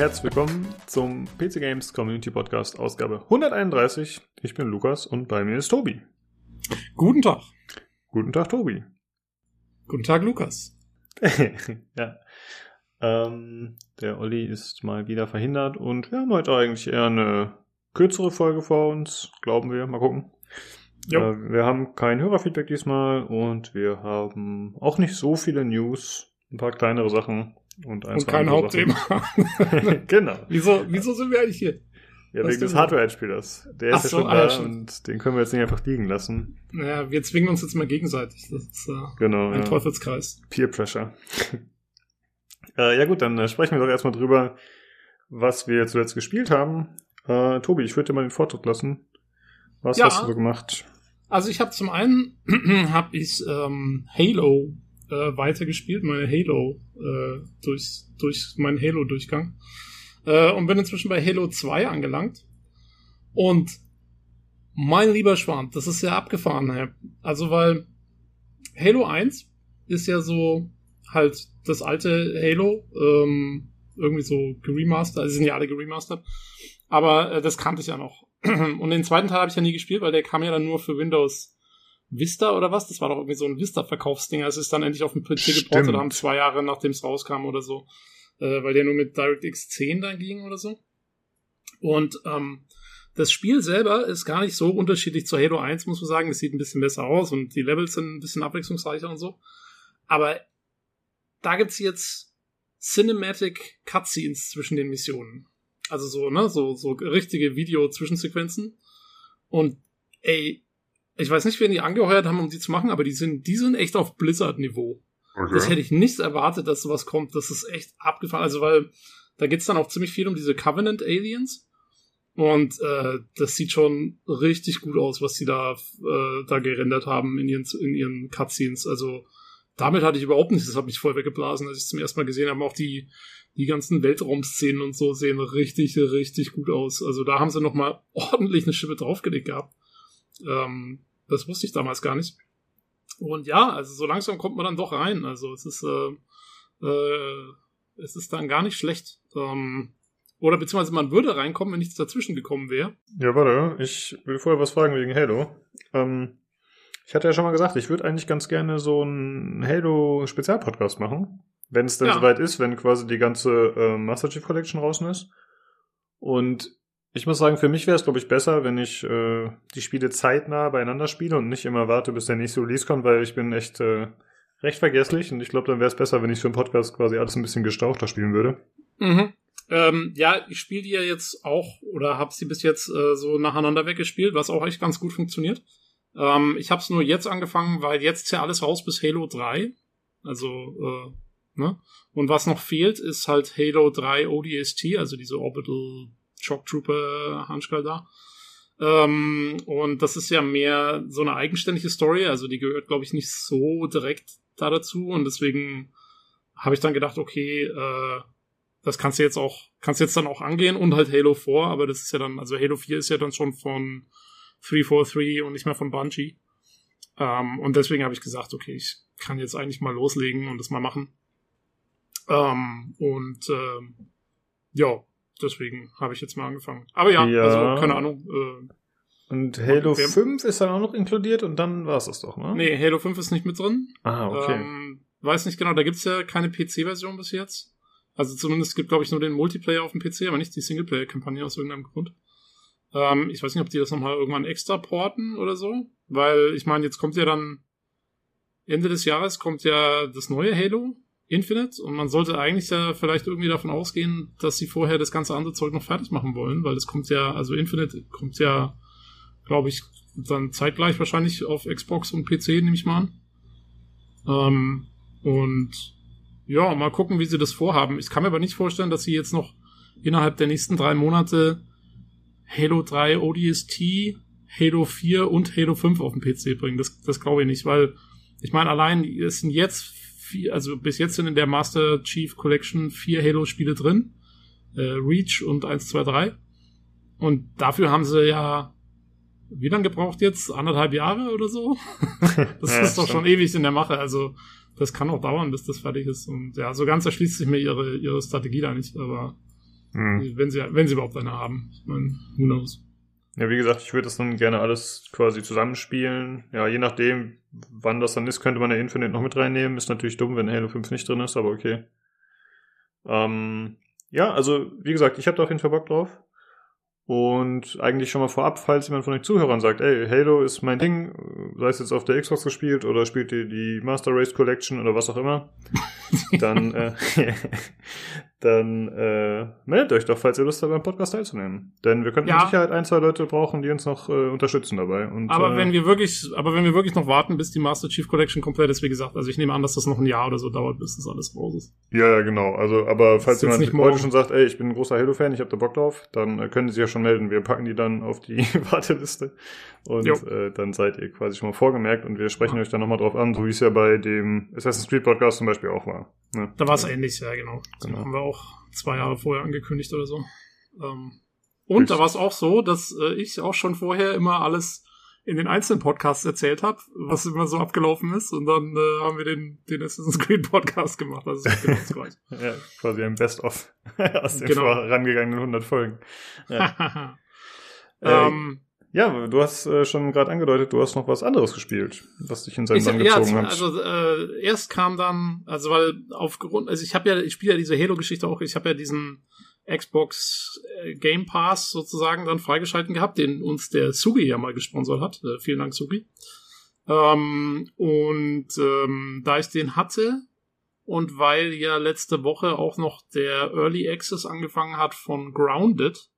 herzlich willkommen zum PC Games Community Podcast Ausgabe 131. Ich bin Lukas und bei mir ist Tobi. Guten Tag. Guten Tag, Tobi. Guten Tag, Lukas. ja. Ähm, der Olli ist mal wieder verhindert und wir haben heute eigentlich eher eine kürzere Folge vor uns, glauben wir. Mal gucken. Äh, wir haben kein Hörerfeedback diesmal und wir haben auch nicht so viele News. Ein paar kleinere Sachen und, und kein Hauptthema. genau. Wieso, wieso sind wir eigentlich hier? Ja, Was wegen des Hardware-Spielers. Der ist ja schon ah, da ja, und den können wir jetzt nicht einfach liegen lassen. Naja, wir zwingen uns jetzt mal gegenseitig. Das ist äh, genau, ein ja. Teufelskreis. Peer Pressure. äh, ja gut, dann äh, sprechen wir doch erstmal drüber, was wir zuletzt gespielt haben. Äh, Tobi, ich würde dir mal den Vortritt lassen. Was ja, hast du so gemacht? Also ich habe zum einen habe ich ähm, Halo äh, weitergespielt, meine Halo äh, durch durch meinen Halo Durchgang äh, und bin inzwischen bei Halo 2 angelangt. Und mein lieber Schwan, das ist ja abgefahren, also weil Halo 1 ist ja so halt das alte Halo ähm, irgendwie so geremastert, also sind ja alle geremastert, aber äh, das kannte ich ja noch. Und den zweiten Teil habe ich ja nie gespielt, weil der kam ja dann nur für Windows Vista oder was? Das war doch irgendwie so ein Vista-Verkaufsding. Es ist dann endlich auf dem PC geportet haben, zwei Jahre nachdem es rauskam oder so. Äh, weil der nur mit DirectX 10 dann ging oder so. Und ähm, das Spiel selber ist gar nicht so unterschiedlich zu Halo 1, muss man sagen. Es sieht ein bisschen besser aus und die Levels sind ein bisschen abwechslungsreicher und so. Aber da gibt's jetzt Cinematic Cutscenes zwischen den Missionen. Also so, ne, so, so richtige Video-Zwischensequenzen. Und ey, ich weiß nicht, wen die angeheuert haben, um die zu machen, aber die sind, die sind echt auf Blizzard-Niveau. Okay. Das hätte ich nicht erwartet, dass sowas kommt. Das ist echt abgefahren. Also, weil da geht's dann auch ziemlich viel um diese Covenant-Aliens. Und äh, das sieht schon richtig gut aus, was sie da, äh, da gerendert haben in ihren, in ihren Cutscenes. Also damit hatte ich überhaupt nichts. Das hat mich voll weggeblasen, als ich es zum ersten Mal gesehen habe. Auch die, die ganzen Weltraumszenen und so sehen richtig, richtig gut aus. Also da haben sie nochmal ordentlich eine Schippe draufgelegt gehabt. Ähm, das wusste ich damals gar nicht. Und ja, also so langsam kommt man dann doch rein. Also es ist, äh, äh, es ist dann gar nicht schlecht. Ähm, oder beziehungsweise man würde reinkommen, wenn nichts dazwischen gekommen wäre. Ja, warte, ich will vorher was fragen wegen Halo. Ähm, ich hatte ja schon mal gesagt, ich würde eigentlich ganz gerne so einen Halo-Spezialpodcast machen. Wenn es denn ja. soweit ist, wenn quasi die ganze äh, Master Chief Collection draußen ist. Und ich muss sagen, für mich wäre es, glaube ich, besser, wenn ich äh, die Spiele zeitnah beieinander spiele und nicht immer warte, bis der nächste Release kommt, weil ich bin echt äh, recht vergesslich und ich glaube, dann wäre es besser, wenn ich für einen Podcast quasi alles ein bisschen gestauchter spielen würde. Mhm. Ähm, ja, ich spiele die ja jetzt auch oder habe sie bis jetzt äh, so nacheinander weggespielt, was auch echt ganz gut funktioniert. Ähm, ich habe es nur jetzt angefangen, weil jetzt ist ja alles raus bis Halo 3. Also, äh, ne? Und was noch fehlt, ist halt Halo 3 ODST, also diese Orbital Shock Trooper Hanschka da. Ähm, und das ist ja mehr so eine eigenständige Story, also die gehört, glaube ich, nicht so direkt da dazu und deswegen habe ich dann gedacht, okay, äh, das kannst du jetzt auch, kannst du jetzt dann auch angehen und halt Halo 4, aber das ist ja dann, also Halo 4 ist ja dann schon von 343 und nicht mehr von Bungie. Ähm, und deswegen habe ich gesagt, okay, ich kann jetzt eigentlich mal loslegen und das mal machen. Ähm, und ähm, ja, deswegen habe ich jetzt mal angefangen. Aber ja, ja. also keine Ahnung. Äh, und Halo 5 ist dann auch noch inkludiert und dann war es das doch, ne? Nee, Halo 5 ist nicht mit drin. Ah, okay. Ähm, weiß nicht genau, da gibt's ja keine PC-Version bis jetzt. Also zumindest gibt, glaube ich, nur den Multiplayer auf dem PC, aber nicht die Singleplayer-Kampagne aus irgendeinem Grund. Ähm, ich weiß nicht, ob die das nochmal irgendwann extra porten oder so. Weil, ich meine, jetzt kommt ja dann Ende des Jahres kommt ja das neue Halo Infinite und man sollte eigentlich ja vielleicht irgendwie davon ausgehen, dass sie vorher das ganze andere Zeug noch fertig machen wollen, weil das kommt ja, also Infinite kommt ja, glaube ich, dann zeitgleich wahrscheinlich auf Xbox und PC, nehme ich mal an. Ähm, und ja, mal gucken, wie sie das vorhaben. Ich kann mir aber nicht vorstellen, dass sie jetzt noch innerhalb der nächsten drei Monate Halo 3 ODST, Halo 4 und Halo 5 auf den PC bringen. Das, das glaube ich nicht, weil ich meine, allein es sind jetzt vier, also bis jetzt sind in der Master Chief Collection vier Halo-Spiele drin. Äh, Reach und 1, 2, 3. Und dafür haben sie ja wie lange gebraucht jetzt? Anderthalb Jahre oder so? das ja, ist doch schon ewig in der Mache. Also das kann auch dauern, bis das fertig ist. Und ja, so ganz erschließt sich mir ihre, ihre Strategie da nicht. Aber Hm. Wenn sie, wenn sie überhaupt eine haben. Ich meine, who knows. Ja, wie gesagt, ich würde das dann gerne alles quasi zusammenspielen. Ja, je nachdem, wann das dann ist, könnte man ja Infinite noch mit reinnehmen. Ist natürlich dumm, wenn Halo 5 nicht drin ist, aber okay. Ähm, ja, also wie gesagt, ich habe da auf jeden Fall Bock drauf. Und eigentlich schon mal vorab, falls jemand von euch Zuhörern sagt, ey, Halo ist mein Ding, sei es jetzt auf der Xbox gespielt oder spielt ihr die Master Race Collection oder was auch immer, dann, äh, dann äh, meldet euch doch, falls ihr Lust habt, beim Podcast teilzunehmen. Denn wir könnten ja. mit Sicherheit ein, zwei Leute brauchen, die uns noch äh, unterstützen dabei. Und, aber äh, wenn wir wirklich, aber wenn wir wirklich noch warten, bis die Master Chief Collection komplett ist, wie gesagt, also ich nehme an, dass das noch ein Jahr oder so dauert, bis das alles raus ist. Ja, ja, genau. Also, aber falls jemand heute schon sagt, ey, ich bin ein großer Halo-Fan, ich habe da Bock drauf, dann äh, können Sie sich ja schon melden. Wir packen die dann auf die Warteliste und äh, dann seid ihr quasi schon mal vorgemerkt und wir sprechen ja. euch dann nochmal drauf an, so wie es ja bei dem Assassin's Creed Podcast zum Beispiel auch war. Ne? Da war es ähnlich, ja, genau. Das genau. Auch zwei Jahre vorher angekündigt oder so. Ähm, und ich da war es auch so, dass äh, ich auch schon vorher immer alles in den einzelnen Podcasts erzählt habe, was immer so abgelaufen ist. Und dann äh, haben wir den, den Assassin's Creed Podcast gemacht. Ist genau das gleiche. ja, quasi ein Best-of aus den genau. vorangegangenen 100 Folgen. Ja. ähm, ja, du hast äh, schon gerade angedeutet, du hast noch was anderes gespielt, was dich in seinen Bann gezogen ja, also, hat. Also äh, erst kam dann, also weil aufgrund, also ich habe ja, ich spiele ja diese Halo-Geschichte auch, ich habe ja diesen Xbox äh, Game Pass sozusagen dann freigeschalten gehabt, den uns der Sugi ja mal gesponsert hat. Äh, vielen Dank, Sugi. Ähm, und ähm, da ich den hatte und weil ja letzte Woche auch noch der Early Access angefangen hat von Grounded,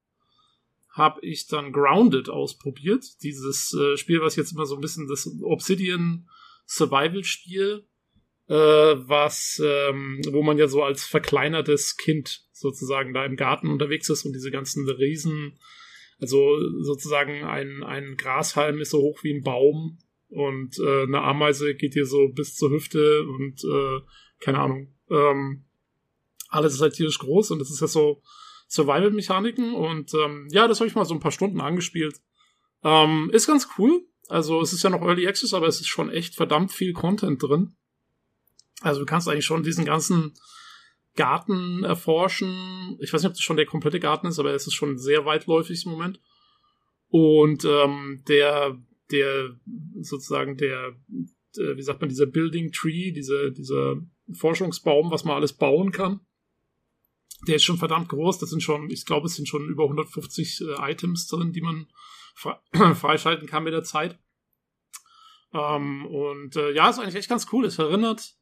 habe ich dann Grounded ausprobiert. Dieses äh, Spiel, was jetzt immer so ein bisschen das Obsidian Survival Spiel, äh, was, ähm, wo man ja so als verkleinertes Kind sozusagen da im Garten unterwegs ist und diese ganzen Riesen, also sozusagen ein, ein Grashalm ist so hoch wie ein Baum und äh, eine Ameise geht hier so bis zur Hüfte und äh, keine Ahnung. Ähm, alles ist halt tierisch groß und es ist ja so Survival-Mechaniken und ähm, ja, das habe ich mal so ein paar Stunden angespielt. Ähm, ist ganz cool. Also es ist ja noch Early Access, aber es ist schon echt verdammt viel Content drin. Also du kannst eigentlich schon diesen ganzen Garten erforschen. Ich weiß nicht, ob das schon der komplette Garten ist, aber es ist schon sehr weitläufig im Moment. Und ähm, der, der sozusagen der, der, wie sagt man, dieser Building Tree, dieser, dieser Forschungsbaum, was man alles bauen kann, der ist schon verdammt groß. Das sind schon, ich glaube, es sind schon über 150 äh, Items drin, die man fre freischalten kann mit der Zeit. Ähm, und äh, ja, ist eigentlich echt ganz cool. Es erinnert,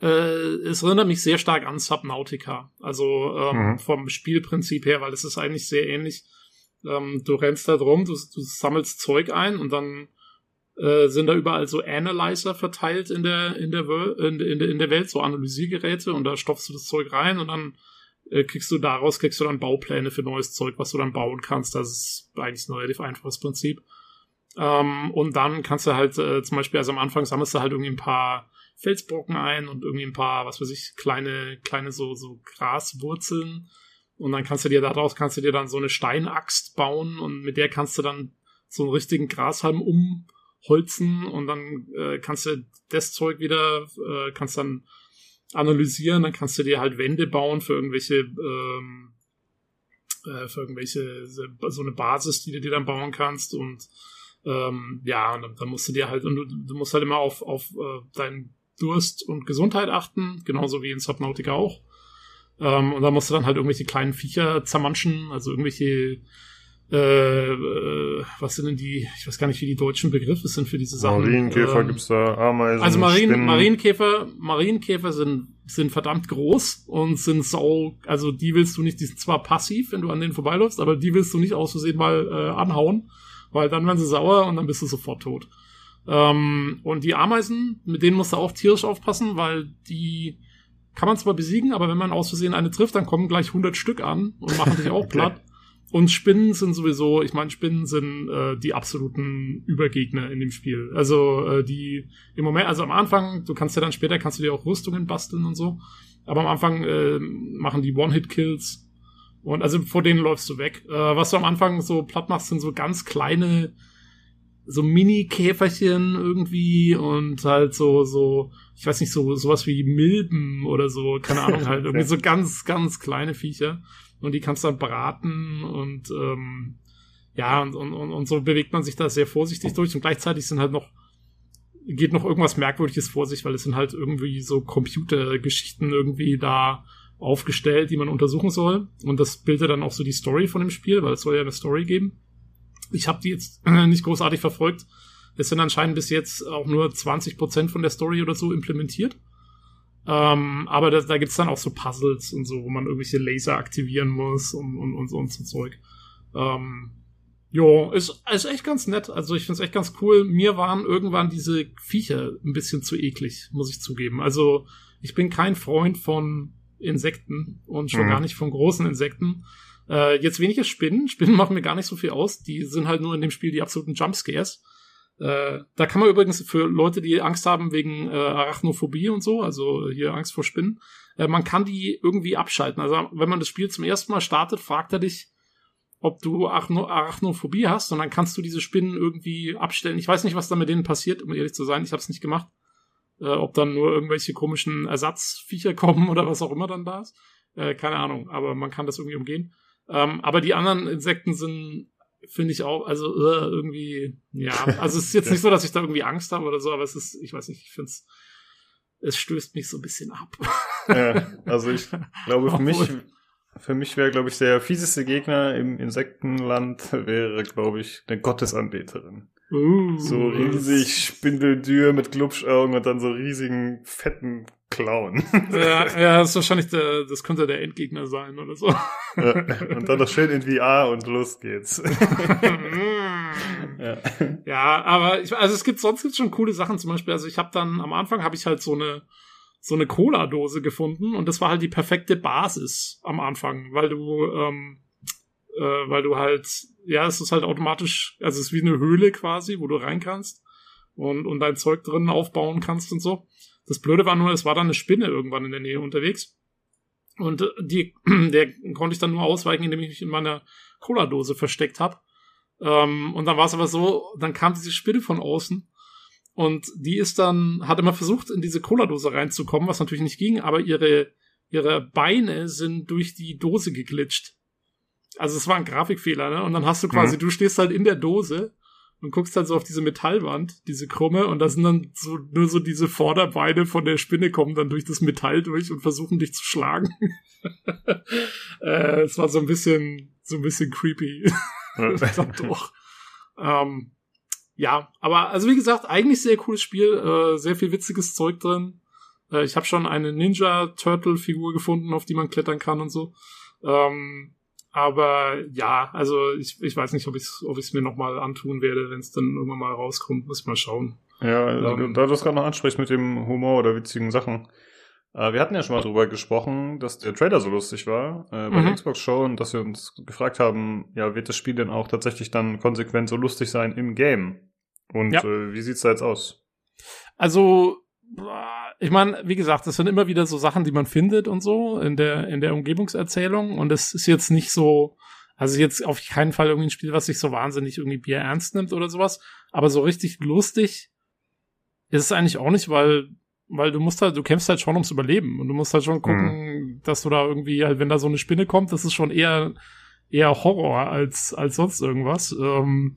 äh, es erinnert mich sehr stark an Subnautica. Also ähm, mhm. vom Spielprinzip her, weil es ist eigentlich sehr ähnlich. Ähm, du rennst da drum, du, du sammelst Zeug ein und dann äh, sind da überall so Analyzer verteilt in der in der, in, in, in der Welt, so Analysiergeräte und da stopfst du das Zeug rein und dann äh, kriegst du daraus, kriegst du dann Baupläne für neues Zeug, was du dann bauen kannst. Das ist eigentlich ein relativ einfaches Prinzip. Ähm, und dann kannst du halt äh, zum Beispiel, also am Anfang sammelst du halt irgendwie ein paar Felsbrocken ein und irgendwie ein paar, was weiß ich, kleine, kleine so, so Graswurzeln. Und dann kannst du dir daraus, kannst du dir dann so eine Steinaxt bauen und mit der kannst du dann so einen richtigen Grashalm umholzen und dann äh, kannst du das Zeug wieder, äh, kannst dann analysieren, dann kannst du dir halt Wände bauen für irgendwelche, ähm, äh, für irgendwelche, so eine Basis, die du dir dann bauen kannst und ähm, ja, und dann, dann musst du dir halt, und du, du musst halt immer auf, auf äh, deinen Durst und Gesundheit achten, genauso wie in Subnautica auch. Ähm, und da musst du dann halt irgendwelche kleinen Viecher zermanschen, also irgendwelche äh, äh, was sind denn die, ich weiß gar nicht, wie die deutschen Begriffe sind für diese Sachen. Marienkäfer ähm, gibt's da, Ameisen, Also Marien, Marienkäfer, Marienkäfer sind, sind verdammt groß und sind so, also die willst du nicht, die sind zwar passiv, wenn du an denen vorbeiläufst, aber die willst du nicht aus Versehen mal äh, anhauen, weil dann werden sie sauer und dann bist du sofort tot. Ähm, und die Ameisen, mit denen musst du auch tierisch aufpassen, weil die kann man zwar besiegen, aber wenn man aus Versehen eine trifft, dann kommen gleich 100 Stück an und machen dich auch platt. Und Spinnen sind sowieso, ich meine, Spinnen sind äh, die absoluten Übergegner in dem Spiel. Also äh, die im Moment, also am Anfang, du kannst ja dann später, kannst du dir auch Rüstungen basteln und so. Aber am Anfang äh, machen die One-Hit-Kills. Und also vor denen läufst du weg. Äh, was du am Anfang so platt machst, sind so ganz kleine, so Mini-Käferchen irgendwie und halt so, so, ich weiß nicht, so sowas wie Milben oder so, keine Ahnung, halt irgendwie so ganz, ganz kleine Viecher. Und die kannst dann braten und ähm, ja, und, und, und so bewegt man sich da sehr vorsichtig durch und gleichzeitig sind halt noch geht noch irgendwas Merkwürdiges vor sich, weil es sind halt irgendwie so Computergeschichten irgendwie da aufgestellt, die man untersuchen soll. Und das bildet dann auch so die Story von dem Spiel, weil es soll ja eine Story geben. Ich habe die jetzt nicht großartig verfolgt. Es sind anscheinend bis jetzt auch nur 20% von der Story oder so implementiert. Ähm, aber da, da gibt's dann auch so Puzzles und so, wo man irgendwelche Laser aktivieren muss und, und, und, so, und so Zeug. Ähm, Jo, ist, ist echt ganz nett. Also ich find's echt ganz cool. Mir waren irgendwann diese Viecher ein bisschen zu eklig, muss ich zugeben. Also ich bin kein Freund von Insekten und schon mhm. gar nicht von großen Insekten. Äh, jetzt weniger Spinnen. Spinnen machen mir gar nicht so viel aus. Die sind halt nur in dem Spiel die absoluten Jumpscares. Äh, da kann man übrigens für Leute, die Angst haben wegen äh, Arachnophobie und so, also hier Angst vor Spinnen, äh, man kann die irgendwie abschalten. Also wenn man das Spiel zum ersten Mal startet, fragt er dich, ob du Arachnophobie hast und dann kannst du diese Spinnen irgendwie abstellen. Ich weiß nicht, was da mit denen passiert, um ehrlich zu sein. Ich habe es nicht gemacht. Äh, ob dann nur irgendwelche komischen Ersatzviecher kommen oder was auch immer dann da ist. Äh, keine Ahnung, aber man kann das irgendwie umgehen. Ähm, aber die anderen Insekten sind, finde ich auch, also äh, irgendwie, ja, also es ist jetzt nicht so, dass ich da irgendwie Angst habe oder so, aber es ist, ich weiß nicht, ich finde es, es stößt mich so ein bisschen ab. Ja, also ich glaube, für mich für mich wäre, glaube ich, der fieseste Gegner im Insektenland wäre, glaube ich, eine Gottesanbeterin. Uh, so riesig Spindeldür mit Glubschaugen und dann so riesigen, fetten Klauen. Ja, ja, das ist wahrscheinlich der, das könnte der Endgegner sein oder so. Ja, und dann noch schön in VR und los geht's. ja. ja, aber ich, also es gibt sonst gibt's schon coole Sachen. Zum Beispiel, also ich habe dann am Anfang habe ich halt so eine so eine Cola-Dose gefunden und das war halt die perfekte Basis am Anfang, weil du, ähm, äh, weil du halt, ja, es ist halt automatisch, also es ist wie eine Höhle quasi, wo du rein kannst und, und dein Zeug drin aufbauen kannst und so. Das Blöde war nur, es war dann eine Spinne irgendwann in der Nähe unterwegs. Und die, der konnte ich dann nur ausweichen, indem ich mich in meiner Cola-Dose versteckt habe. Ähm, und dann war es aber so, dann kam diese Spinne von außen und die ist dann, hat immer versucht, in diese Cola-Dose reinzukommen, was natürlich nicht ging, aber ihre, ihre Beine sind durch die Dose geglitscht. Also es war ein Grafikfehler, ne? Und dann hast du quasi, mhm. du stehst halt in der Dose und guckst halt so auf diese Metallwand, diese Krumme, und da sind dann so nur so diese Vorderbeine von der Spinne kommen dann durch das Metall durch und versuchen dich zu schlagen. äh, es war so ein bisschen, so ein bisschen creepy. Ja. doch. Ähm, ja, aber also wie gesagt, eigentlich sehr cooles Spiel, äh, sehr viel witziges Zeug drin. Äh, ich habe schon eine Ninja Turtle Figur gefunden, auf die man klettern kann und so. Ähm, aber ja, also ich, ich weiß nicht, ob ich es ob ich's mir nochmal antun werde, wenn es dann irgendwann mal rauskommt. Muss ich mal schauen. Ja, ähm, da du es gerade noch ansprichst mit dem Humor oder witzigen Sachen. Äh, wir hatten ja schon mal drüber gesprochen, dass der Trailer so lustig war äh, bei mhm. der Xbox Show und dass wir uns gefragt haben, ja, wird das Spiel denn auch tatsächlich dann konsequent so lustig sein im Game? Und ja. äh, wie sieht's da jetzt aus? Also, ich meine, wie gesagt, das sind immer wieder so Sachen, die man findet und so in der, in der Umgebungserzählung. Und es ist jetzt nicht so, also jetzt auf keinen Fall irgendwie ein Spiel, was sich so wahnsinnig irgendwie Bier ernst nimmt oder sowas. Aber so richtig lustig ist es eigentlich auch nicht, weil, weil du musst halt, du kämpfst halt schon ums Überleben und du musst halt schon gucken, mhm. dass du da irgendwie, halt, wenn da so eine Spinne kommt, das ist schon eher, eher Horror als, als sonst irgendwas. Ähm,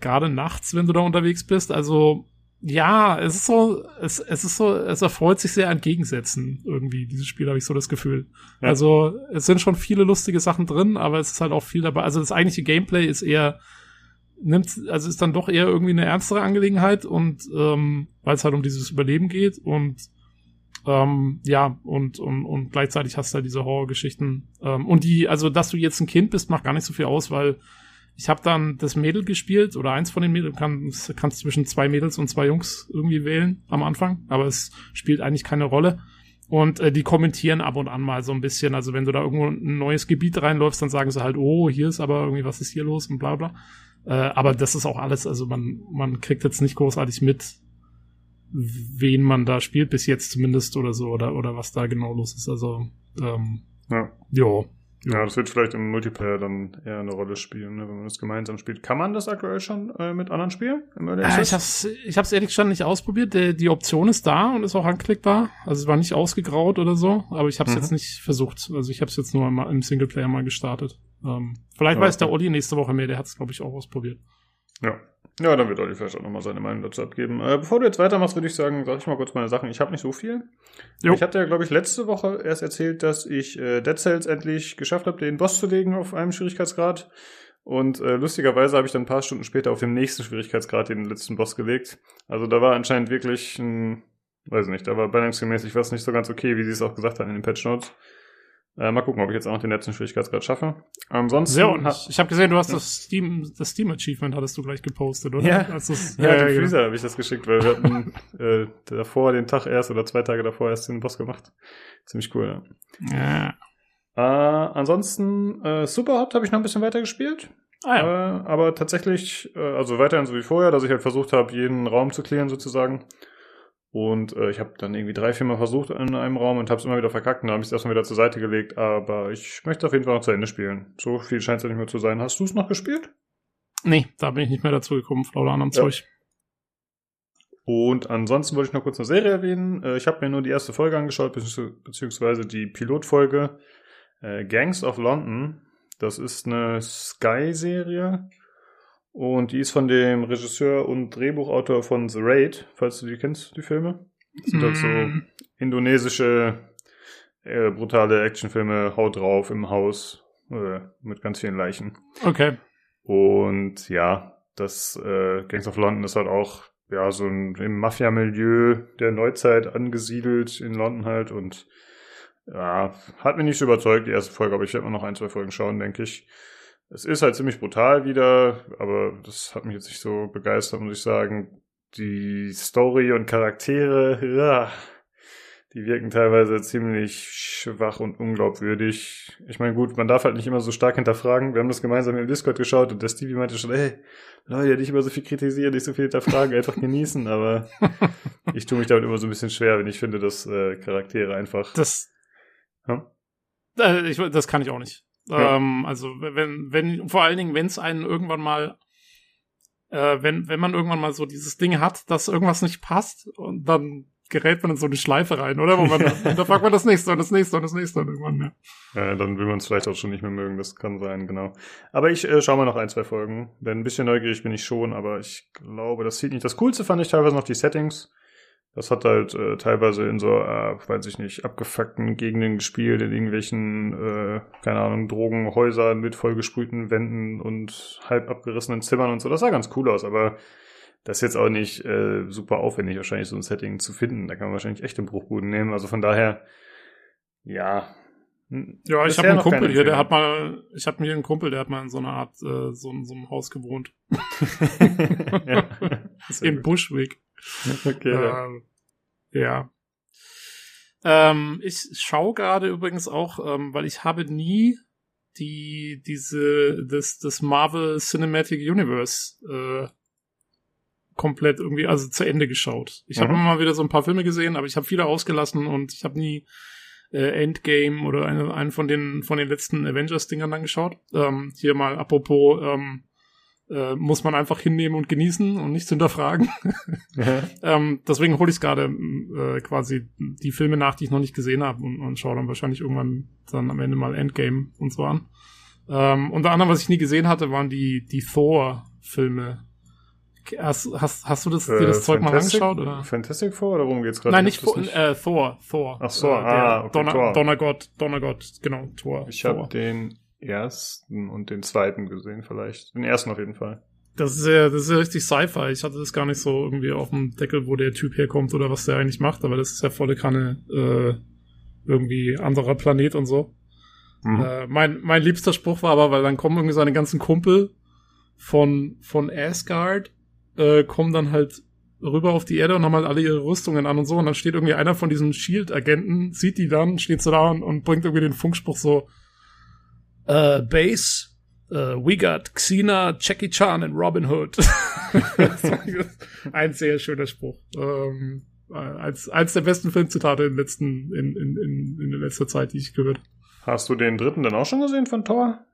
Gerade nachts, wenn du da unterwegs bist. Also, ja, es ist so, es, es ist so, es erfreut sich sehr an Gegensätzen irgendwie, dieses Spiel, habe ich so das Gefühl. Ja. Also, es sind schon viele lustige Sachen drin, aber es ist halt auch viel dabei. Also, das eigentliche Gameplay ist eher, nimmt, also ist dann doch eher irgendwie eine ernstere Angelegenheit und ähm, weil es halt um dieses Überleben geht und ähm, ja, und, und, und gleichzeitig hast du halt diese Horrorgeschichten. Ähm, und die, also dass du jetzt ein Kind bist, macht gar nicht so viel aus, weil ich habe dann das Mädel gespielt oder eins von den Mädels, kann, kannst zwischen zwei Mädels und zwei Jungs irgendwie wählen am Anfang, aber es spielt eigentlich keine Rolle. Und äh, die kommentieren ab und an mal so ein bisschen. Also wenn du da irgendwo ein neues Gebiet reinläufst, dann sagen sie halt, oh, hier ist aber irgendwie, was ist hier los und bla bla. Äh, aber das ist auch alles, also man, man kriegt jetzt nicht großartig mit, wen man da spielt, bis jetzt zumindest oder so, oder, oder was da genau los ist. Also, ähm, ja. Jo. Ja, das wird vielleicht im Multiplayer dann eher eine Rolle spielen, ne, wenn man das gemeinsam spielt. Kann man das aktuell schon äh, mit anderen spielen? Äh, ich hab's, ich hab's ehrlich gesagt nicht ausprobiert. Die, die Option ist da und ist auch anklickbar. Also es war nicht ausgegraut oder so, aber ich hab's mhm. jetzt nicht versucht. Also ich hab's jetzt nur mal im Singleplayer mal gestartet. Ähm, vielleicht ja, weiß der Olli nächste Woche mehr, der hat's, glaube ich, auch ausprobiert. Ja. Ja, dann wird Olli vielleicht auch nochmal seine Meinung dazu abgeben. Äh, bevor du jetzt weitermachst, würde ich sagen, sag ich mal kurz meine Sachen. Ich habe nicht so viel. Jo. Ich hatte ja, glaube ich, letzte Woche erst erzählt, dass ich äh, Dead Cells endlich geschafft habe, den Boss zu legen auf einem Schwierigkeitsgrad. Und äh, lustigerweise habe ich dann ein paar Stunden später auf dem nächsten Schwierigkeitsgrad den letzten Boss gelegt. Also da war anscheinend wirklich ein, weiß nicht, da war balancingmäßig was nicht so ganz okay, wie sie es auch gesagt haben in den Patch Notes. Äh, mal gucken, ob ich jetzt auch noch den letzten Schwierigkeitsgrad schaffe. Ansonsten. Sehr ordentlich. Ich habe gesehen, du hast das Steam, das Steam Achievement hattest du gleich gepostet, oder? Ja, also, ja, ja, ja, Freezer habe ich das geschickt, weil wir hatten äh, davor den Tag erst oder zwei Tage davor erst den Boss gemacht. Ziemlich cool, ja. ja. Äh, ansonsten, äh, Superhot habe ich noch ein bisschen weiter gespielt. Ah, ja. Äh, aber tatsächlich, äh, also weiterhin so wie vorher, dass ich halt versucht habe, jeden Raum zu klären sozusagen. Und äh, ich habe dann irgendwie drei, vier Mal versucht in einem Raum und habe es immer wieder verkackt und dann habe ich es erstmal wieder zur Seite gelegt. Aber ich möchte auf jeden Fall noch zu Ende spielen. So viel scheint es ja nicht mehr zu sein. Hast du es noch gespielt? Nee, da bin ich nicht mehr dazu gekommen, Frau Lahn am ja. Zeug. Und ansonsten wollte ich noch kurz eine Serie erwähnen. Äh, ich habe mir nur die erste Folge angeschaut, beziehungsweise die Pilotfolge äh, Gangs of London. Das ist eine Sky-Serie. Und die ist von dem Regisseur und Drehbuchautor von The Raid, falls du die kennst, die Filme. Das sind mm. halt so mm. indonesische, äh, brutale Actionfilme, Haut drauf im Haus, äh, mit ganz vielen Leichen. Okay. Und ja, das äh, Gangs of London ist halt auch ja so ein, im Mafia-Milieu der Neuzeit angesiedelt in London halt und ja, hat mich nicht so überzeugt, die erste Folge, aber ich werde mal noch ein, zwei Folgen schauen, denke ich. Es ist halt ziemlich brutal wieder, aber das hat mich jetzt nicht so begeistert, muss ich sagen. Die Story und Charaktere, ja, die wirken teilweise ziemlich schwach und unglaubwürdig. Ich meine, gut, man darf halt nicht immer so stark hinterfragen. Wir haben das gemeinsam im Discord geschaut und der Stevie meinte schon, ey, Leute, nicht immer so viel kritisieren, nicht so viel hinterfragen, einfach genießen, aber ich tue mich damit immer so ein bisschen schwer, wenn ich finde, dass äh, Charaktere einfach. Das. Hm? Äh, ich, das kann ich auch nicht. Ja. Ähm, also wenn, wenn, vor allen Dingen, wenn es einen irgendwann mal, äh, wenn, wenn man irgendwann mal so dieses Ding hat, dass irgendwas nicht passt und dann gerät man in so eine Schleife rein, oder? Wo man, da fragt man das nächste und das nächste und das nächste und irgendwann mehr. Ja, dann will man es vielleicht auch schon nicht mehr mögen, das kann sein, genau. Aber ich äh, schaue mal noch ein, zwei Folgen, denn ein bisschen neugierig bin ich schon, aber ich glaube, das sieht nicht. Das Coolste fand ich teilweise noch die Settings. Das hat halt äh, teilweise in so, äh, weiß ich nicht, abgefuckten Gegenden gespielt, in irgendwelchen, äh, keine Ahnung, Drogenhäusern mit vollgesprühten Wänden und halb abgerissenen Zimmern und so. Das sah ganz cool aus, aber das ist jetzt auch nicht äh, super aufwendig, wahrscheinlich so ein Setting zu finden. Da kann man wahrscheinlich echt den Bruchbuden nehmen. Also von daher, ja. Ja, ich habe einen Kumpel hier, der hat mal, ich habe mir einen Kumpel, der hat mal in so einer Art, äh, so, so einem Haus gewohnt. ja, in Bushwick. Okay. Ähm, ja. Ähm, ich schaue gerade übrigens auch, ähm, weil ich habe nie die diese das das Marvel Cinematic Universe äh, komplett irgendwie also zu Ende geschaut. Ich mhm. habe immer mal wieder so ein paar Filme gesehen, aber ich habe viele ausgelassen und ich habe nie äh, Endgame oder eine, einen von den von den letzten Avengers Dingern dann geschaut. Ähm, hier mal apropos ähm, äh, muss man einfach hinnehmen und genießen und nichts hinterfragen. ähm, deswegen hole ich gerade äh, quasi die Filme nach, die ich noch nicht gesehen habe und, und schaue dann wahrscheinlich irgendwann dann am Ende mal Endgame und so an. Ähm, unter anderem, was ich nie gesehen hatte, waren die, die Thor-Filme. Hast, hast, hast du das, äh, dir das Zeug mal angeschaut? Oder? Fantastic Four oder worum geht's gerade? Nein, nicht, nicht? Äh, Thor, Thor. Ach so, äh, ah, okay, Donner, Thor. Donnergott, Donnergott, genau, Thor. Ich habe den ersten und den zweiten gesehen, vielleicht. Den ersten auf jeden Fall. Das ist ja, das ist ja richtig Sci-Fi. Ich hatte das gar nicht so irgendwie auf dem Deckel, wo der Typ herkommt oder was der eigentlich macht, aber das ist ja volle Kanne äh, irgendwie anderer Planet und so. Mhm. Äh, mein, mein liebster Spruch war aber, weil dann kommen irgendwie seine ganzen Kumpel von, von Asgard, äh, kommen dann halt rüber auf die Erde und haben halt alle ihre Rüstungen an und so. Und dann steht irgendwie einer von diesen Shield-Agenten, sieht die dann, steht so da und, und bringt irgendwie den Funkspruch so, uh, Base, uh, we got Xena, Jackie Chan und Robin Hood. ein sehr schöner Spruch. Ähm, als eins der besten Filmzitate in, letzten, in, in, in, in der letzter Zeit, die ich gehört Hast du den dritten dann auch schon gesehen von Thor?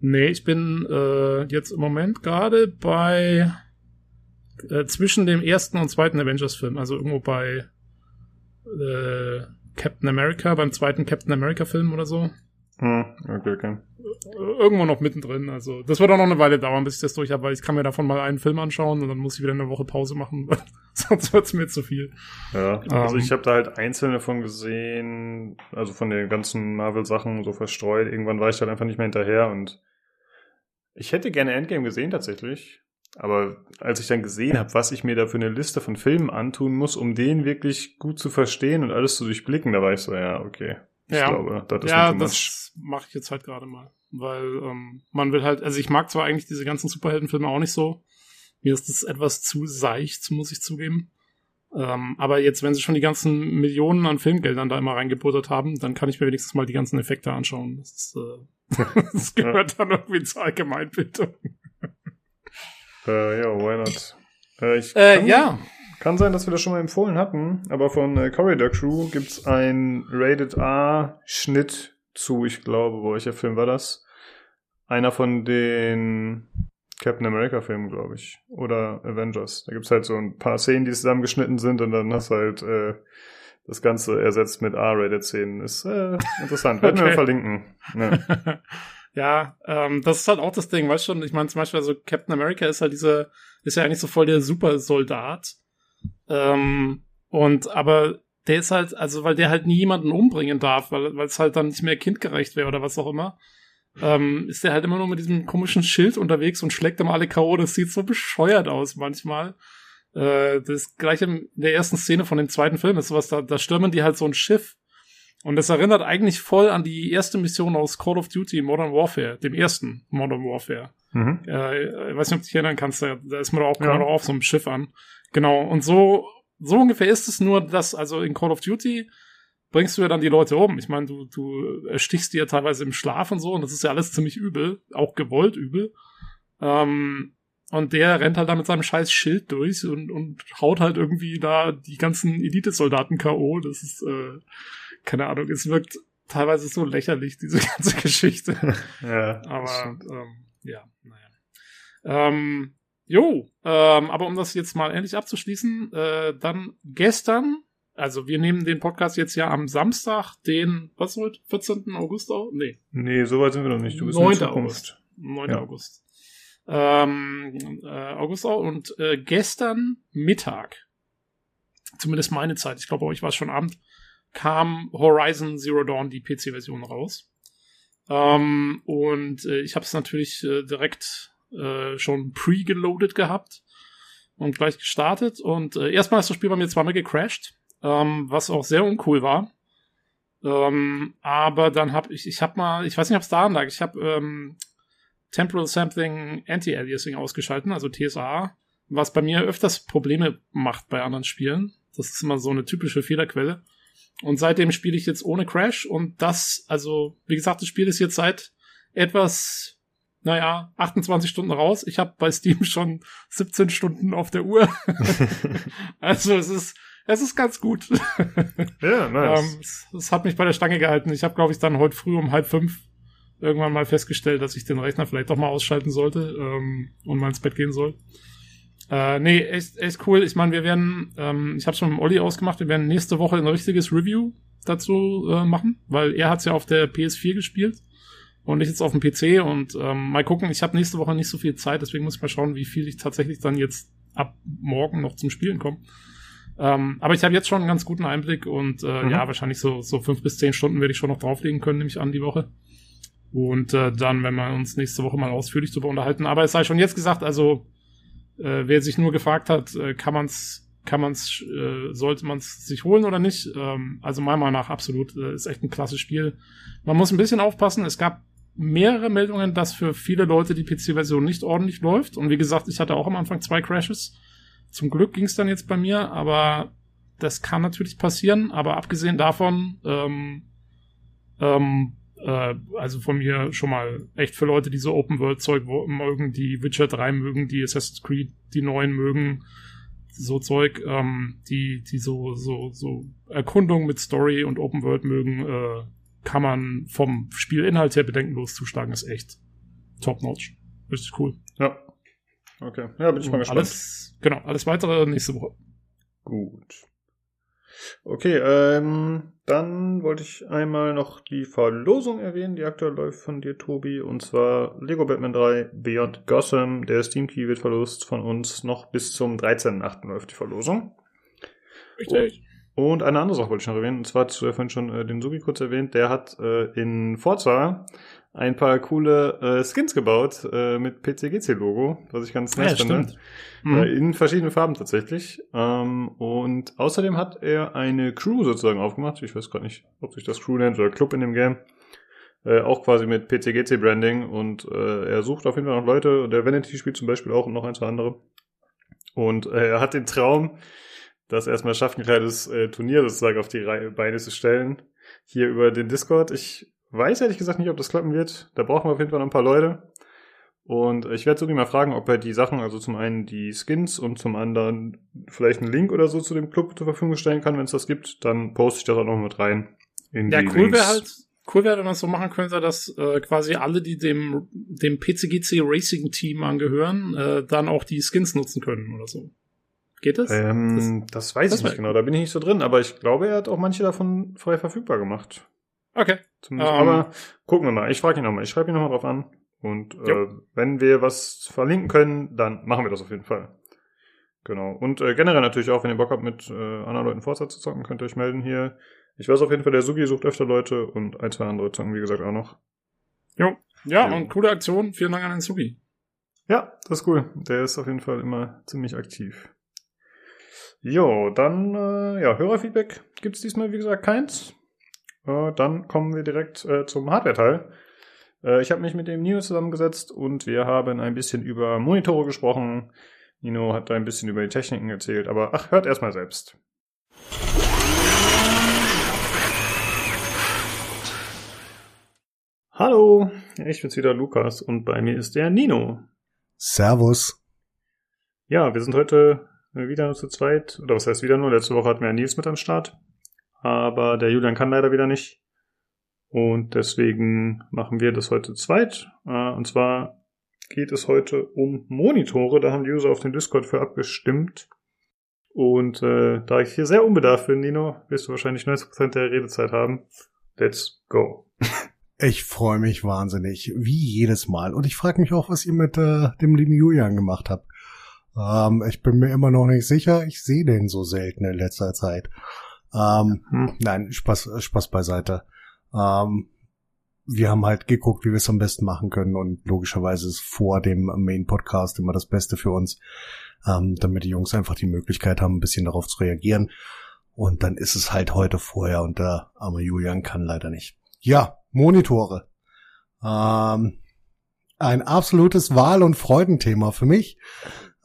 Nee, ich bin äh, jetzt im Moment gerade bei äh, zwischen dem ersten und zweiten Avengers-Film, also irgendwo bei äh, Captain America, beim zweiten Captain America-Film oder so. Hm, okay, okay. Irgendwo noch mittendrin. Also, das wird auch noch eine Weile dauern, bis ich das durch habe, weil ich kann mir davon mal einen Film anschauen und dann muss ich wieder eine Woche Pause machen. Sonst wird's mir zu viel. Ja, also um, ich ähm. habe da halt einzelne von gesehen, also von den ganzen Marvel-Sachen so verstreut. Irgendwann war ich halt einfach nicht mehr hinterher und ich hätte gerne Endgame gesehen tatsächlich. Aber als ich dann gesehen habe, was ich mir da für eine Liste von Filmen antun muss, um den wirklich gut zu verstehen und alles zu durchblicken, da war ich so, ja, okay. Ich ja. glaube, das ist ja, das mache ich jetzt halt gerade mal. Weil ähm, man will halt, also ich mag zwar eigentlich diese ganzen Superheldenfilme auch nicht so. Mir ist das etwas zu seicht, muss ich zugeben. Ähm, aber jetzt, wenn sie schon die ganzen Millionen an Filmgeldern da immer reingebuttert haben, dann kann ich mir wenigstens mal die ganzen Effekte anschauen. Das, ist, äh, das gehört dann irgendwie zur Allgemeinbildung. Äh, ja, why not? Äh, ich äh, kann, ja. Kann sein, dass wir das schon mal empfohlen hatten, aber von äh, Corridor Crew gibt's ein Rated R-Schnitt zu, ich glaube, welcher Film war das? Einer von den Captain America Filmen, glaube ich. Oder Avengers. Da gibt's halt so ein paar Szenen, die zusammengeschnitten sind und dann hast du halt äh, das Ganze ersetzt mit R-Rated-Szenen. Ist äh, interessant. Werden okay. wir verlinken. Ja. Ja, ähm, das ist halt auch das Ding, weißt du schon, ich meine zum Beispiel, also Captain America ist halt diese, ist ja eigentlich so voll der Supersoldat. Ähm, und aber der ist halt, also weil der halt nie jemanden umbringen darf, weil es halt dann nicht mehr kindgerecht wäre oder was auch immer, ähm, ist der halt immer nur mit diesem komischen Schild unterwegs und schlägt ihm alle K.O. Das sieht so bescheuert aus manchmal. Äh, das gleiche in der ersten Szene von dem zweiten Film ist sowas, da, da stürmen die halt so ein Schiff und das erinnert eigentlich voll an die erste Mission aus Call of Duty Modern Warfare, dem ersten Modern Warfare. Mhm. Äh, ich weiß nicht, ob du dich erinnern kannst, da, da ist man doch auch, ja. auf so einem Schiff an. Genau, und so, so ungefähr ist es nur, dass, also in Call of Duty bringst du ja dann die Leute um. Ich meine, du, du erstichst die ja teilweise im Schlaf und so, und das ist ja alles ziemlich übel, auch gewollt übel. Ähm, und der rennt halt da mit seinem scheiß Schild durch und, und haut halt irgendwie da die ganzen Elite-Soldaten K.O. Das ist, äh, keine Ahnung, es wirkt teilweise so lächerlich, diese ganze Geschichte. ja. Aber ähm, ja, naja. Ähm, jo, ähm, aber um das jetzt mal endlich abzuschließen, äh, dann gestern, also wir nehmen den Podcast jetzt ja am Samstag, den, was heute, 14. August auch? Nee. Nee, so weit sind wir noch nicht. Du bist 9. August. 9. Ja. August. Ähm, äh, August auch und äh, gestern Mittag, zumindest meine Zeit, ich glaube, euch war es schon Abend, kam Horizon Zero Dawn, die PC-Version, raus. Ähm, und äh, ich habe es natürlich äh, direkt äh, schon pre-geloadet gehabt und gleich gestartet. Und äh, erstmal ist das Spiel bei mir zweimal gecrashed, ähm, was auch sehr uncool war. Ähm, aber dann habe ich, ich habe mal, ich weiß nicht, ob es daran lag, ich habe ähm, Temporal Sampling Anti-Aliasing ausgeschalten, also TSA, was bei mir öfters Probleme macht bei anderen Spielen. Das ist immer so eine typische Fehlerquelle. Und seitdem spiele ich jetzt ohne Crash und das, also, wie gesagt, das Spiel ist jetzt seit etwas, naja, 28 Stunden raus. Ich habe bei Steam schon 17 Stunden auf der Uhr. also es ist, es ist ganz gut. Ja, nice. ähm, es, es, hat mich bei der Stange gehalten. Ich habe, glaube ich, dann heute früh um halb fünf irgendwann mal festgestellt, dass ich den Rechner vielleicht doch mal ausschalten sollte ähm, und mal ins Bett gehen soll. Äh, nee, echt, echt cool. Ich meine, wir werden, ähm, ich habe schon mit Olli ausgemacht, wir werden nächste Woche ein richtiges Review dazu äh, machen, weil er hat's ja auf der PS4 gespielt und ich jetzt auf dem PC und ähm, mal gucken, ich habe nächste Woche nicht so viel Zeit, deswegen muss ich mal schauen, wie viel ich tatsächlich dann jetzt ab morgen noch zum Spielen komme. Ähm, aber ich habe jetzt schon einen ganz guten Einblick und äh, mhm. ja, wahrscheinlich so, so fünf bis zehn Stunden werde ich schon noch drauflegen können, nämlich an die Woche. Und äh, dann, wenn wir uns nächste Woche mal ausführlich darüber unterhalten. Aber es sei schon jetzt gesagt, also äh, wer sich nur gefragt hat, äh, kann man's, kann man's, äh, sollte man's sich holen oder nicht? Ähm, also meiner Meinung nach absolut, äh, ist echt ein klasse Spiel. Man muss ein bisschen aufpassen. Es gab mehrere Meldungen, dass für viele Leute die PC-Version nicht ordentlich läuft. Und wie gesagt, ich hatte auch am Anfang zwei Crashes. Zum Glück ging's dann jetzt bei mir, aber das kann natürlich passieren. Aber abgesehen davon, ähm, ähm, äh, also von mir schon mal echt für Leute, die so Open-World-Zeug mögen, die Witcher 3 mögen, die Assassin's Creed, die neuen mögen, so Zeug, ähm, die, die so, so, so Erkundung mit Story und Open World mögen, äh, kann man vom Spielinhalt her bedenkenlos zuschlagen, ist echt top-notch. Richtig cool. Ja. Okay. Ja, bin ich mal gespannt. Alles, genau, alles weitere nächste Woche. Gut. Okay, ähm, dann wollte ich einmal noch die Verlosung erwähnen, die aktuell läuft von dir, Tobi, und zwar Lego Batman 3 Beyond Gotham. Der Steam Key wird verlost von uns noch bis zum 13.8. läuft die Verlosung. Richtig. Und eine andere Sache wollte ich noch erwähnen, und zwar zu vorhin schon äh, den Sugi kurz erwähnt, der hat äh, in Forza ein paar coole äh, Skins gebaut äh, mit PCGC-Logo, was ich ganz nice ja, finde. Mhm. Äh, in verschiedenen Farben tatsächlich. Ähm, und außerdem hat er eine Crew sozusagen aufgemacht. Ich weiß gerade nicht, ob sich das Crew nennt oder Club in dem Game. Äh, auch quasi mit PCGC-Branding. Und äh, er sucht auf jeden Fall noch Leute. Der Vanity spielt zum Beispiel auch und noch ein, zwei andere. Und äh, er hat den Traum, das erstmal schaffen, ein kleines äh, Turnier sozusagen auf die Reihe, Beine zu stellen. Hier über den Discord. Ich weiß ehrlich gesagt nicht, ob das klappen wird. Da brauchen wir auf jeden Fall noch ein paar Leute. Und ich werde Sugi mal fragen, ob er die Sachen, also zum einen die Skins und zum anderen vielleicht einen Link oder so zu dem Club zur Verfügung stellen kann, wenn es das gibt, dann poste ich das auch noch mit rein. ja, cool wäre halt, cool wäre, wenn man es so machen könnte, dass äh, quasi alle, die dem, dem PCGC Racing Team angehören, äh, dann auch die Skins nutzen können oder so. Geht das? Ähm, das, das weiß das ich nicht genau, da bin ich nicht so drin, aber ich glaube, er hat auch manche davon frei verfügbar gemacht. Okay. Um, aber gucken wir mal. Ich frage ihn nochmal. Ich schreibe ihn nochmal drauf an. Und äh, wenn wir was verlinken können, dann machen wir das auf jeden Fall. Genau. Und äh, generell natürlich auch, wenn ihr Bock habt, mit äh, anderen Leuten Forza zu zocken, könnt ihr euch melden hier. Ich weiß auf jeden Fall, der Sugi sucht öfter Leute und ein, zwei andere zocken, wie gesagt, auch noch. Jo. Ja, jo. und coole Aktion. Vielen Dank an den Sugi. Ja, das ist cool. Der ist auf jeden Fall immer ziemlich aktiv. Jo, dann, äh, ja, Hörerfeedback gibt's diesmal, wie gesagt, keins. Äh, dann kommen wir direkt äh, zum Hardware-Teil. Äh, ich habe mich mit dem Nino zusammengesetzt und wir haben ein bisschen über Monitore gesprochen. Nino hat da ein bisschen über die Techniken erzählt, aber ach, hört erstmal selbst. Hallo, ich bin's wieder Lukas und bei mir ist der Nino. Servus. Ja, wir sind heute wieder nur zu zweit. Oder was heißt wieder nur? Letzte Woche hatten wir Nils mit am Start aber der Julian kann leider wieder nicht. Und deswegen machen wir das heute zweit. Äh, und zwar geht es heute um Monitore. Da haben die User auf den Discord für abgestimmt. Und äh, da ich hier sehr unbedarft bin, Nino, wirst du wahrscheinlich 90% der Redezeit haben. Let's go. Ich freue mich wahnsinnig, wie jedes Mal. Und ich frage mich auch, was ihr mit äh, dem lieben Julian gemacht habt. Ähm, ich bin mir immer noch nicht sicher. Ich sehe den so selten in letzter Zeit. Ähm, hm. Nein, Spaß, Spaß beiseite. Ähm, wir haben halt geguckt, wie wir es am besten machen können und logischerweise ist vor dem Main-Podcast immer das Beste für uns, ähm, damit die Jungs einfach die Möglichkeit haben, ein bisschen darauf zu reagieren. Und dann ist es halt heute vorher und der arme Julian kann leider nicht. Ja, Monitore. Ähm, ein absolutes Wahl- und Freudenthema für mich,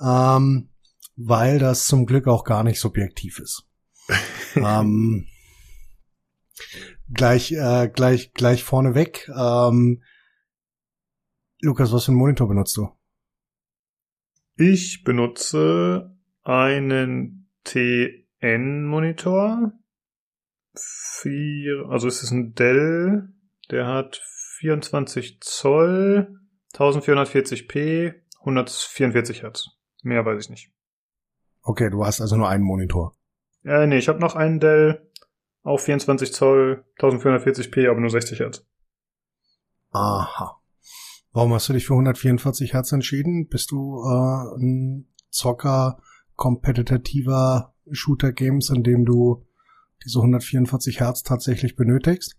ähm, weil das zum Glück auch gar nicht subjektiv ist ähm, gleich, äh, gleich, gleich vorneweg. Ähm, Lukas, was für einen Monitor benutzt du? Ich benutze einen TN-Monitor. Also es ist ein Dell, der hat 24 Zoll, 1440p, 144 Hertz. Mehr weiß ich nicht. Okay, du hast also nur einen Monitor. Äh, nee, ich habe noch einen Dell auf 24 Zoll, 1440p, aber nur 60 Hertz. Aha. Warum hast du dich für 144 Hertz entschieden? Bist du äh, ein Zocker, kompetitiver Shooter-Games, in dem du diese 144 Hertz tatsächlich benötigst?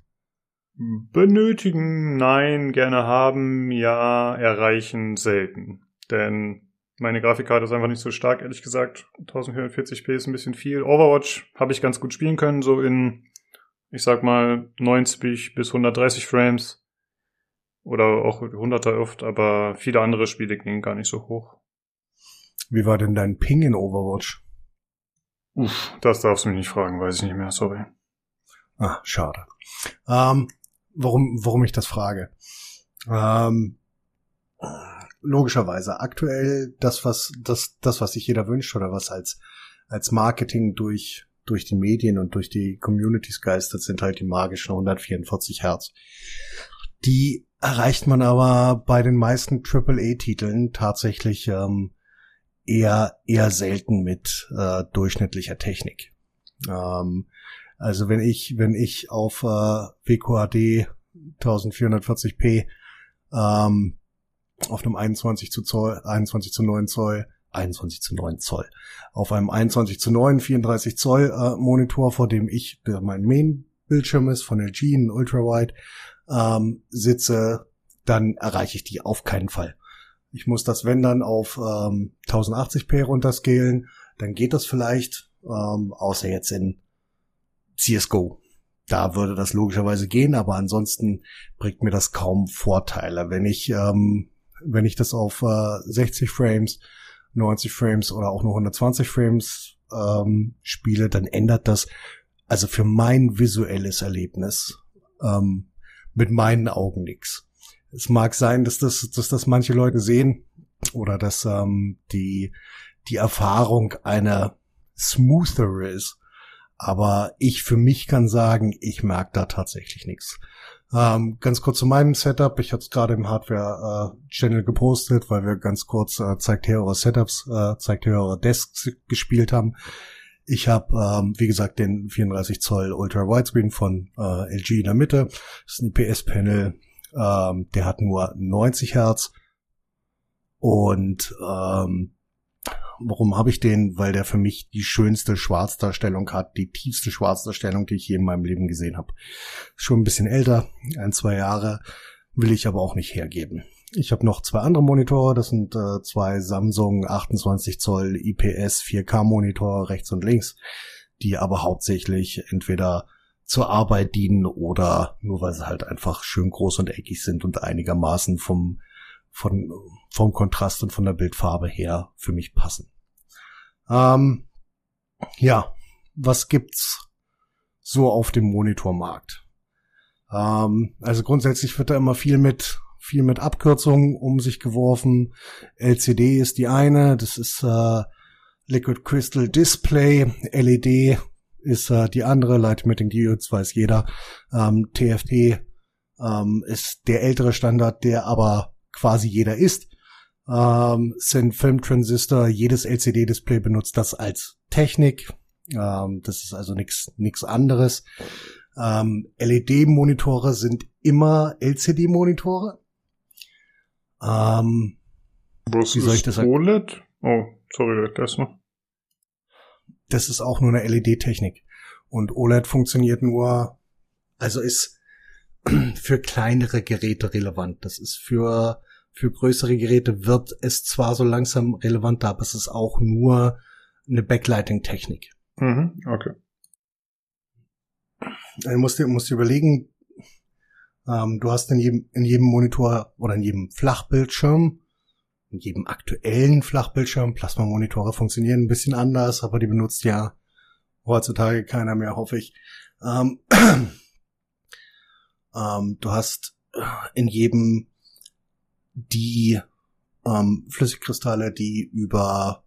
Benötigen, nein, gerne haben, ja, erreichen selten. Denn meine Grafikkarte ist einfach nicht so stark, ehrlich gesagt. 1440p ist ein bisschen viel. Overwatch habe ich ganz gut spielen können, so in, ich sag mal, 90 bis 130 Frames. Oder auch 100er oft, aber viele andere Spiele gingen gar nicht so hoch. Wie war denn dein Ping in Overwatch? Uff, das darfst du mich nicht fragen, weiß ich nicht mehr, sorry. Ah, schade. Ähm, warum, warum ich das frage? Ähm, logischerweise aktuell das, was, das, das, was sich jeder wünscht oder was als, als Marketing durch durch die Medien und durch die Communities geistert, sind halt die magischen 144 Hertz. Die erreicht man aber bei den meisten AAA-Titeln tatsächlich ähm, eher eher selten mit äh, durchschnittlicher Technik. Ähm, also wenn ich wenn ich auf äh, WQAD 1440p ähm, auf einem 21 zu Zoll 21 zu 9 Zoll 21 zu 9 Zoll auf einem 21 zu 9 34 Zoll äh, Monitor, vor dem ich der mein Main Bildschirm ist von LG, ein Ultrawide ähm, sitze, dann erreiche ich die auf keinen Fall. Ich muss das wenn dann auf ähm, 1080p runterscalen, dann geht das vielleicht, ähm, außer jetzt in CSGO. Da würde das logischerweise gehen, aber ansonsten bringt mir das kaum Vorteile. Wenn ich, ähm, wenn ich das auf äh, 60 Frames, 90 Frames oder auch nur 120 Frames ähm, spiele, dann ändert das also für mein visuelles Erlebnis ähm, mit meinen Augen nix. Es mag sein, dass das, dass das manche Leute sehen oder dass ähm, die die Erfahrung eine smoother ist. Aber ich für mich kann sagen, ich merke da tatsächlich nichts. Ähm, ganz kurz zu meinem Setup. Ich habe es gerade im Hardware-Channel äh, gepostet, weil wir ganz kurz äh, zeigt her eure Setups, äh, zeigt her eure Desks gespielt haben. Ich habe, ähm, wie gesagt, den 34 Zoll Ultra Widescreen von äh, LG in der Mitte. Das ist ein IPS-Panel. Ähm, der hat nur 90 Hertz. Und ähm, warum habe ich den? Weil der für mich die schönste Schwarzdarstellung hat, die tiefste Schwarzdarstellung, die ich je in meinem Leben gesehen habe. Schon ein bisschen älter, ein, zwei Jahre, will ich aber auch nicht hergeben. Ich habe noch zwei andere Monitore, das sind äh, zwei Samsung 28 Zoll IPS 4K Monitore rechts und links, die aber hauptsächlich entweder zur Arbeit dienen oder nur weil sie halt einfach schön groß und eckig sind und einigermaßen vom, von, vom Kontrast und von der Bildfarbe her für mich passen. Ähm, ja, was gibt's so auf dem Monitormarkt? Ähm, also grundsätzlich wird da immer viel mit viel mit Abkürzungen um sich geworfen. LCD ist die eine, das ist äh, Liquid Crystal Display. LED ist äh, die andere, Light Emitting Diodes weiß jeder. Ähm, TFT ähm, ist der ältere Standard, der aber quasi jeder ist. Ähm, sind Filmtransistor, jedes LCD-Display benutzt das als Technik. Ähm, das ist also nichts nix anderes. Ähm, LED-Monitore sind immer LCD-Monitore. Ähm, Was wie soll ich das sagen? OLED? Oh, sorry, das noch. Das ist auch nur eine LED-Technik. Und OLED funktioniert nur, also ist für kleinere Geräte relevant. Das ist für, für größere Geräte wird es zwar so langsam relevant, aber es ist auch nur eine Backlighting-Technik. Mhm, okay. Du musst dir, musst dir überlegen, ähm, du hast in jedem, in jedem Monitor oder in jedem Flachbildschirm, in jedem aktuellen Flachbildschirm, Plasma-Monitore funktionieren ein bisschen anders, aber die benutzt ja heutzutage keiner mehr, hoffe ich. Ähm, ähm, du hast in jedem die ähm, Flüssigkristalle, die über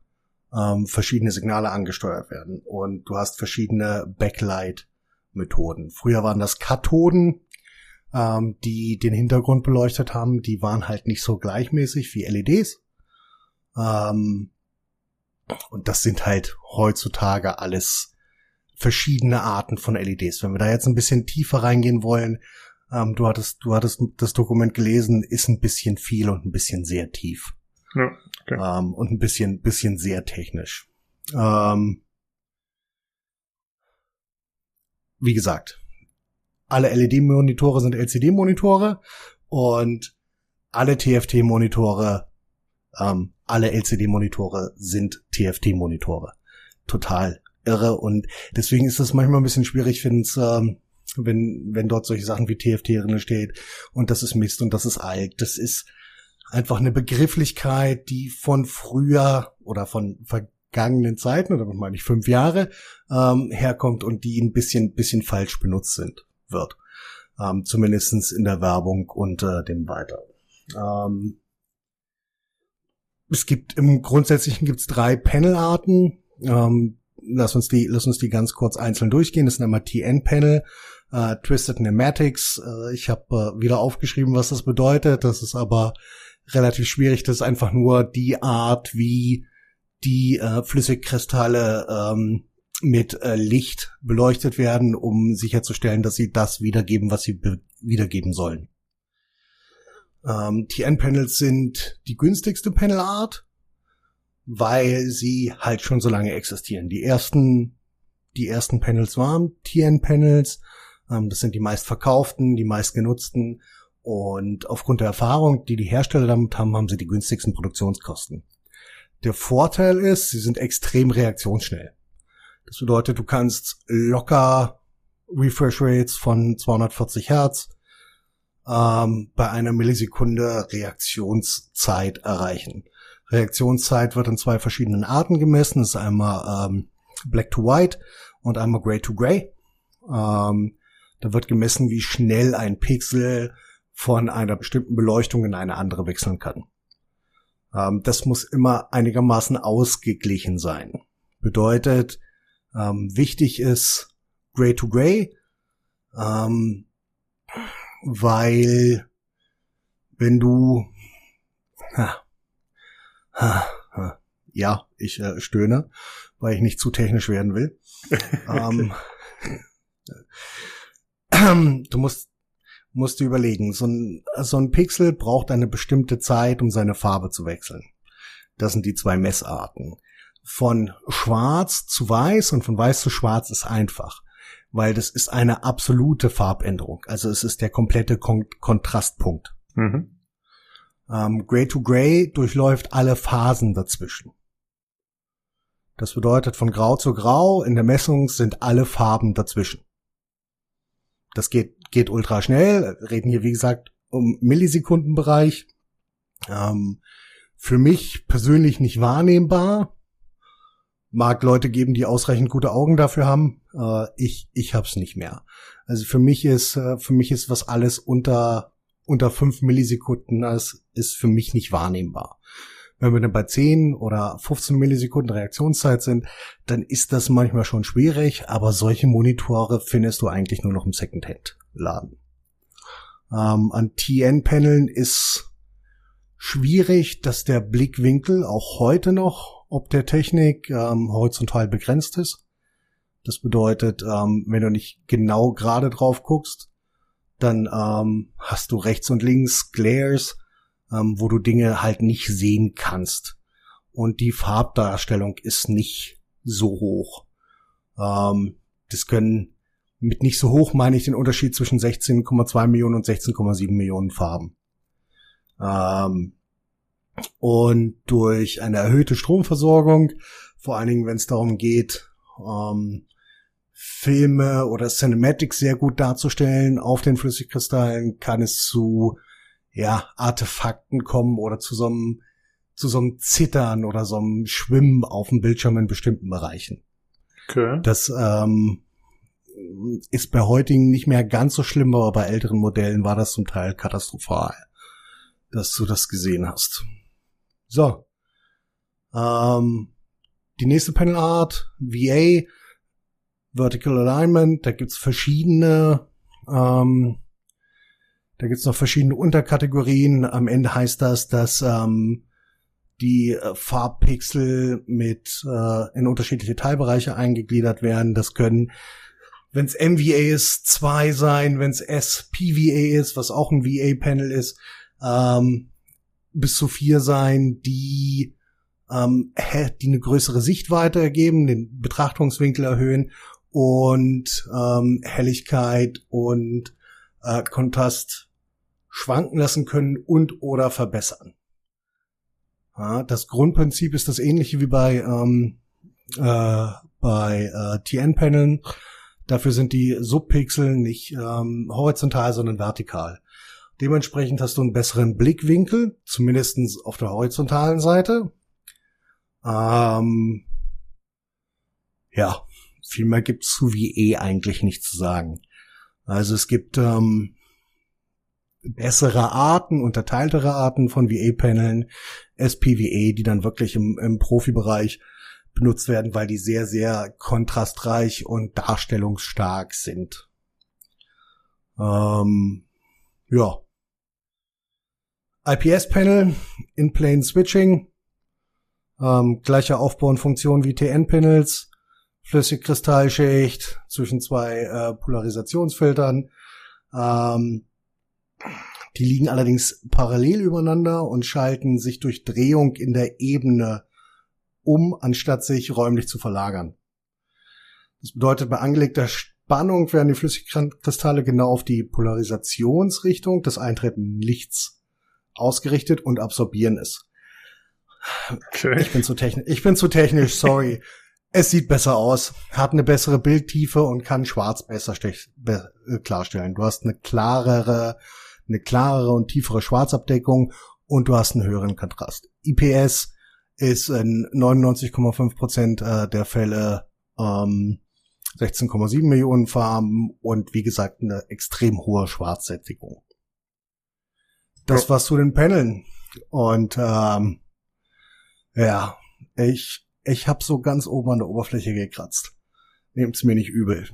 ähm, verschiedene Signale angesteuert werden. Und du hast verschiedene Backlight-Methoden. Früher waren das Kathoden, ähm, die den Hintergrund beleuchtet haben, die waren halt nicht so gleichmäßig wie LEDs. Ähm, und das sind halt heutzutage alles verschiedene Arten von LEDs. Wenn wir da jetzt ein bisschen tiefer reingehen wollen, ähm, du hattest, du hattest das Dokument gelesen, ist ein bisschen viel und ein bisschen sehr tief. Ja, okay. ähm, und ein bisschen, bisschen sehr technisch. Ähm, wie gesagt, alle LED-Monitore sind LCD-Monitore und alle TFT-Monitore, ähm, alle LCD-Monitore sind TFT-Monitore. Total irre und deswegen ist es manchmal ein bisschen schwierig, wenn's, ähm, wenn, wenn dort solche Sachen wie TFT drin steht und das ist Mist und das ist alt. Das ist einfach eine Begrifflichkeit, die von früher oder von vergangenen Zeiten, oder meine ich fünf Jahre, ähm, herkommt und die ein bisschen, bisschen falsch benutzt sind wird. Ähm, zumindestens in der Werbung und äh, dem weiter. Ähm, es gibt im Grundsätzlichen gibt's drei Panelarten. Ähm, lass uns die, lass uns die ganz kurz einzeln durchgehen. Das sind einmal TN-Panel, äh, Twisted Pneumatics. Äh, ich habe äh, wieder aufgeschrieben, was das bedeutet. Das ist aber relativ schwierig. Das ist einfach nur die Art, wie die äh, Flüssigkristalle ähm, mit äh, Licht beleuchtet werden, um sicherzustellen, dass sie das wiedergeben, was sie wiedergeben sollen. Ähm, TN-Panels sind die günstigste Panelart, weil sie halt schon so lange existieren. Die ersten, die ersten Panels waren TN-Panels. Ähm, das sind die meistverkauften, die meistgenutzten. Und aufgrund der Erfahrung, die die Hersteller damit haben, haben sie die günstigsten Produktionskosten. Der Vorteil ist, sie sind extrem reaktionsschnell. Das bedeutet, du kannst locker Refresh Rates von 240 Hertz ähm, bei einer Millisekunde Reaktionszeit erreichen. Reaktionszeit wird in zwei verschiedenen Arten gemessen. Das ist einmal ähm, Black to White und einmal Gray to Gray. Ähm, da wird gemessen, wie schnell ein Pixel von einer bestimmten Beleuchtung in eine andere wechseln kann. Ähm, das muss immer einigermaßen ausgeglichen sein. Bedeutet, ähm, wichtig ist Gray to Gray, ähm, weil wenn du ja, ich äh, stöhne, weil ich nicht zu technisch werden will. ähm, du musst musst du überlegen, so ein, so ein Pixel braucht eine bestimmte Zeit, um seine Farbe zu wechseln. Das sind die zwei Messarten. Von schwarz zu weiß und von weiß zu schwarz ist einfach, weil das ist eine absolute Farbänderung. Also es ist der komplette Kon Kontrastpunkt. Mhm. Ähm, Gray to Gray durchläuft alle Phasen dazwischen. Das bedeutet, von Grau zu Grau in der Messung sind alle Farben dazwischen. Das geht geht ultra schnell. Reden hier, wie gesagt, um Millisekundenbereich. Ähm, für mich persönlich nicht wahrnehmbar. Mag Leute geben, die ausreichend gute Augen dafür haben. Äh, ich, ich hab's nicht mehr. Also für mich ist, äh, für mich ist was alles unter, unter fünf Millisekunden, das ist für mich nicht wahrnehmbar. Wenn wir dann bei 10 oder 15 Millisekunden Reaktionszeit sind, dann ist das manchmal schon schwierig, aber solche Monitore findest du eigentlich nur noch im Secondhand laden. Ähm, an TN-Paneln ist schwierig, dass der Blickwinkel auch heute noch ob der Technik ähm, horizontal begrenzt ist. Das bedeutet, ähm, wenn du nicht genau gerade drauf guckst, dann ähm, hast du rechts und links Glares, ähm, wo du Dinge halt nicht sehen kannst. Und die Farbdarstellung ist nicht so hoch. Ähm, das können mit nicht so hoch meine ich den Unterschied zwischen 16,2 Millionen und 16,7 Millionen Farben. Ähm, und durch eine erhöhte Stromversorgung, vor allen Dingen wenn es darum geht, ähm, Filme oder Cinematics sehr gut darzustellen auf den Flüssigkristallen, kann es zu ja, Artefakten kommen oder zu so einem zu so einem Zittern oder so einem Schwimmen auf dem Bildschirm in bestimmten Bereichen. Okay. Das ähm, ist bei heutigen nicht mehr ganz so schlimm, aber bei älteren Modellen war das zum Teil katastrophal, dass du das gesehen hast. So. Ähm, die nächste Panelart, VA, Vertical Alignment, da gibt's verschiedene, ähm, da gibt's noch verschiedene Unterkategorien. Am Ende heißt das, dass ähm, die äh, Farbpixel mit äh, in unterschiedliche Teilbereiche eingegliedert werden. Das können wenn es MVA ist, zwei sein, wenn es SPVA ist, was auch ein VA-Panel ist, ähm, bis zu vier sein, die ähm, die eine größere Sichtweite ergeben, den Betrachtungswinkel erhöhen und ähm, Helligkeit und äh, Kontrast schwanken lassen können und oder verbessern. Ja, das Grundprinzip ist das ähnliche wie bei ähm, äh, bei äh, TN-Paneln. Dafür sind die Subpixel nicht ähm, horizontal, sondern vertikal. Dementsprechend hast du einen besseren Blickwinkel, zumindestens auf der horizontalen Seite. Ähm, ja, viel mehr gibt's zu VE eigentlich nicht zu sagen. Also es gibt ähm, bessere Arten, unterteiltere Arten von VE-Paneln, SPVA, die dann wirklich im, im Profibereich benutzt werden, weil die sehr, sehr kontrastreich und darstellungsstark sind. Ähm, ja. IPS-Panel in Plane Switching, ähm, gleicher Aufbau und Funktion wie TN-Panels, Flüssigkristallschicht zwischen zwei äh, Polarisationsfiltern. Ähm, die liegen allerdings parallel übereinander und schalten sich durch Drehung in der Ebene um, anstatt sich räumlich zu verlagern. Das bedeutet, bei angelegter Spannung werden die Flüssigkristalle genau auf die Polarisationsrichtung des eintretenden Lichts ausgerichtet und absorbieren es. Okay. Ich bin zu technisch, ich bin zu technisch, sorry. es sieht besser aus, hat eine bessere Bildtiefe und kann schwarz besser be äh, klarstellen. Du hast eine klarere, eine klarere und tiefere Schwarzabdeckung und du hast einen höheren Kontrast. IPS ist in 99,5 Prozent äh, der Fälle ähm, 16,7 Millionen Farben und wie gesagt eine extrem hohe Schwarzsättigung. Das war's zu den Paneln. Und ähm, ja, ich, ich hab so ganz oben an der Oberfläche gekratzt. Nehmt's mir nicht übel.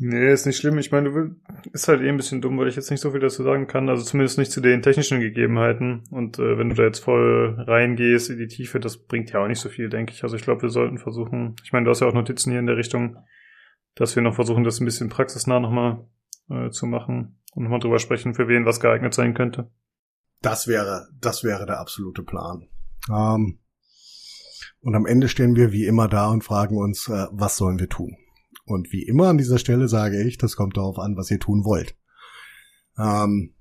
Nee, ist nicht schlimm. Ich meine, du ist halt eh ein bisschen dumm, weil ich jetzt nicht so viel dazu sagen kann. Also zumindest nicht zu den technischen Gegebenheiten. Und äh, wenn du da jetzt voll reingehst in die Tiefe, das bringt ja auch nicht so viel, denke ich. Also ich glaube, wir sollten versuchen. Ich meine, du hast ja auch Notizen hier in der Richtung, dass wir noch versuchen, das ein bisschen praxisnah nochmal äh, zu machen und nochmal drüber sprechen, für wen was geeignet sein könnte. Das wäre, das wäre der absolute Plan. Ähm, und am Ende stehen wir wie immer da und fragen uns, äh, was sollen wir tun? Und wie immer an dieser Stelle sage ich, das kommt darauf an, was ihr tun wollt. Ähm,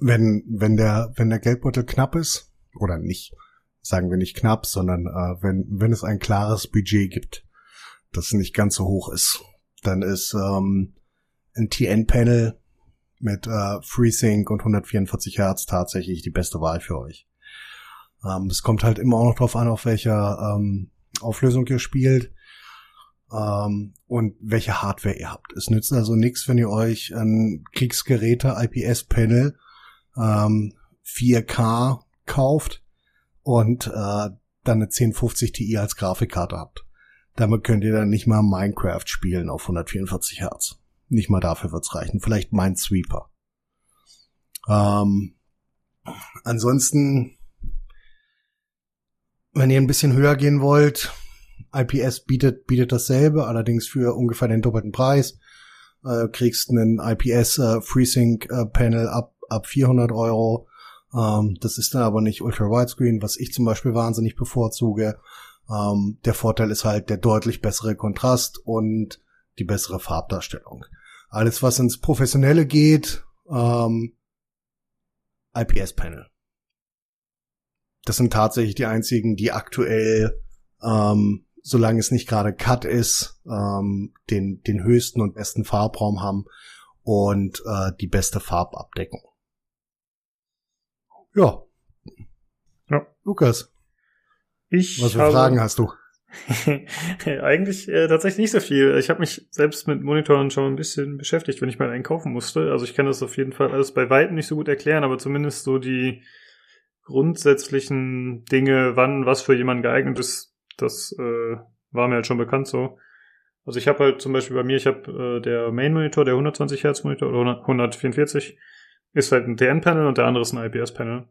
wenn, wenn der, wenn der Geldbeutel knapp ist, oder nicht, sagen wir nicht knapp, sondern äh, wenn, wenn es ein klares Budget gibt, das nicht ganz so hoch ist, dann ist ähm, ein TN-Panel mit äh, FreeSync und 144 Hertz tatsächlich die beste Wahl für euch. Ähm, es kommt halt immer auch noch drauf an, auf welcher ähm, Auflösung ihr spielt ähm, und welche Hardware ihr habt. Es nützt also nichts, wenn ihr euch ein Kriegsgeräte IPS-Panel ähm, 4K kauft und äh, dann eine 1050 Ti als Grafikkarte habt. Damit könnt ihr dann nicht mal Minecraft spielen auf 144 Hertz. Nicht mal dafür wird's reichen. Vielleicht Minesweeper. Ähm, ansonsten wenn ihr ein bisschen höher gehen wollt, IPS bietet, bietet dasselbe, allerdings für ungefähr den doppelten Preis. Äh, kriegst einen IPS äh, FreeSync äh, Panel ab, ab 400 Euro. Ähm, das ist dann aber nicht Ultra Widescreen, was ich zum Beispiel wahnsinnig bevorzuge. Ähm, der Vorteil ist halt der deutlich bessere Kontrast und die bessere Farbdarstellung. Alles, was ins Professionelle geht, ähm, IPS Panel das sind tatsächlich die einzigen, die aktuell, ähm, solange es nicht gerade Cut ist, ähm, den, den höchsten und besten Farbraum haben und äh, die beste Farbabdeckung. Ja. Ja. Lukas. Ich Was für habe, Fragen hast du? Eigentlich äh, tatsächlich nicht so viel. Ich habe mich selbst mit Monitoren schon ein bisschen beschäftigt, wenn ich mal einen kaufen musste. Also ich kann das auf jeden Fall alles bei weitem nicht so gut erklären, aber zumindest so die grundsätzlichen Dinge, wann was für jemanden geeignet ist, das äh, war mir halt schon bekannt so. Also ich habe halt zum Beispiel bei mir, ich habe äh, der Main-Monitor, der 120 Hertz Monitor oder 144, ist halt ein TN-Panel und der andere ist ein IPS-Panel.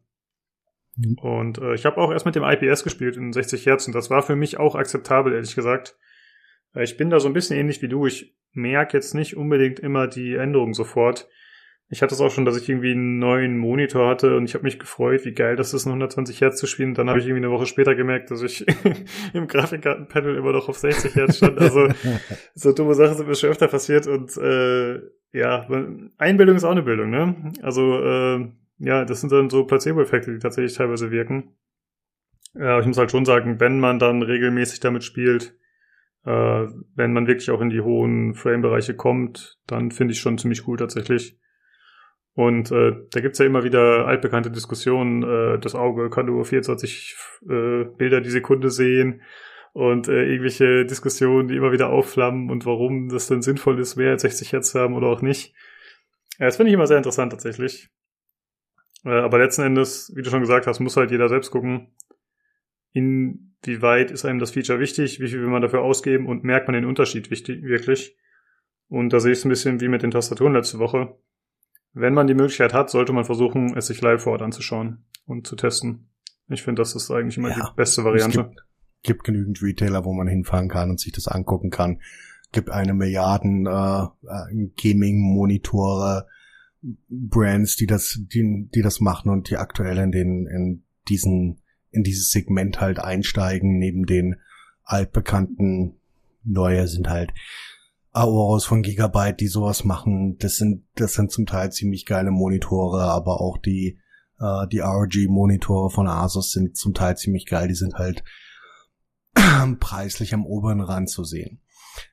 Mhm. Und äh, ich habe auch erst mit dem IPS gespielt in 60 Hertz und das war für mich auch akzeptabel, ehrlich gesagt. Äh, ich bin da so ein bisschen ähnlich wie du. Ich merke jetzt nicht unbedingt immer die Änderungen sofort. Ich hatte es auch schon, dass ich irgendwie einen neuen Monitor hatte und ich habe mich gefreut, wie geil das ist, ein 120 Hertz zu spielen. dann habe ich irgendwie eine Woche später gemerkt, dass ich im Grafikkartenpanel immer noch auf 60 Hertz stand. Also so dumme Sachen sind mir schon öfter passiert und äh, ja, Einbildung ist auch eine Bildung, ne? Also äh, ja, das sind dann so Placebo-Effekte, die tatsächlich teilweise wirken. Ja, ich muss halt schon sagen, wenn man dann regelmäßig damit spielt, äh, wenn man wirklich auch in die hohen Frame-Bereiche kommt, dann finde ich schon ziemlich cool tatsächlich. Und äh, da gibt's ja immer wieder altbekannte Diskussionen. Äh, das Auge kann nur 24 äh, Bilder die Sekunde sehen und äh, irgendwelche Diskussionen, die immer wieder aufflammen und warum das denn sinnvoll ist, mehr als 60 Hertz zu haben oder auch nicht. Ja, das finde ich immer sehr interessant tatsächlich. Äh, aber letzten Endes, wie du schon gesagt hast, muss halt jeder selbst gucken, in wie weit ist einem das Feature wichtig, wie viel will man dafür ausgeben und merkt man den Unterschied wichtig, wirklich. Und da sehe ich es ein bisschen wie mit den Tastaturen letzte Woche. Wenn man die Möglichkeit hat, sollte man versuchen, es sich live vor Ort anzuschauen und zu testen. Ich finde, das ist eigentlich immer ja, die beste Variante. Es gibt, gibt, genügend Retailer, wo man hinfahren kann und sich das angucken kann. Gibt eine Milliarden äh, äh Gaming-Monitore, Brands, die das, die, die das machen und die aktuell in den, in diesen, in dieses Segment halt einsteigen, neben den altbekannten neue sind halt Aoros von Gigabyte, die sowas machen. Das sind, das sind zum Teil ziemlich geile Monitore, aber auch die, äh, die ROG-Monitore von Asus sind zum Teil ziemlich geil. Die sind halt preislich am oberen Rand zu sehen.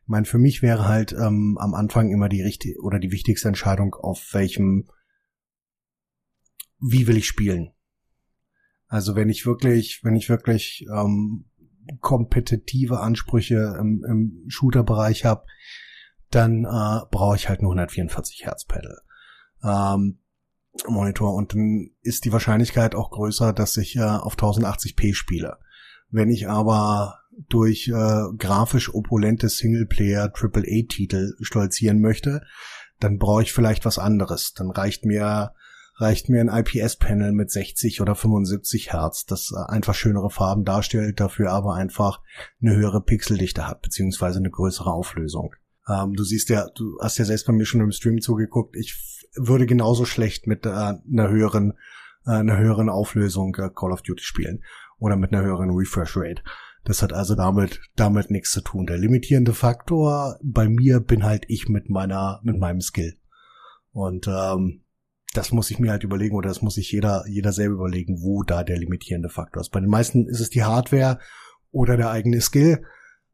Ich meine, für mich wäre halt ähm, am Anfang immer die richtige oder die wichtigste Entscheidung, auf welchem, wie will ich spielen. Also wenn ich wirklich, wenn ich wirklich ähm, kompetitive Ansprüche im, im Shooter-Bereich habe, dann äh, brauche ich halt nur 144 Hertz Pedal. Ähm, Monitor und dann ist die Wahrscheinlichkeit auch größer, dass ich äh, auf 1080p spiele. Wenn ich aber durch äh, grafisch opulente Singleplayer AAA-Titel stolzieren möchte, dann brauche ich vielleicht was anderes. Dann reicht mir reicht mir ein IPS-Panel mit 60 oder 75 Hertz, das äh, einfach schönere Farben darstellt, dafür aber einfach eine höhere Pixeldichte hat, beziehungsweise eine größere Auflösung. Ähm, du siehst ja, du hast ja selbst bei mir schon im Stream zugeguckt, ich würde genauso schlecht mit äh, einer höheren, äh, einer höheren Auflösung äh, Call of Duty spielen oder mit einer höheren Refresh Rate. Das hat also damit, damit nichts zu tun. Der limitierende Faktor bei mir bin halt ich mit meiner, mit meinem Skill. Und ähm, das muss ich mir halt überlegen oder das muss sich jeder, jeder selber überlegen, wo da der limitierende Faktor ist. Bei den meisten ist es die Hardware oder der eigene Skill.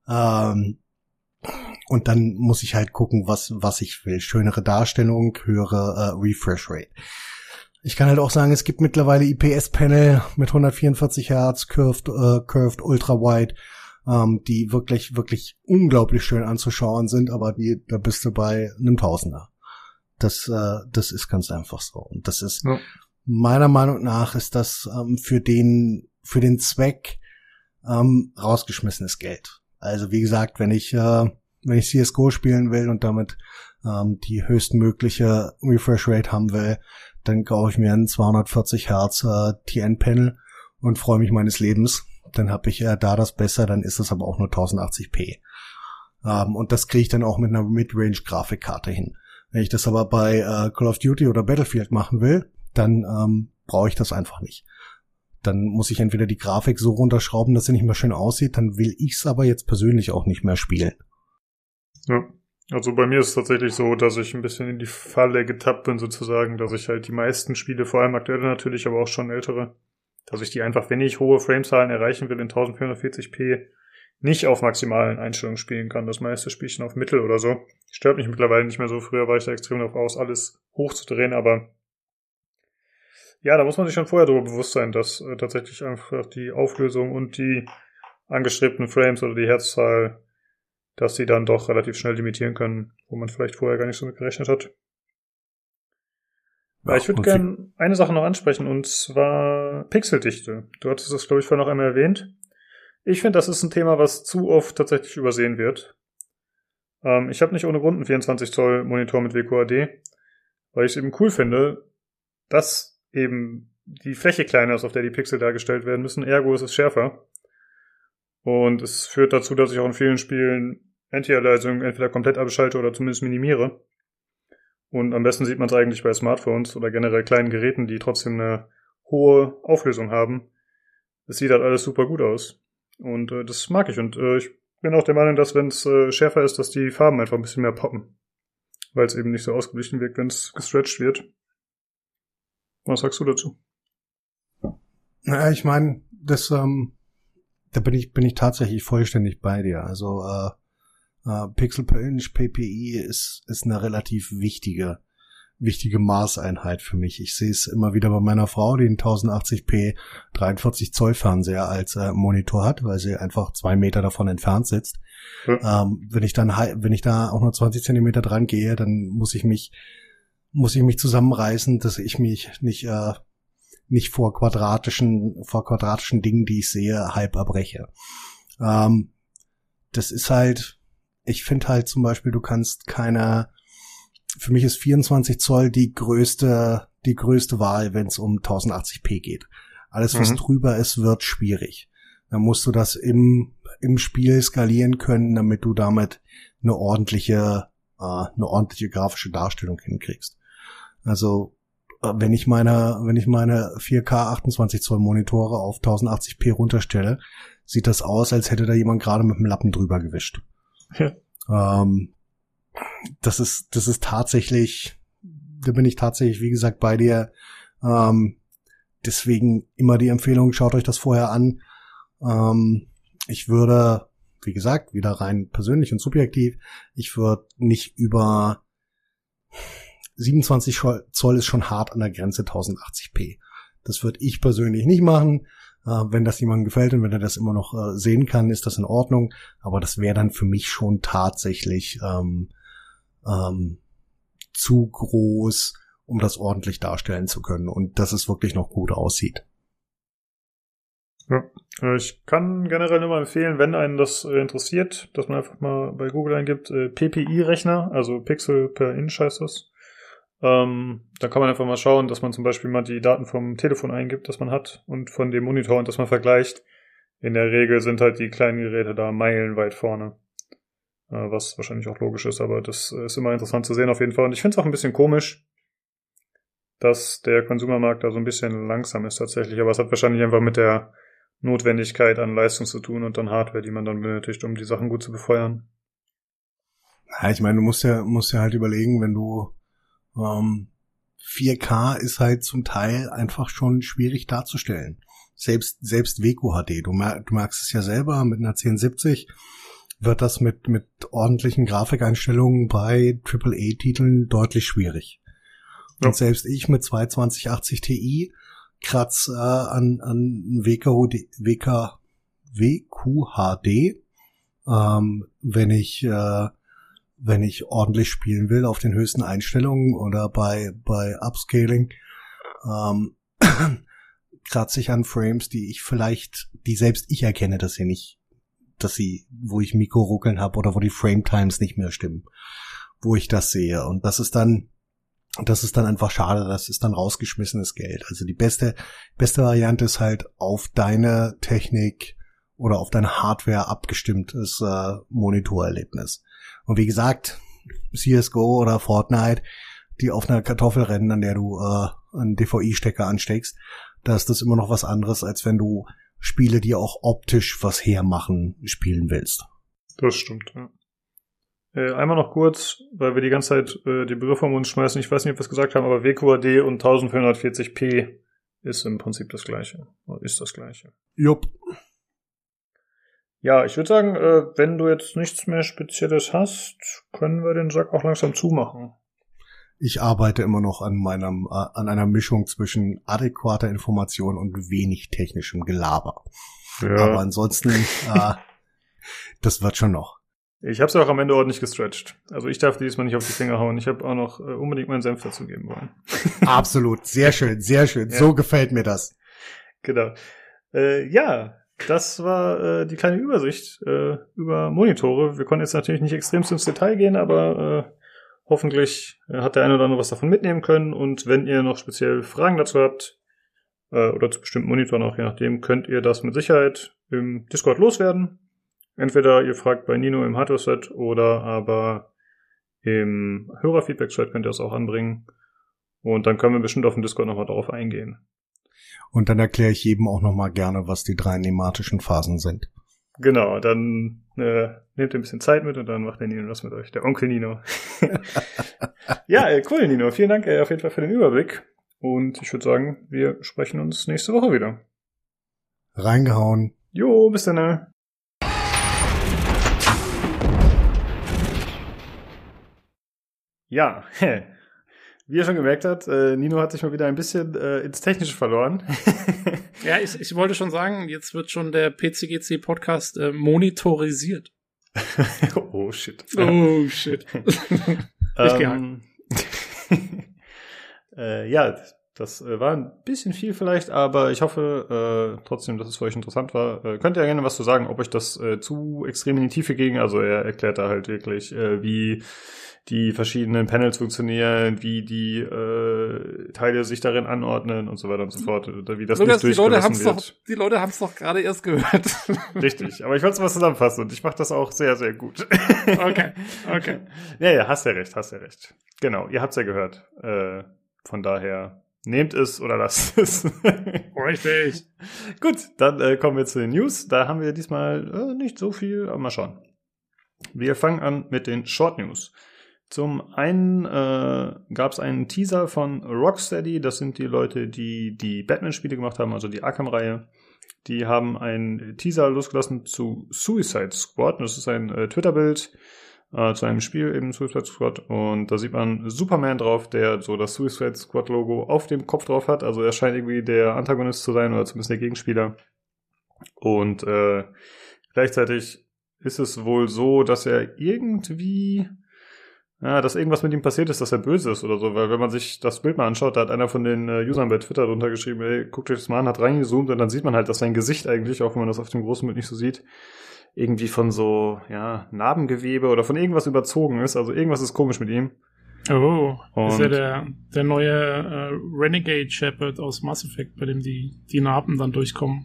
Ähm, und dann muss ich halt gucken, was, was ich will. Schönere Darstellung, höhere äh, Refresh Rate. Ich kann halt auch sagen, es gibt mittlerweile IPS-Panel mit 144 Hertz, Curved, äh, Curved Ultra Wide, ähm, die wirklich, wirklich unglaublich schön anzuschauen sind, aber die, da bist du bei einem Tausender. Das, äh, das ist ganz einfach so. Und das ist, ja. meiner Meinung nach, ist das ähm, für den, für den Zweck ähm, rausgeschmissenes Geld. Also wie gesagt, wenn ich, äh, wenn ich CSGO spielen will und damit ähm, die höchstmögliche Refresh Rate haben will, dann kaufe ich mir ein 240 Hertz äh, TN-Panel und freue mich meines Lebens. Dann habe ich äh, da das besser, dann ist es aber auch nur 1080p. Ähm, und das kriege ich dann auch mit einer Midrange-Grafikkarte hin. Wenn ich das aber bei äh, Call of Duty oder Battlefield machen will, dann ähm, brauche ich das einfach nicht. Dann muss ich entweder die Grafik so runterschrauben, dass sie nicht mehr schön aussieht, dann will ich es aber jetzt persönlich auch nicht mehr spielen. Ja. Also bei mir ist es tatsächlich so, dass ich ein bisschen in die Falle getappt bin, sozusagen, dass ich halt die meisten Spiele, vor allem aktuelle natürlich, aber auch schon ältere, dass ich die einfach, wenn ich hohe Framezahlen erreichen will, in 1440p nicht auf maximalen Einstellungen spielen kann. Das meiste Spielchen auf Mittel oder so. Stört mich mittlerweile nicht mehr so. Früher war ich da extrem darauf aus, alles hochzudrehen, aber ja, da muss man sich schon vorher darüber bewusst sein, dass äh, tatsächlich einfach die Auflösung und die angestrebten Frames oder die Herzzahl dass sie dann doch relativ schnell limitieren können, wo man vielleicht vorher gar nicht so mit gerechnet hat. Ja, ich würde gerne eine Sache noch ansprechen, und zwar Pixeldichte. Du hattest das, glaube ich, vorhin noch einmal erwähnt. Ich finde, das ist ein Thema, was zu oft tatsächlich übersehen wird. Ähm, ich habe nicht ohne Grund einen 24 Zoll Monitor mit WQAD, weil ich es eben cool finde, dass eben die Fläche kleiner ist, auf der die Pixel dargestellt werden müssen. Ergo ist es schärfer. Und es führt dazu, dass ich auch in vielen Spielen Anti-Aliasing entweder komplett abschalte oder zumindest minimiere. Und am besten sieht man es eigentlich bei Smartphones oder generell kleinen Geräten, die trotzdem eine hohe Auflösung haben. Es sieht halt alles super gut aus. Und äh, das mag ich. Und äh, ich bin auch der Meinung, dass wenn es äh, schärfer ist, dass die Farben einfach ein bisschen mehr poppen. Weil es eben nicht so ausgeglichen wirkt, wenn es gestretched wird. Was sagst du dazu? Naja, ich meine, das ähm, da bin ich, bin ich tatsächlich vollständig bei dir. Also äh, äh, Pixel per Inch, PPI ist, ist eine relativ wichtige, wichtige Maßeinheit für mich. Ich sehe es immer wieder bei meiner Frau, die einen 1080p 43 Zoll Fernseher als äh, Monitor hat, weil sie einfach zwei Meter davon entfernt sitzt. Ja. Ähm, wenn ich dann, wenn ich da auch nur 20 Zentimeter dran gehe, dann muss ich mich, muss ich mich zusammenreißen, dass ich mich nicht äh, nicht vor quadratischen, vor quadratischen Dingen, die ich sehe, halb erbreche. Ähm, das ist halt, ich finde halt zum Beispiel, du kannst keine, für mich ist 24 Zoll die größte, die größte Wahl, wenn es um 1080p geht. Alles, was mhm. drüber ist, wird schwierig. Dann musst du das im, im Spiel skalieren können, damit du damit eine ordentliche, äh, eine ordentliche grafische Darstellung hinkriegst. Also äh, wenn ich meine, wenn ich meine 4K 28 Zoll Monitore auf 1080p runterstelle, sieht das aus, als hätte da jemand gerade mit dem Lappen drüber gewischt. Ähm, das ist, das ist tatsächlich, da bin ich tatsächlich, wie gesagt, bei dir. Ähm, deswegen immer die Empfehlung, schaut euch das vorher an. Ähm, ich würde, wie gesagt, wieder rein persönlich und subjektiv, ich würde nicht über 27 Zoll ist schon hart an der Grenze 1080p. Das würde ich persönlich nicht machen. Äh, wenn das jemandem gefällt und wenn er das immer noch äh, sehen kann, ist das in Ordnung. Aber das wäre dann für mich schon tatsächlich ähm, ähm, zu groß, um das ordentlich darstellen zu können und dass es wirklich noch gut aussieht. Ja, äh, ich kann generell nur mal empfehlen, wenn einen das interessiert, dass man einfach mal bei Google eingibt, PPI-Rechner, also Pixel per Inch heißt das. Ähm, da kann man einfach mal schauen, dass man zum Beispiel mal die Daten vom Telefon eingibt, das man hat, und von dem Monitor und das man vergleicht. In der Regel sind halt die kleinen Geräte da meilenweit vorne. Äh, was wahrscheinlich auch logisch ist, aber das ist immer interessant zu sehen auf jeden Fall. Und ich finde es auch ein bisschen komisch, dass der Konsumermarkt da so ein bisschen langsam ist tatsächlich. Aber es hat wahrscheinlich einfach mit der Notwendigkeit an Leistung zu tun und dann Hardware, die man dann benötigt, um die Sachen gut zu befeuern. Ja, ich meine, du musst ja, musst ja halt überlegen, wenn du ähm, 4K ist halt zum Teil einfach schon schwierig darzustellen. Selbst, selbst WQHD, du, mer du merkst es ja selber, mit einer 1070 wird das mit, mit ordentlichen Grafikeinstellungen bei AAA-Titeln deutlich schwierig. Ja. Und selbst ich mit 22080 Ti kratz äh, an, an WQHD, WK, WQHD ähm, wenn ich äh, wenn ich ordentlich spielen will auf den höchsten Einstellungen oder bei, bei Upscaling, ähm, kratze ich an Frames, die ich vielleicht, die selbst ich erkenne, dass sie nicht, dass sie, wo ich Mikro-Ruckeln habe oder wo die Frame-Times nicht mehr stimmen, wo ich das sehe. Und das ist dann, das ist dann einfach schade, das ist dann rausgeschmissenes Geld. Also die beste, beste Variante ist halt auf deine Technik oder auf deine Hardware abgestimmtes äh, Monitorerlebnis. Und wie gesagt, CSGO oder Fortnite, die auf einer Kartoffel rennen, an der du äh, einen DVI-Stecker ansteckst, da ist das immer noch was anderes, als wenn du Spiele, die auch optisch was hermachen, spielen willst. Das stimmt, ja. Äh, einmal noch kurz, weil wir die ganze Zeit äh, die Begriffe um uns schmeißen. Ich weiß nicht, ob wir es gesagt haben, aber WQAD und 1440p ist im Prinzip das gleiche. Ist das gleiche. Jupp. Ja, ich würde sagen, äh, wenn du jetzt nichts mehr Spezielles hast, können wir den Sack auch langsam zumachen. Ich arbeite immer noch an meinem, äh, an einer Mischung zwischen adäquater Information und wenig technischem Gelaber. Ja. Aber ansonsten, äh, das wird schon noch. Ich habe es auch am Ende ordentlich gestretched. Also ich darf diesmal nicht auf die Finger hauen. Ich habe auch noch äh, unbedingt meinen Senf dazu geben wollen. Absolut, sehr schön, sehr schön. Ja. So gefällt mir das. Genau. Äh, ja, das war äh, die kleine Übersicht äh, über Monitore. Wir konnten jetzt natürlich nicht extrem ins Detail gehen, aber äh, hoffentlich äh, hat der eine oder andere was davon mitnehmen können. Und wenn ihr noch speziell Fragen dazu habt, äh, oder zu bestimmten Monitoren auch, je nachdem, könnt ihr das mit Sicherheit im Discord loswerden. Entweder ihr fragt bei Nino im Hardware-Set oder aber im Hörerfeedback-Chat könnt ihr das auch anbringen. Und dann können wir bestimmt auf dem Discord nochmal darauf eingehen. Und dann erkläre ich jedem auch nochmal gerne, was die drei nematischen Phasen sind. Genau, dann äh, nehmt ihr ein bisschen Zeit mit und dann macht der Nino das mit euch, der Onkel Nino. ja, äh, cool, Nino. Vielen Dank äh, auf jeden Fall für den Überblick. Und ich würde sagen, wir sprechen uns nächste Woche wieder. Reingehauen. Jo, bis dann. Äh. Ja, Wie er schon gemerkt hat, äh, Nino hat sich mal wieder ein bisschen äh, ins Technische verloren. ja, ich, ich wollte schon sagen, jetzt wird schon der PCGC Podcast äh, monitorisiert. oh shit. Oh shit. ähm, äh, ja, Das äh, war ein bisschen viel vielleicht, aber ich hoffe äh, trotzdem, dass es für euch interessant war. Äh, könnt ihr ja gerne was zu sagen, ob euch das äh, zu extrem in die Tiefe ging. Also er erklärt da halt wirklich, äh, wie die verschiedenen Panels funktionieren, wie die äh, Teile sich darin anordnen und so weiter und so fort, oder wie das Lukas, nicht die Leute haben's wird. Doch, die Leute haben es doch gerade erst gehört. Richtig, aber ich wollte es mal zusammenfassen und ich mache das auch sehr, sehr gut. okay, okay. Ja, ja, hast ja recht, hast ja recht. Genau, ihr habt's ja gehört. Äh, von daher nehmt es oder lasst es. Richtig. Gut, dann äh, kommen wir zu den News. Da haben wir diesmal äh, nicht so viel, aber mal schauen. Wir fangen an mit den Short News. Zum einen äh, gab es einen Teaser von Rocksteady, das sind die Leute, die die Batman-Spiele gemacht haben, also die Arkham-Reihe. Die haben einen Teaser losgelassen zu Suicide Squad. Das ist ein äh, Twitter-Bild äh, zu einem Spiel, eben Suicide Squad. Und da sieht man Superman drauf, der so das Suicide Squad-Logo auf dem Kopf drauf hat. Also er scheint irgendwie der Antagonist zu sein oder zumindest der Gegenspieler. Und äh, gleichzeitig ist es wohl so, dass er irgendwie ja, dass irgendwas mit ihm passiert ist, dass er böse ist oder so, weil wenn man sich das Bild mal anschaut, da hat einer von den äh, Usern bei Twitter drunter geschrieben, ey, guckt euch das mal an, hat reingezoomt und dann sieht man halt, dass sein Gesicht eigentlich, auch wenn man das auf dem großen Bild nicht so sieht, irgendwie von so, ja, Narbengewebe oder von irgendwas überzogen ist, also irgendwas ist komisch mit ihm. Oh, und ist ja der, der neue äh, Renegade Shepard aus Mass Effect, bei dem die, die Narben dann durchkommen.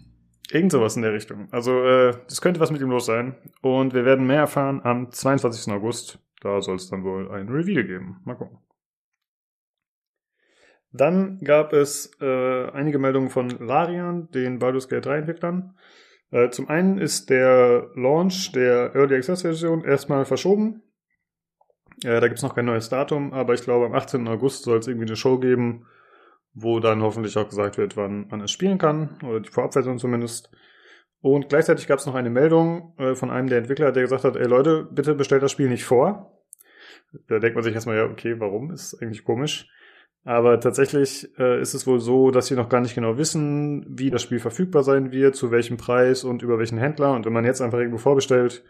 Irgend sowas in der Richtung. Also, äh, das könnte was mit ihm los sein. Und wir werden mehr erfahren am 22. August. Da soll es dann wohl ein Reveal geben. Mal gucken. Dann gab es äh, einige Meldungen von Larian, den Baldur's Gate 3 Entwicklern. Äh, zum einen ist der Launch der Early Access Version erstmal verschoben. Äh, da gibt es noch kein neues Datum, aber ich glaube, am 18. August soll es irgendwie eine Show geben, wo dann hoffentlich auch gesagt wird, wann man es spielen kann, oder die Vorabversion zumindest. Und gleichzeitig gab es noch eine Meldung äh, von einem der Entwickler, der gesagt hat, ey Leute, bitte bestellt das Spiel nicht vor. Da denkt man sich erstmal, ja, okay, warum? Ist eigentlich komisch. Aber tatsächlich äh, ist es wohl so, dass sie noch gar nicht genau wissen, wie das Spiel verfügbar sein wird, zu welchem Preis und über welchen Händler. Und wenn man jetzt einfach irgendwo vorbestellt,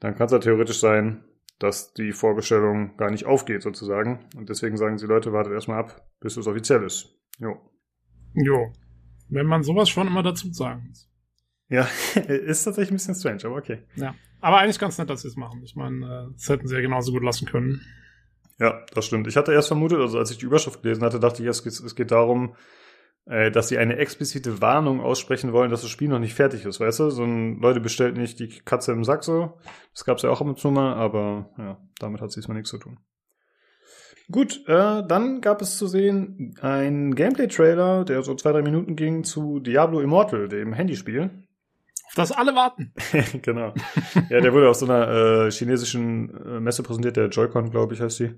dann kann es ja theoretisch sein, dass die Vorbestellung gar nicht aufgeht sozusagen. Und deswegen sagen sie, Leute, wartet erstmal ab, bis es offiziell ist. Jo. Jo. Wenn man sowas schon immer dazu sagen muss. Ja, ist tatsächlich ein bisschen strange, aber okay. Ja. Aber eigentlich ganz nett, dass sie es machen. Ich meine, äh, das hätten sie ja genauso gut lassen können. Ja, das stimmt. Ich hatte erst vermutet, also als ich die Überschrift gelesen hatte, dachte ich, es geht, es geht darum, äh, dass sie eine explizite Warnung aussprechen wollen, dass das Spiel noch nicht fertig ist, weißt du? So ein, Leute bestellt nicht die Katze im Sack so. Das gab's ja auch ab mal, aber ja, damit hat es diesmal nichts zu tun. Gut, äh, dann gab es zu sehen ein Gameplay-Trailer, der so zwei, drei Minuten ging zu Diablo Immortal, dem Handyspiel auf das alle warten. genau. Ja, der wurde auf so einer äh, chinesischen äh, Messe präsentiert, der Joy-Con, glaube ich, heißt sie.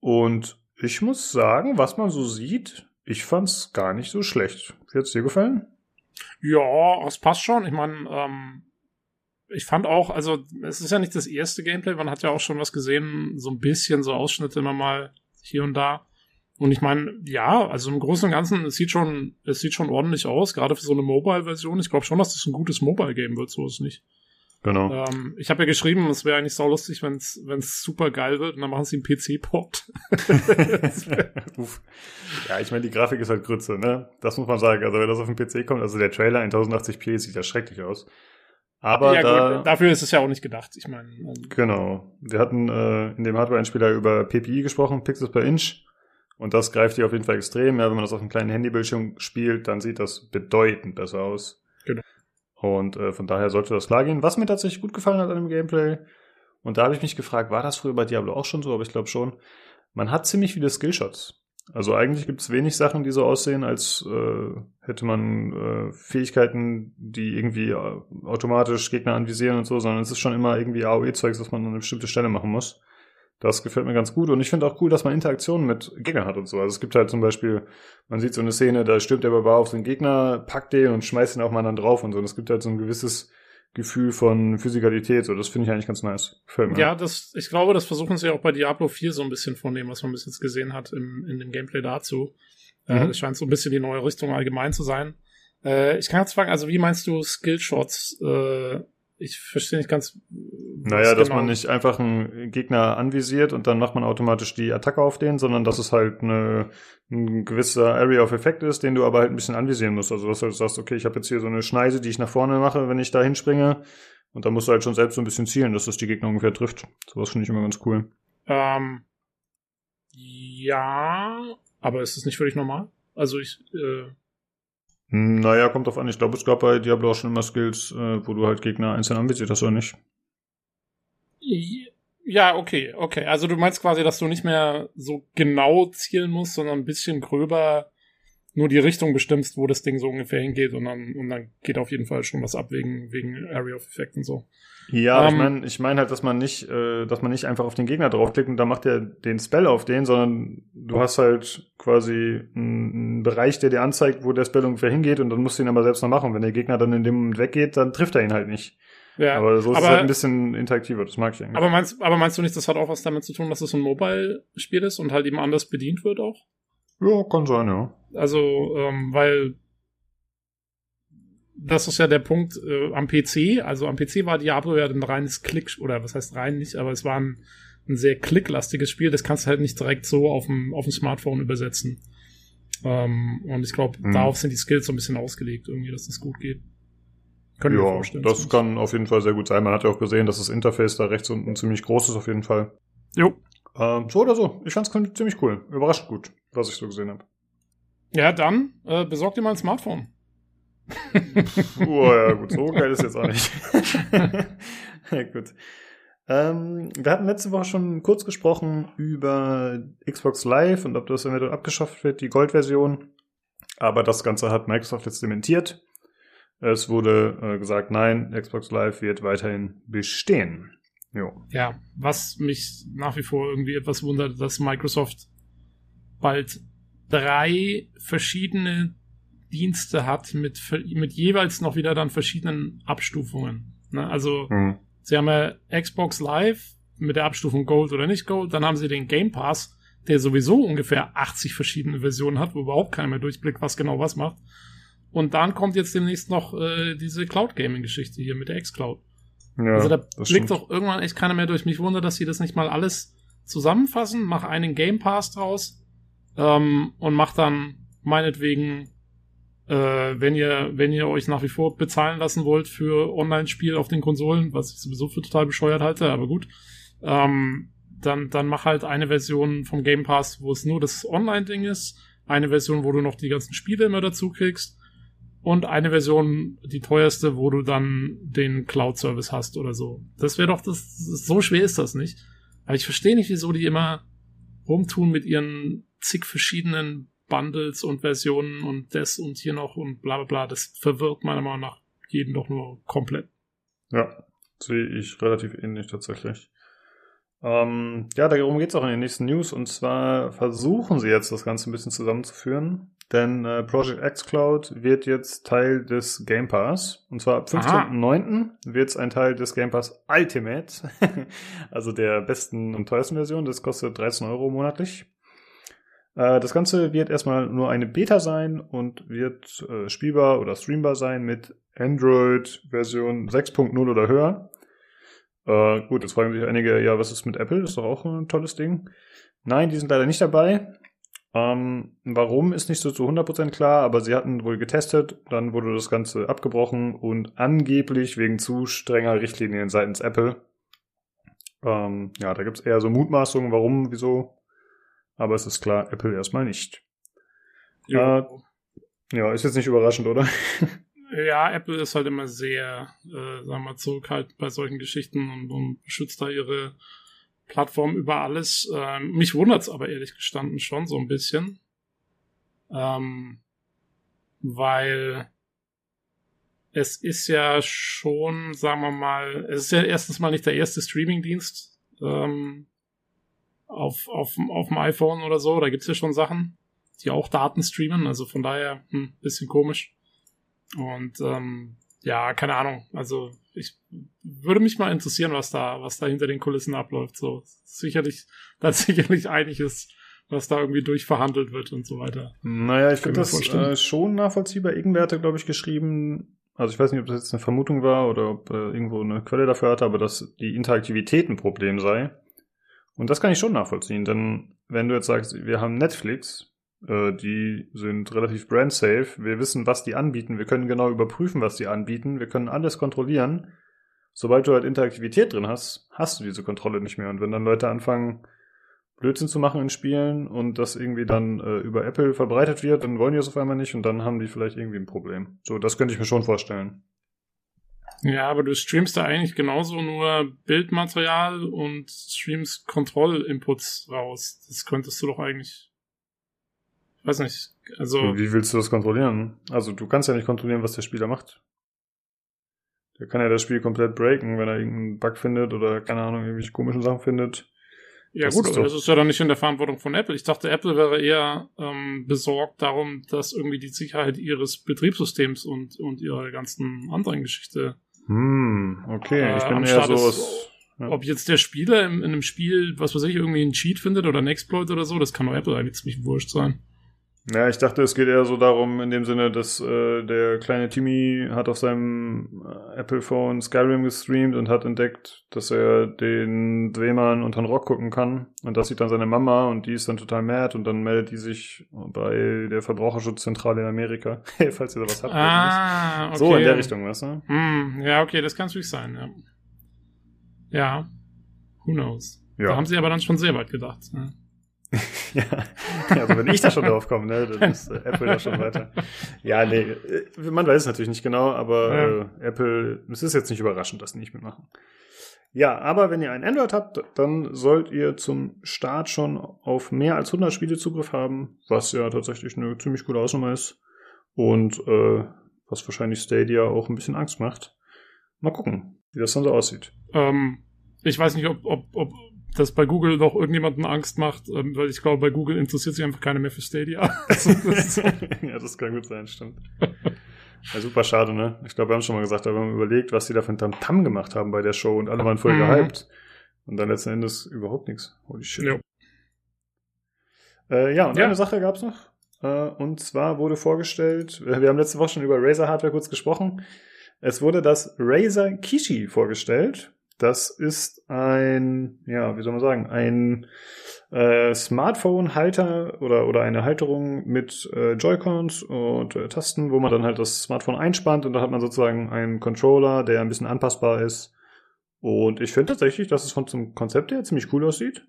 Und ich muss sagen, was man so sieht, ich fand's gar nicht so schlecht. Wie hat's dir gefallen? Ja, es passt schon. Ich meine, ähm, ich fand auch, also es ist ja nicht das erste Gameplay, man hat ja auch schon was gesehen, so ein bisschen so Ausschnitte immer mal hier und da. Und ich meine, ja, also im Großen und Ganzen, es sieht schon, es sieht schon ordentlich aus, gerade für so eine Mobile-Version. Ich glaube schon, dass das ein gutes Mobile-Game wird, so ist es nicht. Genau. Ähm, ich habe ja geschrieben, es wäre eigentlich sau lustig, wenn es super geil wird und dann machen sie einen PC-Port. ja, ich meine, die Grafik ist halt Grütze, ne? Das muss man sagen. Also wenn das auf den PC kommt, also der Trailer 1080p sieht ja schrecklich aus. Aber ja, da, gut, dafür ist es ja auch nicht gedacht. Ich meine. Ähm, genau. Wir hatten äh, in dem Hardware-Einspieler über PPI gesprochen, Pixels per Inch. Und das greift hier auf jeden Fall extrem. Ja, wenn man das auf einem kleinen Handybildschirm spielt, dann sieht das bedeutend besser aus. Genau. Und äh, von daher sollte das klar gehen. Was mir tatsächlich gut gefallen hat an dem Gameplay, und da habe ich mich gefragt, war das früher bei Diablo auch schon so? Aber ich glaube schon. Man hat ziemlich viele Skillshots. Also eigentlich gibt es wenig Sachen, die so aussehen, als äh, hätte man äh, Fähigkeiten, die irgendwie äh, automatisch Gegner anvisieren und so, sondern es ist schon immer irgendwie AOE-Zeugs, was man an eine bestimmte Stelle machen muss. Das gefällt mir ganz gut. Und ich finde auch cool, dass man Interaktionen mit Gegnern hat und so. Also es gibt halt zum Beispiel, man sieht so eine Szene, da stürmt der Barbar auf den Gegner, packt den und schmeißt ihn auch mal dann drauf und so. Und es gibt halt so ein gewisses Gefühl von Physikalität. So, das finde ich eigentlich ganz nice. Mir. Ja, das, ich glaube, das versuchen sie auch bei Diablo 4 so ein bisschen von dem, was man bis jetzt gesehen hat im, in dem Gameplay dazu. Äh, mhm. Äh, das scheint so ein bisschen die neue Richtung allgemein zu sein. Äh, ich kann jetzt fragen, also wie meinst du Skillshots? Äh, ich verstehe nicht ganz, naja, dass genau man nicht einfach einen Gegner anvisiert und dann macht man automatisch die Attacke auf den, sondern dass es halt eine, ein gewisser Area of Effect ist, den du aber halt ein bisschen anvisieren musst. Also dass du halt sagst, okay, ich habe jetzt hier so eine Schneise, die ich nach vorne mache, wenn ich da hinspringe. Und dann musst du halt schon selbst so ein bisschen zielen, dass das die Gegner ungefähr trifft. Sowas finde ich immer ganz cool. Ähm, ja, aber ist das nicht völlig normal? Also ich, äh, naja, kommt drauf an. Ich glaube, es gab bei Diablo auch schon immer Skills, äh, wo du halt Gegner einzeln anvisiert hast, oder nicht? Ja, okay, okay. Also du meinst quasi, dass du nicht mehr so genau zielen musst, sondern ein bisschen gröber nur die Richtung bestimmst, wo das Ding so ungefähr hingeht und dann, und dann geht auf jeden Fall schon was ab wegen, wegen Area of Effect und so. Ja, ähm, ich meine ich mein halt, dass man nicht, äh, dass man nicht einfach auf den Gegner draufklickt und dann macht er den Spell auf den, sondern du hast halt quasi einen Bereich, der dir anzeigt, wo der Spell ungefähr hingeht und dann musst du ihn aber selbst noch machen. Wenn der Gegner dann in dem Moment weggeht, dann trifft er ihn halt nicht. Ja, aber so ist aber, es halt ein bisschen interaktiver, das mag ich eigentlich. Aber meinst, aber meinst du nicht, das hat auch was damit zu tun, dass es ein Mobile-Spiel ist und halt eben anders bedient wird auch? Ja, kann sein, ja. Also, ähm, weil das ist ja der Punkt äh, am PC. Also am PC war Diablo ja ein reines Klick, oder was heißt rein nicht, aber es war ein, ein sehr klicklastiges Spiel. Das kannst du halt nicht direkt so auf dem, auf dem Smartphone übersetzen. Ähm, und ich glaube, mhm. darauf sind die Skills so ein bisschen ausgelegt, irgendwie, dass das gut geht. Können ja, vorstellen. Das kann auf jeden Fall sehr gut sein. Man hat ja auch gesehen, dass das Interface da rechts unten ziemlich groß ist, auf jeden Fall. Jo. Ähm, so oder so. Ich fand's ziemlich cool. Überrascht gut, was ich so gesehen habe. Ja, dann äh, besorgt dir mal ein Smartphone. Oh ja, gut, so geil ist jetzt auch nicht. ja, gut. Ähm, wir hatten letzte Woche schon kurz gesprochen über Xbox Live und ob das eventuell abgeschafft wird, die Gold-Version. Aber das Ganze hat Microsoft jetzt dementiert. Es wurde äh, gesagt, nein, Xbox Live wird weiterhin bestehen. Jo. Ja, was mich nach wie vor irgendwie etwas wundert, dass Microsoft bald drei verschiedene Dienste hat mit, mit jeweils noch wieder dann verschiedenen Abstufungen. Ne? Also mhm. sie haben ja Xbox Live mit der Abstufung Gold oder nicht Gold, dann haben sie den Game Pass, der sowieso ungefähr 80 verschiedene Versionen hat, wo überhaupt keiner mehr durchblickt, was genau was macht. Und dann kommt jetzt demnächst noch äh, diese Cloud Gaming Geschichte hier mit der Xcloud. Ja, also da blickt doch irgendwann echt keiner mehr durch. Mich wundert, dass sie das nicht mal alles zusammenfassen, mach einen Game Pass draus ähm, und mach dann meinetwegen äh, wenn ihr, wenn ihr euch nach wie vor bezahlen lassen wollt für Online-Spiel auf den Konsolen, was ich sowieso für total bescheuert halte, aber gut, ähm, dann, dann mach halt eine Version vom Game Pass, wo es nur das Online-Ding ist, eine Version, wo du noch die ganzen Spiele immer dazu kriegst und eine Version, die teuerste, wo du dann den Cloud-Service hast oder so. Das wäre doch das, so schwer ist das nicht. Aber ich verstehe nicht, wieso die immer rumtun mit ihren zig verschiedenen Bundles und Versionen und das und hier noch und bla bla bla. Das verwirrt meiner Meinung nach jeden doch nur komplett. Ja, sehe ich relativ ähnlich tatsächlich. Ähm, ja, darum geht es auch in den nächsten News und zwar versuchen sie jetzt das Ganze ein bisschen zusammenzuführen, denn äh, Project X Cloud wird jetzt Teil des Game Pass und zwar ab 15.09. wird es ein Teil des Game Pass Ultimate, also der besten und teuersten Version. Das kostet 13 Euro monatlich. Äh, das Ganze wird erstmal nur eine Beta sein und wird äh, spielbar oder streambar sein mit Android Version 6.0 oder höher. Äh, gut, jetzt fragen sich einige, ja, was ist mit Apple? Ist doch auch ein tolles Ding. Nein, die sind leider nicht dabei. Ähm, warum ist nicht so zu 100% klar, aber sie hatten wohl getestet, dann wurde das Ganze abgebrochen und angeblich wegen zu strenger Richtlinien seitens Apple. Ähm, ja, da gibt's eher so Mutmaßungen, warum, wieso, aber es ist klar, Apple erstmal nicht. Ja, äh, ja ist jetzt nicht überraschend, oder? ja, Apple ist halt immer sehr, äh, sagen wir mal, zurückhaltend bei solchen Geschichten und, und beschützt da ihre Plattform über alles. Ähm, mich wundert's aber ehrlich gestanden schon so ein bisschen. Ähm, weil es ist ja schon, sagen wir mal, es ist ja erstens mal nicht der erste Streamingdienst, ähm, auf, auf, auf dem iPhone oder so. Da gibt's ja schon Sachen, die auch Daten streamen. Also von daher, hm, bisschen komisch. Und ähm, ja, keine Ahnung. Also ich würde mich mal interessieren, was da, was da hinter den Kulissen abläuft. So sicherlich, da ist sicherlich einiges, was da irgendwie durchverhandelt wird und so weiter. Naja, ich finde das äh, schon nachvollziehbar. Irgendwer hatte, glaube ich, geschrieben, also ich weiß nicht, ob das jetzt eine Vermutung war oder ob äh, irgendwo eine Quelle dafür hatte, aber dass die Interaktivität ein Problem sei. Und das kann ich schon nachvollziehen, denn wenn du jetzt sagst, wir haben Netflix, äh, die sind relativ brand safe, wir wissen, was die anbieten, wir können genau überprüfen, was die anbieten, wir können alles kontrollieren. Sobald du halt Interaktivität drin hast, hast du diese Kontrolle nicht mehr. Und wenn dann Leute anfangen, Blödsinn zu machen in Spielen und das irgendwie dann äh, über Apple verbreitet wird, dann wollen die es auf einmal nicht und dann haben die vielleicht irgendwie ein Problem. So, das könnte ich mir schon vorstellen. Ja, aber du streamst da eigentlich genauso nur Bildmaterial und streamst Kontrollinputs raus. Das könntest du doch eigentlich. Ich weiß nicht. Also. Wie willst du das kontrollieren? Also du kannst ja nicht kontrollieren, was der Spieler macht. Der kann ja das Spiel komplett breaken, wenn er irgendeinen Bug findet oder keine Ahnung, irgendwelche komischen Sachen findet. Ja das gut, aber das ist ja dann nicht in der Verantwortung von Apple. Ich dachte, Apple wäre eher ähm, besorgt darum, dass irgendwie die Sicherheit ihres Betriebssystems und, und ihrer ganzen anderen Geschichte hm, okay. ich bin äh, eher so aus, ja. Ob jetzt der Spieler in, in, einem Spiel, was weiß ich, irgendwie einen Cheat findet oder einen Exploit oder so, das kann doch Apple eigentlich ziemlich wurscht sein. Ja, ich dachte, es geht eher so darum, in dem Sinne, dass äh, der kleine Timmy hat auf seinem äh, Apple-Phone Skyrim gestreamt und hat entdeckt, dass er den Drehmann unter den Rock gucken kann. Und das sieht dann seine Mama und die ist dann total mad und dann meldet die sich bei der Verbraucherschutzzentrale in Amerika. falls ihr da was habt. Ah, okay. So in der Richtung, weißt du? Hm, ja, okay, das kann natürlich sein, ja. Ja, who knows. Ja. Da haben sie aber dann schon sehr weit gedacht. Ja. ja, also wenn ich da schon drauf komme, ne, dann ist äh, Apple da schon weiter. Ja, nee, äh, man weiß es natürlich nicht genau, aber ja. äh, Apple, es ist jetzt nicht überraschend, dass die nicht mitmachen. Ja, aber wenn ihr ein Android habt, dann sollt ihr zum Start schon auf mehr als 100 Spiele Zugriff haben, was ja tatsächlich eine ziemlich gute Ausnahme ist und äh, was wahrscheinlich Stadia auch ein bisschen Angst macht. Mal gucken, wie das dann so aussieht. Ähm, ich weiß nicht, ob, ob, ob das bei Google noch irgendjemanden Angst macht, ähm, weil ich glaube, bei Google interessiert sich einfach keiner mehr für Stadia. ja, das kann gut sein, stimmt. Ja, super schade, ne? Ich glaube, wir haben schon mal gesagt, aber wir haben überlegt, was die da für ein Tam-Tam gemacht haben bei der Show und alle waren voll mhm. gehypt. Und dann letzten Endes überhaupt nichts. Holy shit. Ja, äh, ja und ja. eine Sache gab's noch. Äh, und zwar wurde vorgestellt, wir haben letzte Woche schon über Razer Hardware kurz gesprochen. Es wurde das Razer Kishi vorgestellt. Das ist ein, ja, wie soll man sagen, ein äh, Smartphone-Halter oder, oder eine Halterung mit äh, Joy-Cons und äh, Tasten, wo man dann halt das Smartphone einspannt und da hat man sozusagen einen Controller, der ein bisschen anpassbar ist. Und ich finde tatsächlich, dass es von zum Konzept her ziemlich cool aussieht.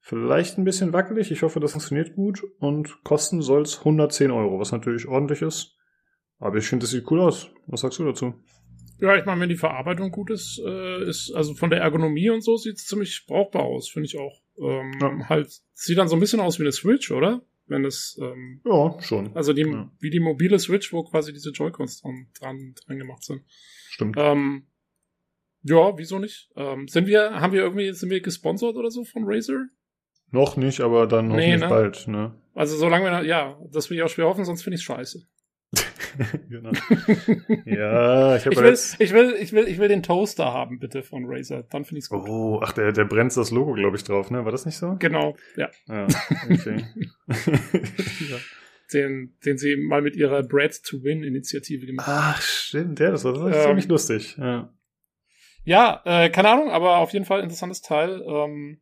Vielleicht ein bisschen wackelig. Ich hoffe, das funktioniert gut. Und kosten soll es 110 Euro, was natürlich ordentlich ist. Aber ich finde, das sieht cool aus. Was sagst du dazu? Ja, ich meine, wenn die Verarbeitung gut ist, äh, ist, also von der Ergonomie und so sieht es ziemlich brauchbar aus, finde ich auch. Ähm, ja. Halt, sieht dann so ein bisschen aus wie eine Switch, oder? Wenn es, ähm, Ja, schon. Also die, ja. wie die mobile Switch, wo quasi diese Joy-Cons dran, dran, dran gemacht sind. Stimmt. Ähm, ja, wieso nicht? Ähm, sind wir, haben wir irgendwie, sind wir gesponsert oder so von Razer? Noch nicht, aber dann hoffentlich nee, ne? bald, ne? Also solange wir, ja, das will ich auch schwer hoffen, sonst finde ich scheiße. genau. ja, ich, ich will, jetzt... ich will, ich will, ich will den Toaster haben, bitte, von Razer. Dann finde ich es gut. Oh, ach, der, der brennt das Logo, glaube ich, drauf, ne? War das nicht so? Genau, ja. Ja, okay. ja. Den, den sie mal mit ihrer Bread to Win Initiative gemacht haben. Ach, stimmt, ja, das war, das ähm, ziemlich lustig, ja. Ja, äh, keine Ahnung, aber auf jeden Fall interessantes Teil. Ähm,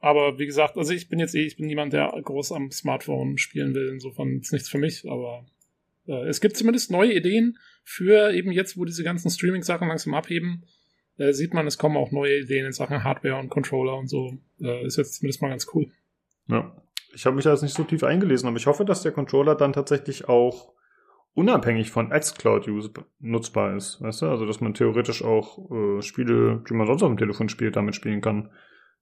aber wie gesagt, also ich bin jetzt eh, ich bin niemand, der groß am Smartphone spielen will. Insofern ist nichts für mich, aber äh, es gibt zumindest neue Ideen für eben jetzt, wo diese ganzen Streaming-Sachen langsam abheben. Äh, sieht man, es kommen auch neue Ideen in Sachen Hardware und Controller und so. Äh, ist jetzt zumindest mal ganz cool. Ja. Ich habe mich da jetzt nicht so tief eingelesen, aber ich hoffe, dass der Controller dann tatsächlich auch unabhängig von xCloud nutzbar ist. Weißt du? Also, dass man theoretisch auch äh, Spiele, die man sonst auf dem Telefon spielt, damit spielen kann.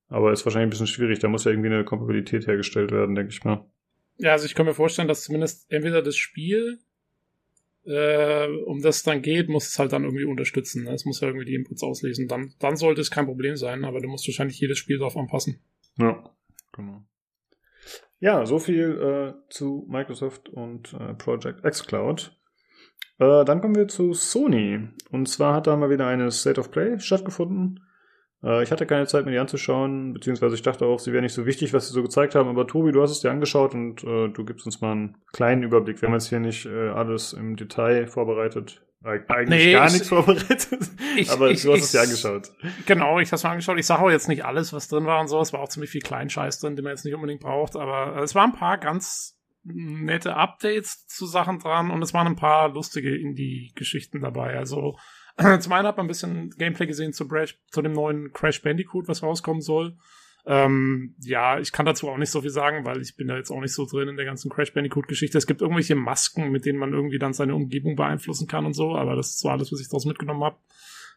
Aber ist wahrscheinlich ein bisschen schwierig. Da muss ja irgendwie eine Kompatibilität hergestellt werden, denke ich mal. Ja, also ich kann mir vorstellen, dass zumindest entweder das Spiel äh, um das dann geht, muss es halt dann irgendwie unterstützen. Ne? Es muss ja irgendwie die Inputs auslesen. Dann, dann sollte es kein Problem sein, aber du musst wahrscheinlich jedes Spiel darauf anpassen. Ja, genau. Ja, so viel äh, zu Microsoft und äh, Project xCloud. Äh, dann kommen wir zu Sony. Und zwar hat da mal wieder eine State of Play stattgefunden. Äh, ich hatte keine Zeit, mir die anzuschauen, beziehungsweise ich dachte auch, sie wäre nicht so wichtig, was sie so gezeigt haben. Aber Tobi, du hast es dir angeschaut und äh, du gibst uns mal einen kleinen Überblick. Wir haben jetzt hier nicht äh, alles im Detail vorbereitet. Eigentlich nee, gar ich, nichts vorbereitet. Ich, aber ich, du hast es ja angeschaut. Genau, ich habe es mir angeschaut. Ich sage auch jetzt nicht alles, was drin war und so. Es war auch ziemlich viel Kleinscheiß drin, den man jetzt nicht unbedingt braucht. Aber es waren ein paar ganz nette Updates zu Sachen dran und es waren ein paar lustige Indie-Geschichten dabei. Also zum einen hat man ein bisschen Gameplay gesehen zu, Brash, zu dem neuen Crash Bandicoot, was rauskommen soll. Ähm, ja, ich kann dazu auch nicht so viel sagen, weil ich bin da jetzt auch nicht so drin in der ganzen Crash Bandicoot-Geschichte. Es gibt irgendwelche Masken, mit denen man irgendwie dann seine Umgebung beeinflussen kann und so, aber das ist so alles, was ich daraus mitgenommen habe.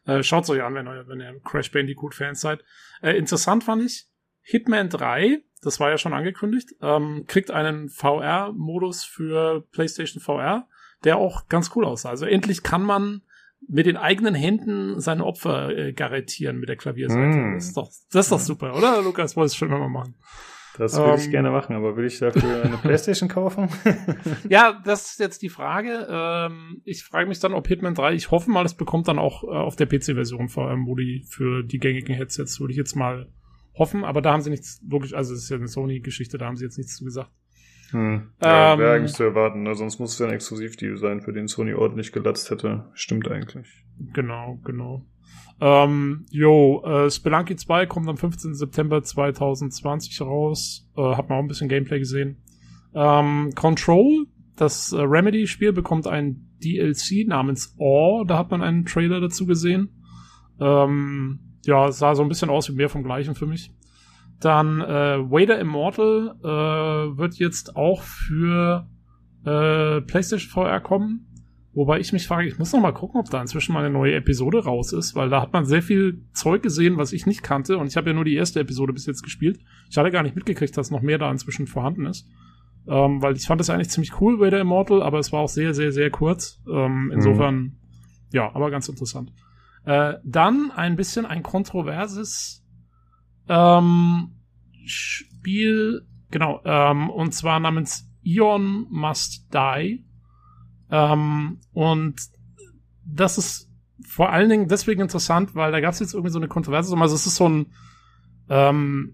Äh, Schaut euch an, wenn ihr, wenn ihr Crash Bandicoot-Fans seid. Äh, interessant fand ich, Hitman 3, das war ja schon angekündigt, ähm, kriegt einen VR-Modus für PlayStation VR, der auch ganz cool aussah. Also endlich kann man mit den eigenen Händen seine Opfer äh, garantieren mit der Klavierseite. Mm. Das ist doch, das ist doch super, oder, Lukas? Wolltest du schon mal machen. Das würde um, ich ähm. gerne machen, aber will ich dafür eine Playstation kaufen? ja, das ist jetzt die Frage. Ähm, ich frage mich dann, ob Hitman 3, ich hoffe mal, es bekommt dann auch äh, auf der PC-Version vor allem Modi für die gängigen Headsets, würde ich jetzt mal hoffen, aber da haben sie nichts wirklich, also es ist ja eine Sony-Geschichte, da haben sie jetzt nichts zu gesagt. Hm. Ja, ähm, wäre eigentlich zu erwarten, ne? sonst muss es ja ein Exklusivdeal sein, für den Sony ordentlich gelatzt hätte. Stimmt eigentlich. Genau, genau. Ähm, jo, äh, Spelunky 2 kommt am 15. September 2020 raus. Äh, hat man auch ein bisschen Gameplay gesehen. Ähm, Control, das äh, Remedy-Spiel, bekommt ein DLC namens Awe. Da hat man einen Trailer dazu gesehen. Ähm, ja, sah so ein bisschen aus wie mehr vom Gleichen für mich. Dann äh, Vader Immortal äh, wird jetzt auch für äh, PlayStation VR kommen. Wobei ich mich frage, ich muss noch mal gucken, ob da inzwischen mal eine neue Episode raus ist, weil da hat man sehr viel Zeug gesehen, was ich nicht kannte. Und ich habe ja nur die erste Episode bis jetzt gespielt. Ich hatte gar nicht mitgekriegt, dass noch mehr da inzwischen vorhanden ist. Ähm, weil ich fand das eigentlich ziemlich cool, Vader Immortal, aber es war auch sehr, sehr, sehr kurz. Ähm, mhm. insofern, mhm. ja, aber ganz interessant. Äh, dann ein bisschen ein kontroverses ähm, Spiel, genau, ähm, und zwar namens Ion Must Die. Ähm, und das ist vor allen Dingen deswegen interessant, weil da gab es jetzt irgendwie so eine Kontroverse. Also es ist so ein, ähm,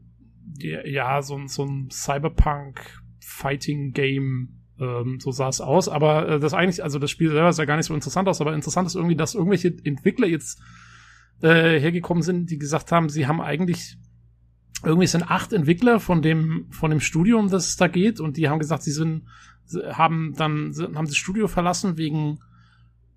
ja, so ein, so ein Cyberpunk-Fighting-Game, ähm, so sah es aus. Aber äh, das eigentlich, also das Spiel selber sah gar nicht so interessant aus, aber interessant ist irgendwie, dass irgendwelche Entwickler jetzt äh, hergekommen sind, die gesagt haben, sie haben eigentlich irgendwie sind acht Entwickler von dem, von dem Studio, um das es da geht, und die haben gesagt, sie sind, haben dann, haben das Studio verlassen wegen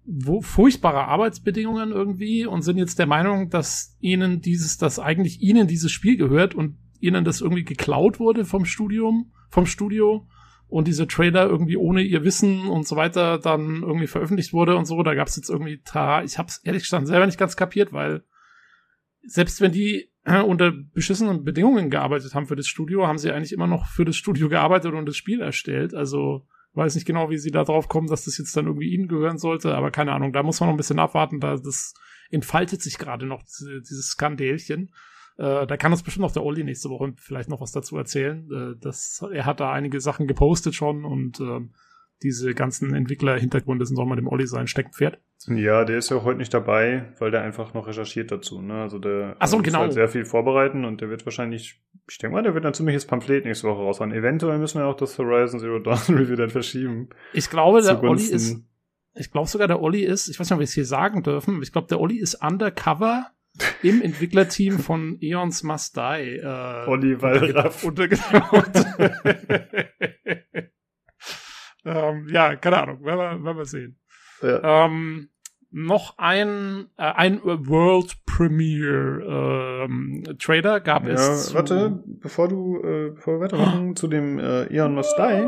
wo, furchtbarer Arbeitsbedingungen irgendwie und sind jetzt der Meinung, dass ihnen dieses, dass eigentlich ihnen dieses Spiel gehört und ihnen das irgendwie geklaut wurde vom Studium, vom Studio und diese Trailer irgendwie ohne ihr Wissen und so weiter dann irgendwie veröffentlicht wurde und so. Da gab es jetzt irgendwie, ta, ich hab's ehrlich gesagt selber nicht ganz kapiert, weil selbst wenn die unter beschissenen Bedingungen gearbeitet haben für das Studio, haben sie eigentlich immer noch für das Studio gearbeitet und das Spiel erstellt. Also weiß nicht genau, wie sie da drauf kommen, dass das jetzt dann irgendwie ihnen gehören sollte, aber keine Ahnung, da muss man noch ein bisschen abwarten, da das entfaltet sich gerade noch, dieses Skandälchen. Äh, da kann uns bestimmt noch der Olli nächste Woche vielleicht noch was dazu erzählen. Äh, das, er hat da einige Sachen gepostet schon und äh, diese ganzen Entwickler-Hintergründe sind auch mal dem Olli sein Steckenpferd. Ja, der ist ja heute nicht dabei, weil der einfach noch recherchiert dazu. Ne? Also der Ach so, muss genau. halt sehr viel vorbereiten und der wird wahrscheinlich, ich denke mal, der wird ein ziemliches Pamphlet nächste Woche raushauen. Eventuell müssen wir auch das Horizon Zero Dawn Review dann verschieben. Ich glaube, der Olli ist, ich glaube sogar der Olli ist, ich weiß nicht, ob wir es hier sagen dürfen, ich glaube, der Olli ist undercover im Entwicklerteam von Eons Must Die. Äh, Olli Wallraff. Unter, ähm, ja, keine Ahnung, werden wir, werden wir sehen. Ja. Ähm, noch ein, äh, ein World Premiere ähm, Trader gab ja, es. Warte, bevor du, äh, bevor wir weitermachen, zu dem äh, Eon Must Die.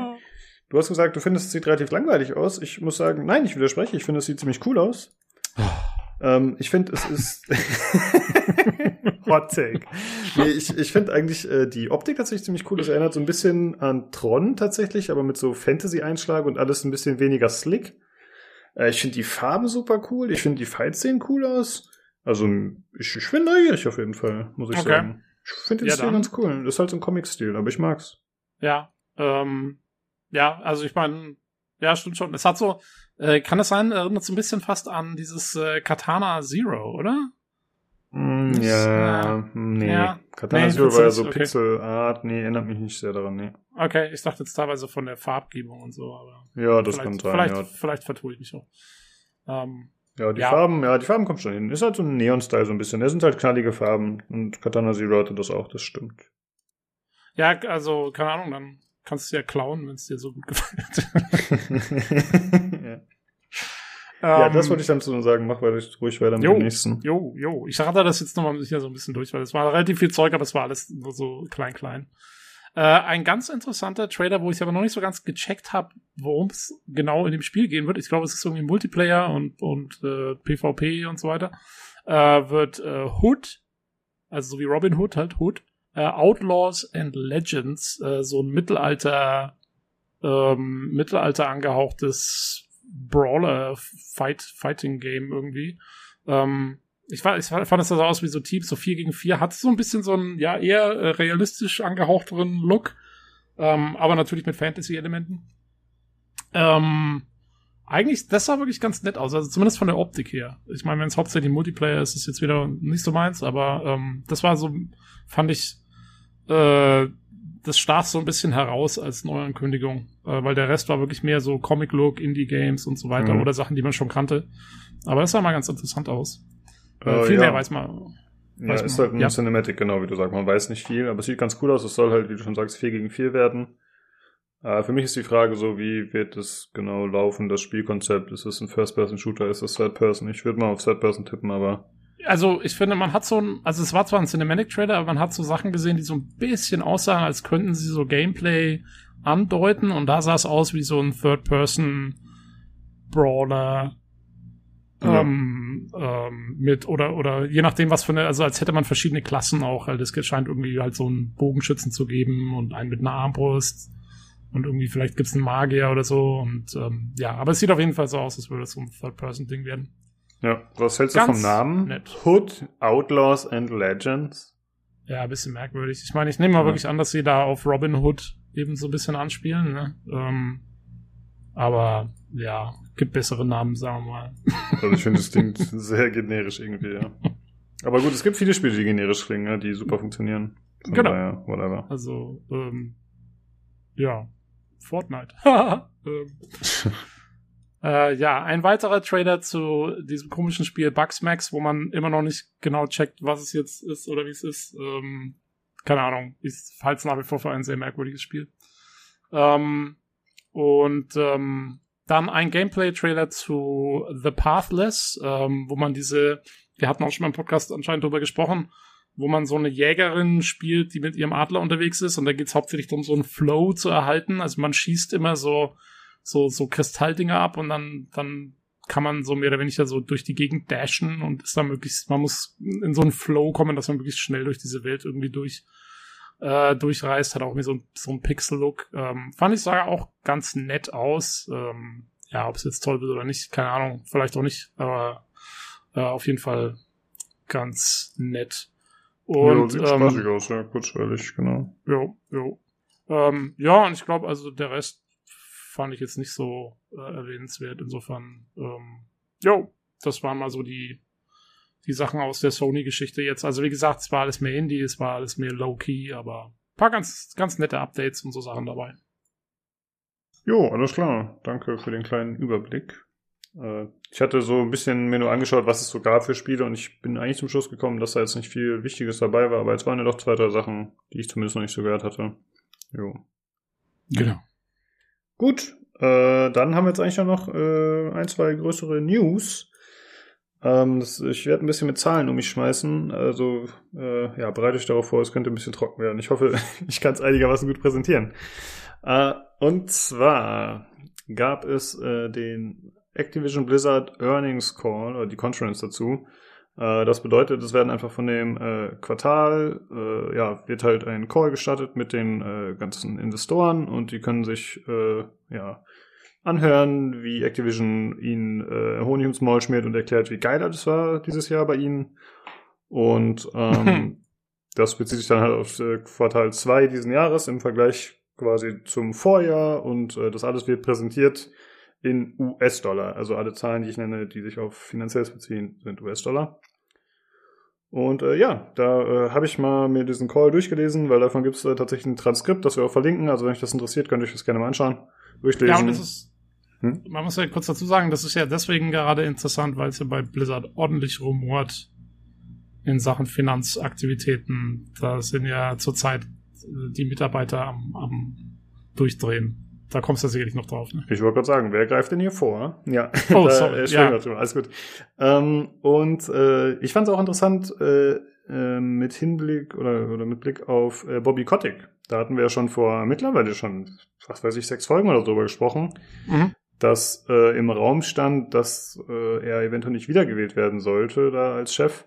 Du hast gesagt, du findest es sieht relativ langweilig aus. Ich muss sagen, nein, ich widerspreche. Ich finde, es sieht ziemlich cool aus. ähm, ich finde, es ist Hot Take. Nee, ich, ich finde eigentlich äh, die Optik tatsächlich ziemlich cool. Es erinnert so ein bisschen an Tron tatsächlich, aber mit so Fantasy-Einschlag und alles ein bisschen weniger slick. Äh, ich finde die Farben super cool. Ich finde die Fights sehen cool aus. Also ich, ich bin neugierig auf jeden Fall, muss ich okay. sagen. Ich finde den ja, Stil dann. ganz cool. Das ist halt so ein Comic-Stil, aber ich mag's. Ja, ähm, ja, also ich meine, ja, stimmt schon. Es hat so, äh, kann es sein, erinnert so ein bisschen fast an dieses äh, Katana Zero, oder? Mm, ja, äh, nee. Ja. Katana nee, Zero war ja so okay. Pixel Art, nee, erinnert mich nicht sehr daran, nee. Okay, ich dachte jetzt teilweise von der Farbgebung und so, aber. Ja, das kann sein, vielleicht, ja. Vielleicht vertue ich mich auch. Ähm, ja, die Ja. Farben, ja, die Farben kommen schon hin. Ist halt so ein Neon-Style so ein bisschen. Das sind halt knallige Farben. Und Katana Zero hatte das auch, das stimmt. ja, also, keine Ahnung, dann kannst du ja klauen, wenn es dir so gut gefällt. ja. das Ähm, wollte ich dann zu sagen. Mach weiter, ruhig weiter mit Jo. dem nächsten. Jo, jo. Ich rate das jetzt nochmal sicher so ein bisschen durch, weil es war relativ viel Zeug, aber es war alles nur so klein, klein. Äh, ein ganz interessanter Trailer, wo ich aber noch nicht so ganz gecheckt habe, worum es genau in dem Spiel gehen wird. Ich glaube, es ist irgendwie Multiplayer und, und äh, PvP und so weiter. Äh, wird äh, Hood, also so wie Robin Hood halt Hood, äh, Outlaws and Legends, äh, so ein Mittelalter, ähm, Mittelalter angehauchtes Brawler Fight Fighting Game irgendwie. Ähm, ich, war, ich fand es so aus wie so Teams, so 4 gegen 4, hat so ein bisschen so einen, ja, eher äh, realistisch angehauchteren Look, ähm, aber natürlich mit Fantasy-Elementen. Ähm, eigentlich, das sah wirklich ganz nett aus, also zumindest von der Optik her. Ich meine, wenn es hauptsächlich Multiplayer ist, ist es jetzt wieder nicht so meins, aber ähm, das war so, fand ich, äh, das stach so ein bisschen heraus als Neuankündigung, äh, weil der Rest war wirklich mehr so Comic-Look, Indie-Games und so weiter Mhm. oder Sachen, die man schon kannte. Aber das sah mal ganz interessant aus. Äh, Äh, viel ja. mehr weiß man. Ja, Weiß ist man. halt ein Ja. Cinematic, genau, wie du sagst. Man weiß nicht viel, aber es sieht ganz cool aus. Es soll halt, wie du schon sagst, 4 gegen 4 werden. Äh, für mich ist die Frage so, wie wird es genau laufen, das Spielkonzept? Ist es ein First-Person-Shooter? Ist es Third-Person? Ich würde mal auf Third-Person tippen, aber Also, ich finde, man hat so ein, also es war zwar ein Cinematic-Trailer, aber man hat so Sachen gesehen, die so ein bisschen aussahen, als könnten sie so Gameplay andeuten und da sah es aus wie so ein Third-Person-Brawler Ja. ähm, ähm, mit oder oder je nachdem was für eine, also als hätte man verschiedene Klassen auch, halt es scheint irgendwie halt so einen Bogenschützen zu geben und einen mit einer Armbrust und irgendwie vielleicht gibt's einen Magier oder so und ähm, ja, aber es sieht auf jeden Fall so aus, als würde es so ein Third-Person-Ding werden. Ja. Was hältst du Ganz vom Namen? nett. Hood, Outlaws and Legends? Ja, ein bisschen merkwürdig. Ich meine, ich nehme mal Ja. wirklich an, dass sie da auf Robin Hood eben so ein bisschen anspielen, ne? Ähm, aber ja, gibt bessere Namen, sagen wir mal. Also ich finde, es klingt sehr generisch irgendwie, ja. Aber gut, es gibt viele Spiele, die generisch klingen, ja, die super funktionieren. Von Genau. daher, whatever. Also, ähm, ja, Fortnite. ähm, äh, ja, ein weiterer Trailer zu diesem komischen Spiel Bugsmax, wo man immer noch nicht genau checkt, was es jetzt ist oder wie es ist. Ähm, keine Ahnung. Ich halte es nach wie vor für ein sehr merkwürdiges Spiel. Ähm, und ähm, dann ein Gameplay-Trailer zu The Pathless, ähm, wo man diese, wir hatten auch schon mal im Podcast anscheinend drüber gesprochen, wo man so eine Jägerin spielt, die mit ihrem Adler unterwegs ist und da geht's hauptsächlich darum, so einen Flow zu erhalten. Also man schießt immer so, so, so Kristalldinger ab und dann, dann kann man so mehr oder weniger so durch die Gegend dashen und ist dann möglichst, man muss in so einen Flow kommen, dass man möglichst schnell durch diese Welt irgendwie durch, äh, durchreist, hat auch irgendwie so, ein- so einen Pixel-Look. Ähm, fand ich sah auch ganz nett aus. Ähm, ja, ob es jetzt toll wird oder nicht, keine Ahnung, vielleicht auch nicht, aber äh, auf jeden Fall ganz nett. Und ja, sieht ähm, spaßig aus, ja, kurzweilig, genau. Jo, jo. Ähm, ja, und ich glaube, also der Rest fand ich jetzt nicht so äh, erwähnenswert. Insofern, ähm, jo, das waren mal so die, die Sachen aus der Sony-Geschichte jetzt. Also wie gesagt, es war alles mehr Indie, es war alles mehr Low-Key, aber ein paar ganz, ganz nette Updates und so Sachen dabei. Jo, alles klar. Danke für den kleinen Überblick. Äh, ich hatte so ein bisschen mir nur angeschaut, was es so gab für Spiele und ich bin eigentlich zum Schluss gekommen, dass da jetzt nicht viel Wichtiges dabei war, aber jetzt waren ja doch zwei, drei Sachen, die ich zumindest noch nicht so gehört hatte. Jo. Genau. Gut, äh, dann haben wir jetzt eigentlich noch äh, ein, zwei größere News. Ähm, das, ich werde ein bisschen mit Zahlen um mich schmeißen. Also, äh, ja, bereite euch darauf vor, es könnte ein bisschen trocken werden. Ich hoffe, ich kann es einigermaßen gut präsentieren. Äh, und zwar gab es äh, den Activision Blizzard Earnings Call, oder die Conference dazu. Äh, das bedeutet, es werden einfach von dem äh, Quartal, äh, ja, wird halt ein Call gestartet mit den äh, ganzen Investoren und die können sich, äh, ja, anhören, wie Activision ihnen äh, Honig ins Maul schmiert und erklärt, wie geil das war dieses Jahr bei ihnen. Und ähm, das bezieht sich dann halt auf Quartal 2 diesen Jahres im Vergleich quasi zum Vorjahr und das alles wird präsentiert in US-Dollar. Also alle Zahlen, die ich nenne, die sich auf Finanzielles beziehen, sind US-Dollar. Und äh, ja, da äh, habe ich mal mir diesen Call durchgelesen, weil davon gibt es äh, tatsächlich ein Transkript, das wir auch verlinken. Also wenn euch das interessiert, könnt ihr euch das gerne mal anschauen, durchlesen. Ja, und es ist, hm? man muss ja kurz dazu sagen, das ist ja deswegen gerade interessant, weil es ja bei Blizzard ordentlich rumort in Sachen Finanzaktivitäten. Da sind ja zurzeit äh, die Mitarbeiter am, am Durchdrehen. Da kommst du sicherlich noch drauf. Ne? Ich wollte gerade sagen, wer greift denn hier vor? Ja, oh, sorry. ja. alles gut. Ähm, und äh, ich fand es auch interessant äh, äh, mit Hinblick oder, oder mit Blick auf äh, Bobby Kotick. Da hatten wir ja schon vor mittlerweile schon, was weiß ich, sechs Folgen oder so drüber gesprochen, mhm. dass äh, im Raum stand, dass äh, er eventuell nicht wiedergewählt werden sollte da als Chef.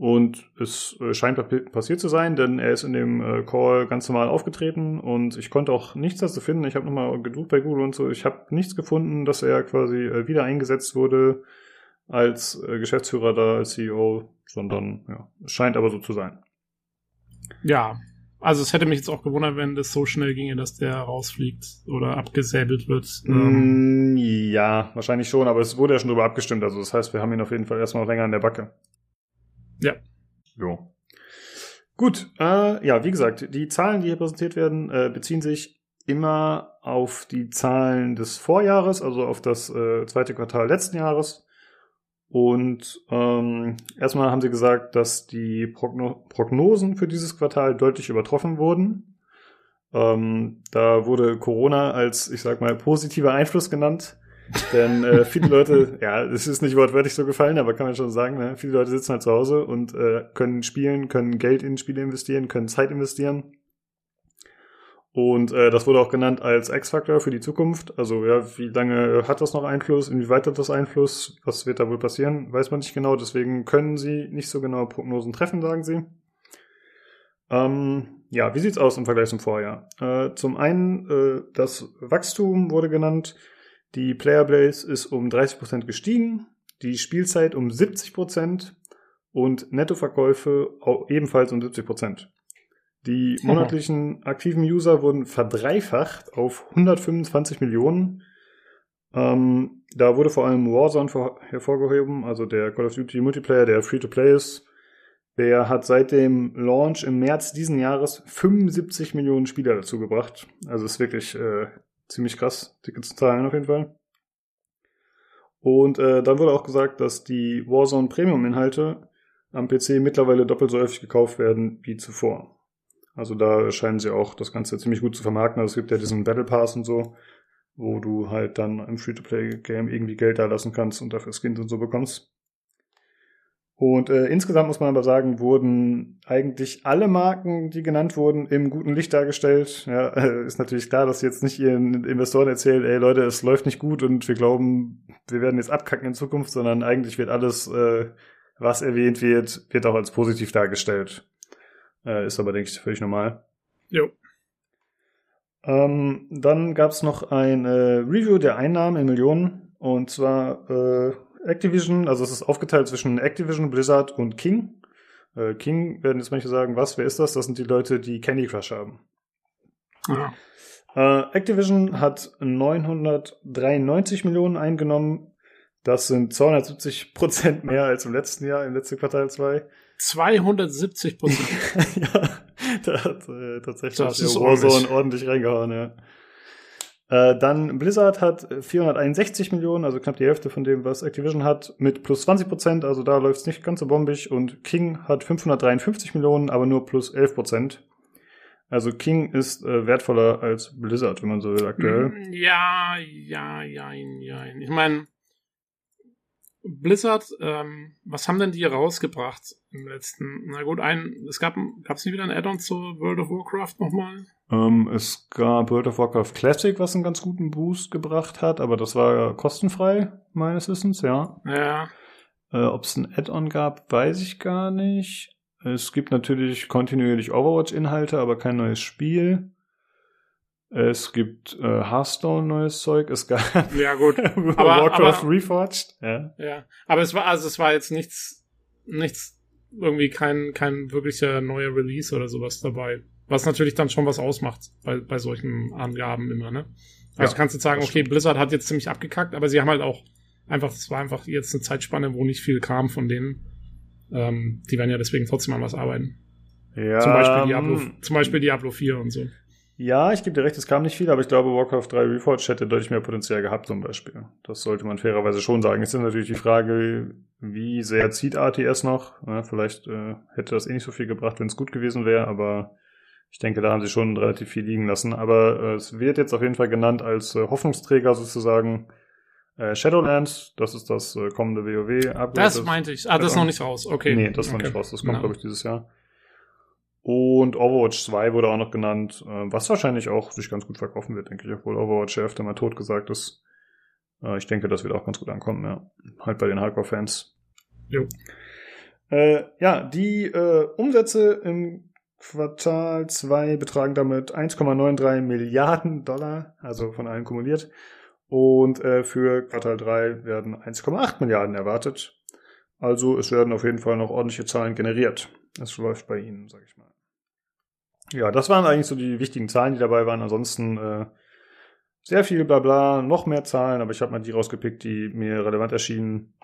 Und es äh, scheint passiert zu sein, denn er ist in dem äh, Call ganz normal aufgetreten und ich konnte auch nichts dazu finden. Ich habe nochmal gesucht bei Google und so. Ich habe nichts gefunden, dass er quasi äh, wieder eingesetzt wurde als Geschäftsführer da, als CEO, sondern ja, es scheint aber so zu sein. Ja, also es hätte mich jetzt auch gewundert, wenn das so schnell ginge, dass der rausfliegt oder abgesäbelt wird. Mm, ja, wahrscheinlich schon, aber es wurde ja schon drüber abgestimmt. Also das heißt, wir haben ihn auf jeden Fall erstmal noch länger an der Backe. Ja. Jo. Gut, äh, ja, wie gesagt, die Zahlen, die hier präsentiert werden, äh, beziehen sich immer auf die Zahlen des Vorjahres, also auf das äh, zweite Quartal letzten Jahres. Und ähm, erstmal haben sie gesagt, dass die Progno Prognosen für dieses Quartal deutlich übertroffen wurden. Ähm, da wurde Corona als, ich sag mal, positiver Einfluss genannt. Denn äh, viele Leute, ja, es ist nicht wortwörtlich so gefallen, aber kann man schon sagen, ne? viele Leute sitzen halt zu Hause und äh, können spielen, können Geld in Spiele investieren, können Zeit investieren. Und äh, das wurde auch genannt als X-Faktor für die Zukunft. Also ja, wie lange hat das noch Einfluss? Inwieweit hat das Einfluss? Was wird da wohl passieren? Weiß man nicht genau. Deswegen können sie nicht so genau Prognosen treffen, sagen sie. Ähm, ja, wie sieht's aus im Vergleich zum Vorjahr? Äh, zum einen, äh, das Wachstum wurde genannt. Die Playerbase ist um 30% gestiegen, die Spielzeit um 70% und Nettoverkäufe ebenfalls um 70%. Die monatlichen aktiven User wurden verdreifacht auf 125 Millionen. Ähm, da wurde vor allem Warzone hervorgehoben, also der Call of Duty Multiplayer, der Free-to-Play ist. Der hat seit dem Launch im März diesen Jahres 75 Millionen Spieler dazu gebracht. Also ist wirklich äh, ziemlich krass, dicke Zahlen auf jeden Fall. Und äh, dann wurde auch gesagt, dass die Warzone Premium-Inhalte am PC mittlerweile doppelt so häufig gekauft werden wie zuvor. Also da scheinen sie auch das Ganze ziemlich gut zu vermarkten. Also es gibt ja diesen Battle Pass und so, wo du halt dann im Free-to-Play-Game irgendwie Geld da lassen kannst und dafür Skins und so bekommst. Und äh, insgesamt muss man aber sagen, wurden eigentlich alle Marken, die genannt wurden, im guten Licht dargestellt. Ja, äh, ist natürlich klar, dass sie jetzt nicht ihren Investoren erzählen, ey Leute, es läuft nicht gut und wir glauben, wir werden jetzt abkacken in Zukunft, sondern eigentlich wird alles, äh, was erwähnt wird, wird auch als positiv dargestellt. Äh, ist aber, denke ich, völlig normal. Jo. Ähm, dann gab es noch ein äh, Review der Einnahmen in Millionen. Und zwar äh, Activision, also es ist aufgeteilt zwischen Activision, Blizzard und King. Äh, King werden jetzt manche sagen, was, wer ist das? Das sind die Leute, die Candy Crush haben. Ja. Äh, Activision hat 993 Millionen eingenommen. Das sind 270 Prozent mehr als im letzten Jahr, im letzten Quartal 2. 270 Prozent. ja, da hat äh, tatsächlich der Warzone ordentlich reingehauen, ja. Äh, dann Blizzard hat 461 Millionen, also knapp die Hälfte von dem, was Activision hat, mit plus 20 Prozent, also da läuft es nicht ganz so bombig. Und King hat 553 Millionen, aber nur plus 11 Prozent. Also King ist äh, wertvoller als Blizzard, wenn man so will, aktuell. Mm, ja, ja, ja, ja. Ich meine, Blizzard, ähm, was haben denn die rausgebracht im letzten? Na gut, ein, es gab, gab es nicht wieder ein Add-on zu World of Warcraft nochmal? Ähm, es gab World of Warcraft Classic, was einen ganz guten Boost gebracht hat, aber das war kostenfrei, meines Wissens, ja. Ja. Äh, Ob es ein Add-on gab, weiß ich gar nicht. Es gibt natürlich kontinuierlich Overwatch-Inhalte, aber kein neues Spiel. Es gibt äh, Hearthstone neues Zeug. Es gab ja gut, aber, Warcraft aber, Reforged. Ja. ja, aber es war also es war jetzt nichts nichts irgendwie kein kein wirklicher neuer Release oder sowas dabei. Was natürlich dann schon was ausmacht bei, bei solchen Angaben immer, ne? Also ja, kannst du sagen, okay, Blizzard hat jetzt ziemlich abgekackt, aber sie haben halt auch einfach, es war einfach jetzt eine Zeitspanne, wo nicht viel kam von denen. Ähm, die werden ja deswegen trotzdem an was arbeiten. Ja. Zum Beispiel Diablo, zum Beispiel Diablo 4 und so. Ja, ich gebe dir recht, es kam nicht viel, aber ich glaube, Warcraft 3 Reforged hätte deutlich mehr Potenzial gehabt zum Beispiel. Das sollte man fairerweise schon sagen. Es ist natürlich die Frage, wie sehr zieht RTS noch? Ja, vielleicht äh, hätte das eh nicht so viel gebracht, wenn es gut gewesen wäre, aber ich denke, da haben sie schon relativ viel liegen lassen. Aber äh, es wird jetzt auf jeden Fall genannt als äh, Hoffnungsträger sozusagen äh, Shadowlands. Das ist das äh, kommende WoW-Upgrade. Das meinte ich. Ah, das ist noch nicht raus. Okay. Nee, das ist okay. noch nicht raus. Das kommt, no. glaube ich, dieses Jahr. Und Overwatch 2 wurde auch noch genannt, äh, was wahrscheinlich auch sich ganz gut verkaufen wird, denke ich, obwohl Overwatch ja öfter mal tot gesagt ist. Äh, ich denke, das wird auch ganz gut ankommen, ja. Halt bei den Hardcore-Fans. Jo. Äh, ja, die äh, Umsätze im Quartal 2 betragen damit 1,93 Milliarden Dollar, also von allen kumuliert. Und äh, für Quartal 3 werden 1,8 Milliarden erwartet. Also es werden auf jeden Fall noch ordentliche Zahlen generiert. Es läuft bei Ihnen, sag ich mal. Ja, das waren eigentlich so die wichtigen Zahlen, die dabei waren. Ansonsten äh, sehr viel Blabla, noch mehr Zahlen, aber ich habe mal die rausgepickt, die mir relevant erschienen.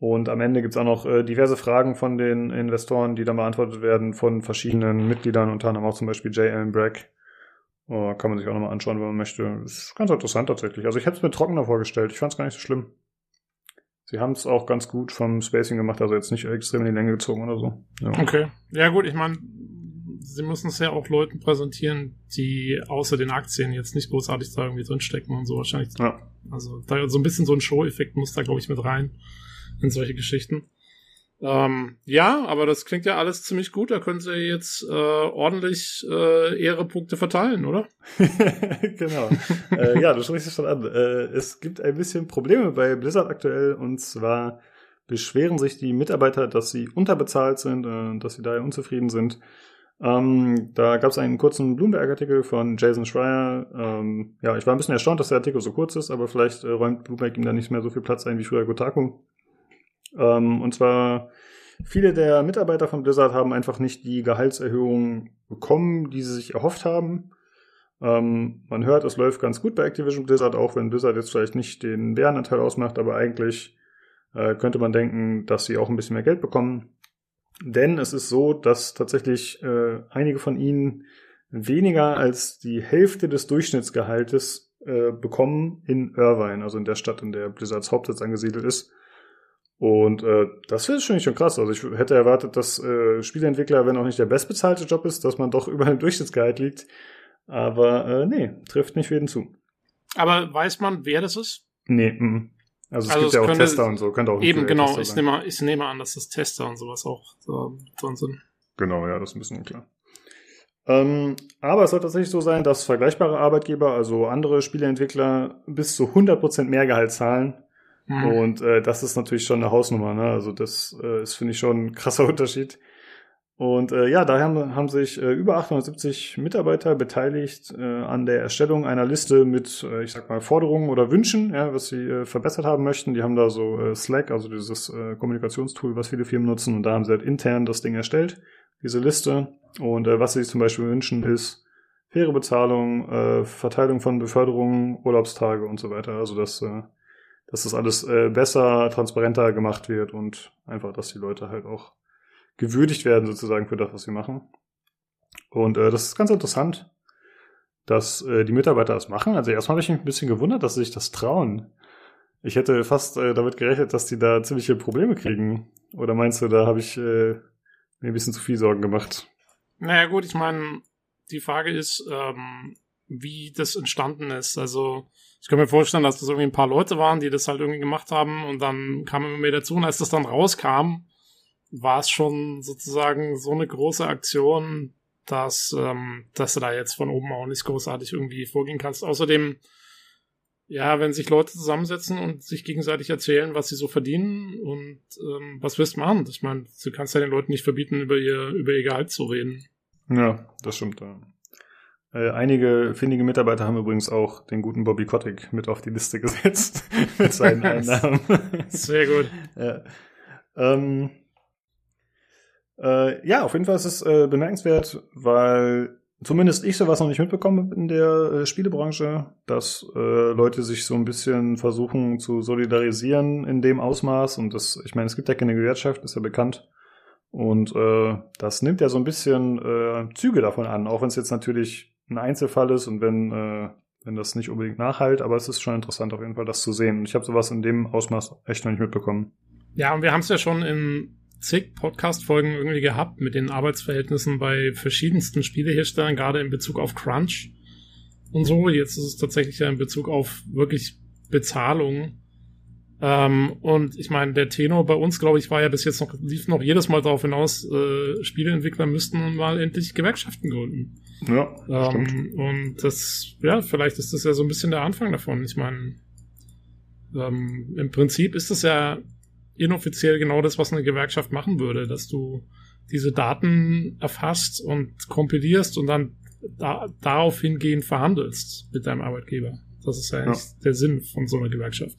Und am Ende gibt's auch noch äh, diverse Fragen von den Investoren, die dann beantwortet werden von verschiedenen Mitgliedern, unter anderem auch zum Beispiel J. Allen Bragg. Oh, kann man sich auch nochmal anschauen, wenn man möchte. Ist ganz interessant tatsächlich. Also ich hätte es mir trockener vorgestellt. Ich fand es gar nicht so schlimm. Sie haben es auch ganz gut vom Spacing gemacht, also jetzt nicht extrem in die Länge gezogen oder so. Ja. Okay. Ja gut, ich meine, sie müssen es ja auch Leuten präsentieren, die außer den Aktien jetzt nicht großartig da irgendwie drinstecken und so wahrscheinlich. Ja. Also da so ein bisschen so ein Show-Effekt muss da, glaube ich, mit rein in solche Geschichten. Ähm, ja, aber das klingt ja alles ziemlich gut. Da können sie jetzt äh, ordentlich äh, Ehrepunkte verteilen, oder? genau. äh, ja, du sprichst es schon an. Äh, es gibt ein bisschen Probleme bei Blizzard aktuell und zwar beschweren sich die Mitarbeiter, dass sie unterbezahlt sind und äh, dass sie daher unzufrieden sind. Ähm, da gab es einen kurzen Bloomberg-Artikel von Jason Schreier. Ähm, ja, ich war ein bisschen erstaunt, dass der Artikel so kurz ist, aber vielleicht äh, räumt Bloomberg ihm da nicht mehr so viel Platz ein wie früher Gotaku. Ähm, und zwar viele der Mitarbeiter von Blizzard haben einfach nicht die Gehaltserhöhung bekommen, die sie sich erhofft haben. Ähm, man hört, es läuft ganz gut bei Activision Blizzard, auch wenn Blizzard jetzt vielleicht nicht den Bärenanteil ausmacht, aber eigentlich äh, könnte man denken, dass sie auch ein bisschen mehr Geld bekommen. Denn es ist so, dass tatsächlich äh, einige von ihnen weniger als die Hälfte des Durchschnittsgehaltes äh, bekommen in Irvine, also in der Stadt, in der Blizzards Hauptsitz angesiedelt ist. Und äh, das finde ich schon krass. Also ich hätte erwartet, dass äh, Spieleentwickler, wenn auch nicht der bestbezahlte Job ist, dass man doch über dem Durchschnittsgehalt liegt. Aber äh, nee, trifft nicht für jeden zu. Aber weiß man, wer das ist? Nee, m also es also gibt es ja auch könnte, Tester und so, könnte auch Eben, genau. Ich nehme, ich nehme an, dass das Tester und sowas auch drin sind. Genau, ja, das ist ein bisschen klar. Ähm, aber es soll tatsächlich so sein, dass vergleichbare Arbeitgeber, also andere Spieleentwickler, bis zu 100% mehr Gehalt zahlen. Mhm. Und äh, das ist natürlich schon eine Hausnummer. Ne? Also das äh, ist, finde ich, schon ein krasser Unterschied. Und äh, ja, daher haben, haben sich äh, über 870 Mitarbeiter beteiligt äh, an der Erstellung einer Liste mit, äh, ich sag mal, Forderungen oder Wünschen, ja, was sie äh, verbessert haben möchten. Die haben da so äh, Slack, also dieses äh, Kommunikationstool, was viele Firmen nutzen, und da haben sie halt intern das Ding erstellt, diese Liste. Und äh, was sie sich zum Beispiel wünschen, ist faire Bezahlung, äh, Verteilung von Beförderungen, Urlaubstage und so weiter. Also dass, äh, dass das alles äh, besser, transparenter gemacht wird und einfach, dass die Leute halt auch gewürdigt werden sozusagen für das, was sie machen. Und äh, das ist ganz interessant, dass äh, die Mitarbeiter das machen. Also erstmal habe ich mich ein bisschen gewundert, dass sie sich das trauen. Ich hätte fast äh, damit gerechnet, dass die da ziemliche Probleme kriegen. Oder meinst du, da habe ich äh, mir ein bisschen zu viel Sorgen gemacht? Naja gut, ich meine, die Frage ist, ähm, wie das entstanden ist. Also ich kann mir vorstellen, dass das irgendwie ein paar Leute waren, die das halt irgendwie gemacht haben und dann kam immer mehr dazu und als das dann rauskam, war es schon sozusagen so eine große Aktion, dass, ähm, dass du da jetzt von oben auch nicht großartig irgendwie vorgehen kannst. Außerdem, ja, wenn sich Leute zusammensetzen und sich gegenseitig erzählen, was sie so verdienen und ähm, was wirst du machen? Ich meine, du kannst ja den Leuten nicht verbieten, über ihr, über ihr Gehalt zu reden. Ja, das stimmt. Ja. Äh, einige findige Mitarbeiter haben übrigens auch den guten Bobby Kotick mit auf die Liste gesetzt mit seinen Einnahmen. Sehr gut. ja. Ähm, äh, ja, auf jeden Fall ist es äh, bemerkenswert, weil zumindest ich sowas noch nicht mitbekommen in der äh, Spielebranche, dass äh, Leute sich so ein bisschen versuchen zu solidarisieren in dem Ausmaß. Und das, ich meine, es gibt ja keine Gewerkschaft, ist ja bekannt. Und äh, das nimmt ja so ein bisschen äh, Züge davon an, auch wenn es jetzt natürlich ein Einzelfall ist und wenn, äh, wenn das nicht unbedingt nachhalt, aber es ist schon interessant auf jeden Fall, das zu sehen. Ich habe sowas in dem Ausmaß echt noch nicht mitbekommen. Ja, und wir haben es ja schon in zig Podcast-Folgen irgendwie gehabt mit den Arbeitsverhältnissen bei verschiedensten Spieleherstellern, gerade in Bezug auf Crunch und so. Jetzt ist es tatsächlich ja in Bezug auf wirklich Bezahlung. Ähm, und ich meine, der Tenor bei uns, glaube ich, war ja bis jetzt noch, lief noch jedes Mal darauf hinaus, äh, Spieleentwickler müssten mal endlich Gewerkschaften gründen. Ja. Ähm, und das, ja, vielleicht ist das ja so ein bisschen der Anfang davon. Ich meine, ähm, im Prinzip ist das ja inoffiziell genau das, was eine Gewerkschaft machen würde, dass du diese Daten erfasst und kompilierst und dann da, darauf hingehend verhandelst mit deinem Arbeitgeber. Das ist ja, ja. der Sinn von so einer Gewerkschaft.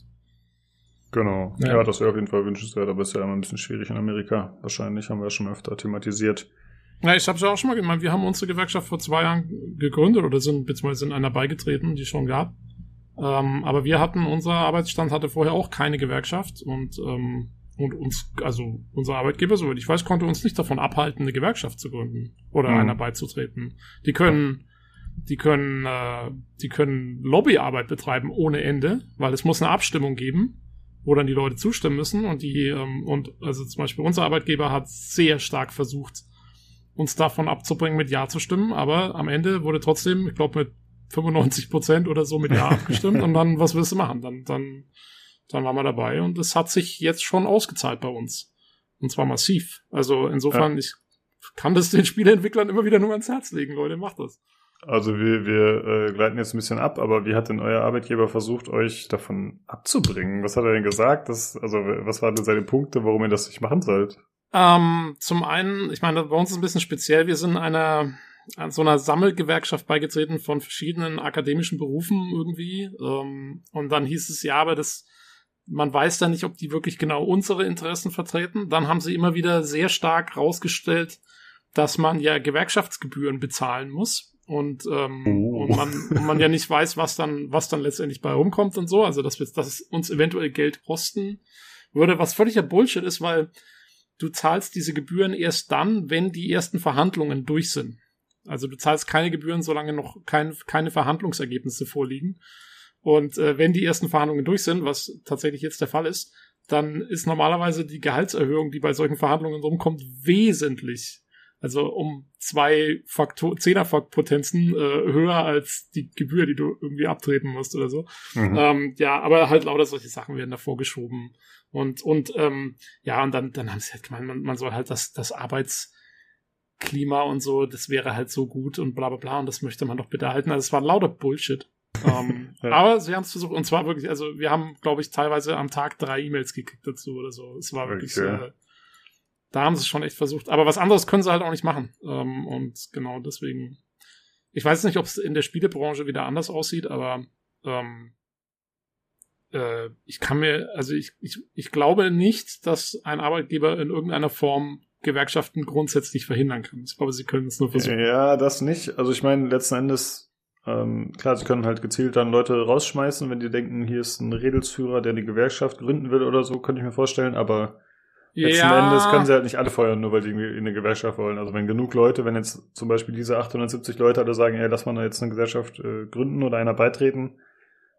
Genau. Ja, ja das wäre auf jeden Fall wünschenswert, aber ist ja immer ein bisschen schwierig in Amerika. Wahrscheinlich haben wir ja schon öfter thematisiert. Ja, ich habe ja auch schon mal gemeint, wir haben unsere Gewerkschaft vor zwei Jahren gegründet oder sind beziehungsweise in einer beigetreten, die schon gab. Ähm, aber wir hatten, unser Arbeitsstand hatte vorher auch keine Gewerkschaft und, ähm, und uns, also unser Arbeitgeber, soweit ich weiß, konnte uns nicht davon abhalten, eine Gewerkschaft zu gründen oder mhm. einer beizutreten. Die können, die können, äh, die können Lobbyarbeit betreiben ohne Ende, weil es muss eine Abstimmung geben, wo dann die Leute zustimmen müssen und die, ähm, und also zum Beispiel unser Arbeitgeber hat sehr stark versucht, uns davon abzubringen, mit Ja zu stimmen, aber am Ende wurde trotzdem, ich glaube, mit 95 Prozent oder so mit Ja abgestimmt und dann, was willst du machen? Dann, dann, dann waren wir dabei und es hat sich jetzt schon ausgezahlt bei uns. Und zwar massiv. Also insofern, ja. ich kann das den Spieleentwicklern immer wieder nur ans Herz legen, Leute, macht das. Also wir, wir äh, gleiten jetzt ein bisschen ab, aber wie hat denn euer Arbeitgeber versucht, euch davon abzubringen? Was hat er denn gesagt? Das, also was waren denn seine Punkte, warum ihr das nicht machen sollt? Ähm, zum einen, ich meine, bei uns ist es ein bisschen speziell, wir sind einer an so einer Sammelgewerkschaft beigetreten von verschiedenen akademischen Berufen irgendwie. Ähm, und dann hieß es ja, aber das, man weiß da nicht, ob die wirklich genau unsere Interessen vertreten. Dann haben sie immer wieder sehr stark rausgestellt, dass man ja Gewerkschaftsgebühren bezahlen muss. Und, ähm, oh. und, man, und man ja nicht weiß, was dann, was dann letztendlich bei rumkommt und so. Also, dass, wir, dass es uns eventuell Geld kosten würde, was völliger Bullshit ist, weil du zahlst diese Gebühren erst dann, wenn die ersten Verhandlungen durch sind. Also du zahlst keine Gebühren, solange noch kein, keine Verhandlungsergebnisse vorliegen. Und äh, wenn die ersten Verhandlungen durch sind, was tatsächlich jetzt der Fall ist, dann ist normalerweise die Gehaltserhöhung, die bei solchen Verhandlungen rumkommt, wesentlich. Also um zwei Faktor Zehnerpotenzen äh, höher als die Gebühr, die du irgendwie abtreten musst oder so. Mhm. Ähm, ja, aber halt lauter solche Sachen werden davor geschoben. Und, und ähm, ja, und dann, dann haben sie halt gemeint, man, man soll halt das, das Arbeits Klima und so, das wäre halt so gut und bla bla bla und das möchte man doch bitte erhalten. Also es war lauter Bullshit. ähm, ja. Aber sie haben es versucht und zwar wirklich, also wir haben, glaube ich, teilweise am Tag drei E-Mails gekriegt dazu oder so. Es war wirklich okay. äh, da haben sie es schon echt versucht. Aber was anderes können sie halt auch nicht machen. Ähm, und genau deswegen, ich weiß nicht, ob es in der Spielebranche wieder anders aussieht, aber ähm, äh, ich kann mir, also ich, ich, ich glaube nicht, dass ein Arbeitgeber in irgendeiner Form Gewerkschaften grundsätzlich verhindern kann. Ich glaube, sie können es nur versuchen. Ja, das nicht. Also ich meine, letzten Endes, ähm, klar, sie können halt gezielt dann Leute rausschmeißen, wenn die denken, hier ist ein Redelsführer, der eine Gewerkschaft gründen will oder so, könnte ich mir vorstellen, aber letzten ja. Endes können sie halt nicht alle feuern, nur weil die in eine Gesellschaft wollen. Also wenn genug Leute, wenn jetzt zum Beispiel diese 870 Leute alle sagen, ey, lass mal jetzt eine Gesellschaft äh, gründen oder einer beitreten,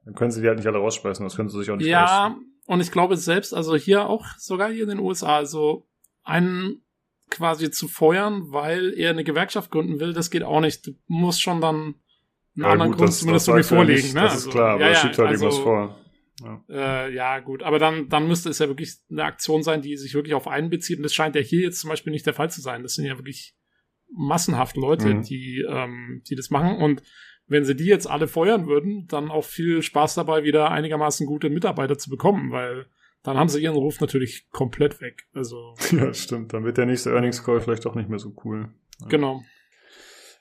dann können sie die halt nicht alle rausschmeißen, das können sie sich auch nicht Ja, leisten. und ich glaube selbst, also hier auch, sogar hier in den USA, also ein quasi zu feuern, weil er eine Gewerkschaft gründen will, das geht auch nicht. Du musst schon dann einen ja, anderen gut, Grund das, zumindest das irgendwie vorlegen. Ja ne? Das ist also, klar, aber ja, ja, schiebt halt also, irgendwas vor. Ja. Äh, ja, gut, aber dann, dann müsste es ja wirklich eine Aktion sein, die sich wirklich auf einen bezieht. Und das scheint ja hier jetzt zum Beispiel nicht der Fall zu sein. Das sind ja wirklich massenhaft Leute, mhm. die, ähm, die das machen. Und wenn sie die jetzt alle feuern würden, dann auch viel Spaß dabei, wieder einigermaßen gute Mitarbeiter zu bekommen, weil dann haben sie ihren Ruf natürlich komplett weg. Also ja, stimmt. Dann wird der nächste Earnings Call vielleicht auch nicht mehr so cool. Ja. Genau.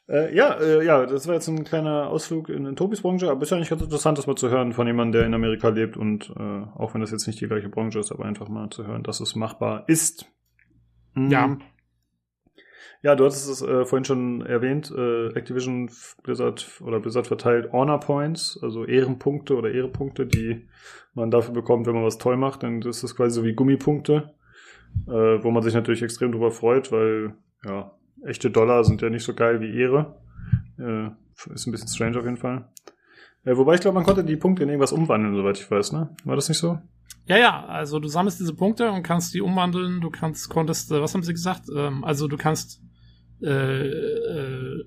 Äh, ja, äh, ja, das war jetzt ein kleiner Ausflug in, in Tobis Branche, aber ist ja eigentlich ganz interessant, das mal zu hören von jemandem, der in Amerika lebt und äh, auch wenn das jetzt nicht die gleiche Branche ist, aber einfach mal zu hören, dass es machbar ist. Mhm. Ja. Ja, du hattest es äh, vorhin schon erwähnt, äh, Activision Blizzard oder Blizzard verteilt Honor Points, also Ehrenpunkte oder Ehrepunkte, die man dafür bekommt, wenn man was toll macht. Dann ist das quasi so wie Gummipunkte, äh, wo man sich natürlich extrem drüber freut, weil ja, echte Dollar sind ja nicht so geil wie Ehre. Äh, ist ein bisschen strange auf jeden Fall. Äh, wobei ich glaube, man konnte die Punkte in irgendwas umwandeln, soweit ich weiß, ne? War das nicht so? Ja, ja, also du sammelst diese Punkte und kannst die umwandeln, du kannst, konntest, äh, was haben sie gesagt? Ähm, also du kannst äh, äh,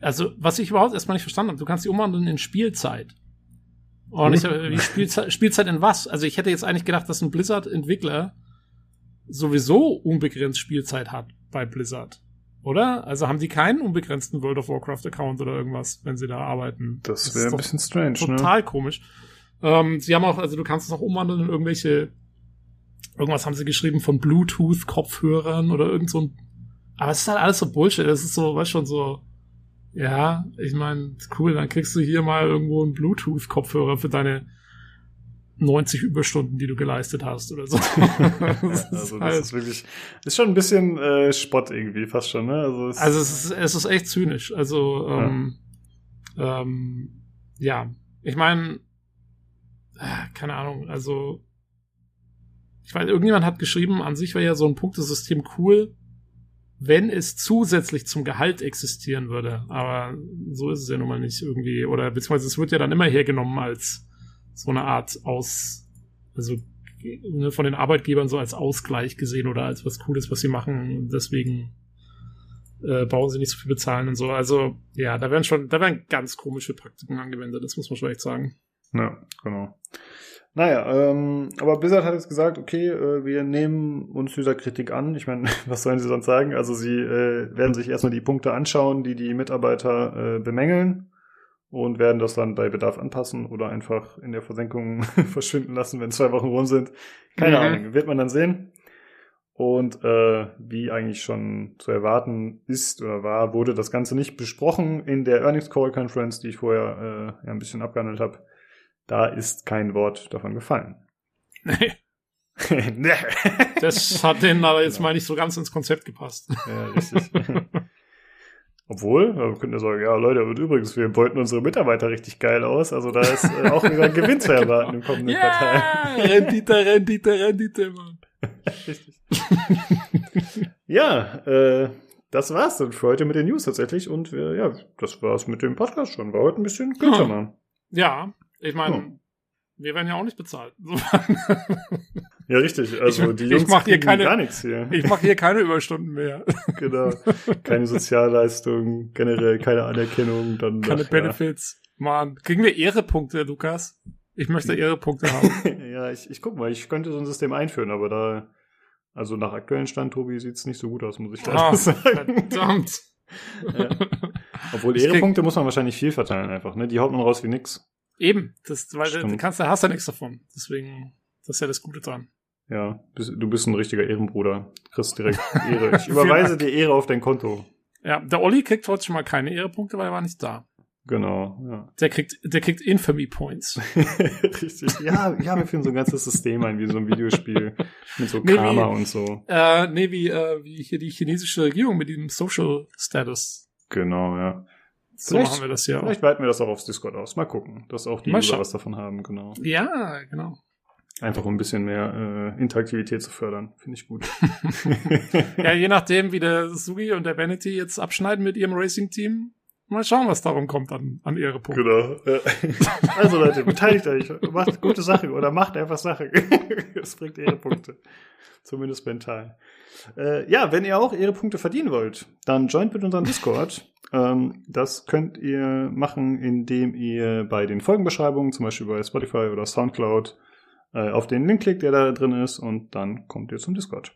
also was ich überhaupt erstmal nicht verstanden habe, du kannst die umwandeln in Spielzeit. Und ich habe wie Spielzeit, Spielzeit in was? Also ich hätte jetzt eigentlich gedacht, dass ein Blizzard-Entwickler sowieso unbegrenzt Spielzeit hat bei Blizzard. Oder? Also haben die keinen unbegrenzten World of Warcraft-Account oder irgendwas, wenn sie da arbeiten? Das, das wäre ein bisschen strange, total ne? Total komisch. Ähm, sie haben auch, also du kannst es auch umwandeln in irgendwelche, irgendwas haben sie geschrieben von Bluetooth-Kopfhörern oder irgend so ein, aber es ist halt alles so Bullshit. Das ist so, weißt schon, so, ja, ich meine, cool, dann kriegst du hier mal irgendwo einen Bluetooth-Kopfhörer für deine 90 Überstunden, die du geleistet hast oder so. das also das halt ist wirklich, ist schon ein bisschen äh, Spott irgendwie, fast schon, ne? Also es, also es ist, es ist echt zynisch. Also, ähm, ja, ähm, ja. ich meine, äh, keine Ahnung, also ich weiß, irgendjemand hat geschrieben, an sich wäre ja so ein Punktesystem cool, wenn es zusätzlich zum Gehalt existieren würde. Aber so ist es ja nun mal nicht irgendwie. Oder beziehungsweise es wird ja dann immer hergenommen als so eine Art aus, also ne, von den Arbeitgebern so als Ausgleich gesehen oder als was Cooles, was sie machen. Deswegen äh, brauchen sie nicht so viel bezahlen und so. Also ja, da werden schon, da werden ganz komische Praktiken angewendet, das muss man schon echt sagen. Ja, genau. Naja, ähm, aber Blizzard hat jetzt gesagt, okay, äh, wir nehmen uns dieser Kritik an. Ich meine, was sollen sie sonst sagen? Also sie äh, werden sich erstmal die Punkte anschauen, die die Mitarbeiter äh, bemängeln und werden das dann bei Bedarf anpassen oder einfach in der Versenkung verschwinden lassen, wenn zwei Wochen rum sind. Keine mhm. Ahnung, wird man dann sehen. Und äh, wie eigentlich schon zu erwarten ist oder war, wurde das Ganze nicht besprochen in der Earnings Call Conference, die ich vorher äh, ja, ein bisschen abgehandelt habe. Da ist kein Wort davon gefallen. Nee. nee. Das hat denen aber jetzt ja. mal nicht so ganz ins Konzept gepasst. Ja, richtig. Obwohl, wir könnten ja sagen, ja Leute, und übrigens, wir beuten unsere Mitarbeiter richtig geil aus. Also da ist äh, auch wieder ein Gewinn zu erwarten im kommenden yeah, Quartal. Rendite, Rendite, Rendite, Mann. richtig. ja, äh, das war's dann für heute mit den News tatsächlich. Und wir, ja, das war's mit dem Podcast schon. War heute ein bisschen kürzer, Mann. Ja, ich meine, oh. wir werden ja auch nicht bezahlt. ja, richtig. Also ich, die Jungs ich mach hier keine, gar nichts hier. Ich mache hier keine Überstunden mehr. genau. Keine Sozialleistung, generell keine Anerkennung. Dann keine ach, Benefits. Ja. Mann, kriegen wir Ehrepunkte, Lukas? Ich möchte Ehrepunkte haben. ja, ich, ich guck mal, ich könnte so ein System einführen, aber da, also nach aktuellen Stand, Tobi, sieht's nicht so gut aus, muss ich leider oh, sagen. Verdammt. ja. Obwohl Ehrepunkte muss man wahrscheinlich viel verteilen einfach, ne? Die haut man raus wie nix. Eben, das, weil du kannst, da hast ja nichts davon. Deswegen, das ist ja das Gute dran. Ja, du bist ein richtiger Ehrenbruder. Kriegst direkt Ehre. Ich überweise dir Ehre auf dein Konto. Ja, der Olli kriegt heute schon mal keine Ehrepunkte, weil er war nicht da. Genau, ja. Der kriegt, der kriegt Infamy Points. Richtig. Ja, ja, wir führen so ein ganzes System ein, wie so ein Videospiel. Mit so nee, Karma wie, und so. Äh, nee, wie, äh, wie hier die chinesische Regierung mit dem Social Status. Genau, ja. So vielleicht, machen wir das ja. Vielleicht weiten wir das auch aufs Discord aus. Mal gucken, dass auch die User was davon haben, genau. Ja, genau. Einfach um ein bisschen mehr äh, Interaktivität zu fördern. Finde ich gut. ja, je nachdem, wie der Sugi und der Vanity jetzt abschneiden mit ihrem Racing-Team. Mal schauen, was darum kommt an, an ihre Punkte. Genau. also Leute, beteiligt euch. Macht gute Sache oder macht einfach Sache. Es bringt ihre Punkte. Zumindest mental. Äh, ja, wenn ihr auch ihre Punkte verdienen wollt, dann joint mit unserem Discord. Ähm, das könnt ihr machen, indem ihr bei den Folgenbeschreibungen, zum Beispiel bei Spotify oder Soundcloud, äh, auf den Link klickt, der da drin ist, und dann kommt ihr zum Discord.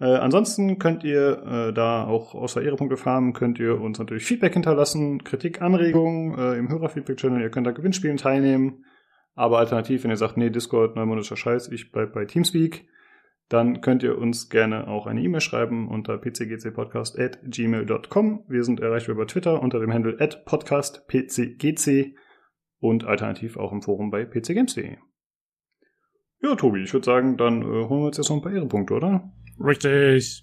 Äh, ansonsten könnt ihr äh, da auch außer Ehrepunkte farmen, könnt ihr uns natürlich Feedback hinterlassen, Kritik, Anregungen äh, im Hörerfeedback-Channel. Ihr könnt da Gewinnspielen teilnehmen. Aber alternativ, wenn ihr sagt, nee, Discord, neumodischer Scheiß, ich bleib bei Teamspeak, dann könnt ihr uns gerne auch eine E-Mail schreiben unter pcgcpodcast.gmail.com. Wir sind erreichbar über Twitter unter dem Handle at podcastpcgc und alternativ auch im Forum bei pcgames.de. Ja, Tobi, ich würde sagen, dann äh, holen wir uns jetzt noch ein paar Ehrenpunkte, oder? Richtig.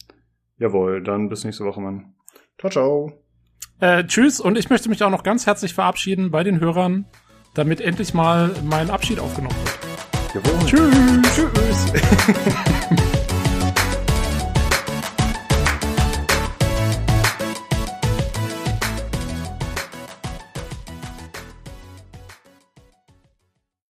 Jawohl, dann bis nächste Woche, Mann. Ciao, ciao. Äh, tschüss und ich möchte mich auch noch ganz herzlich verabschieden bei den Hörern, damit endlich mal mein Abschied aufgenommen wird. Jawohl. Tschüss. Tschüss.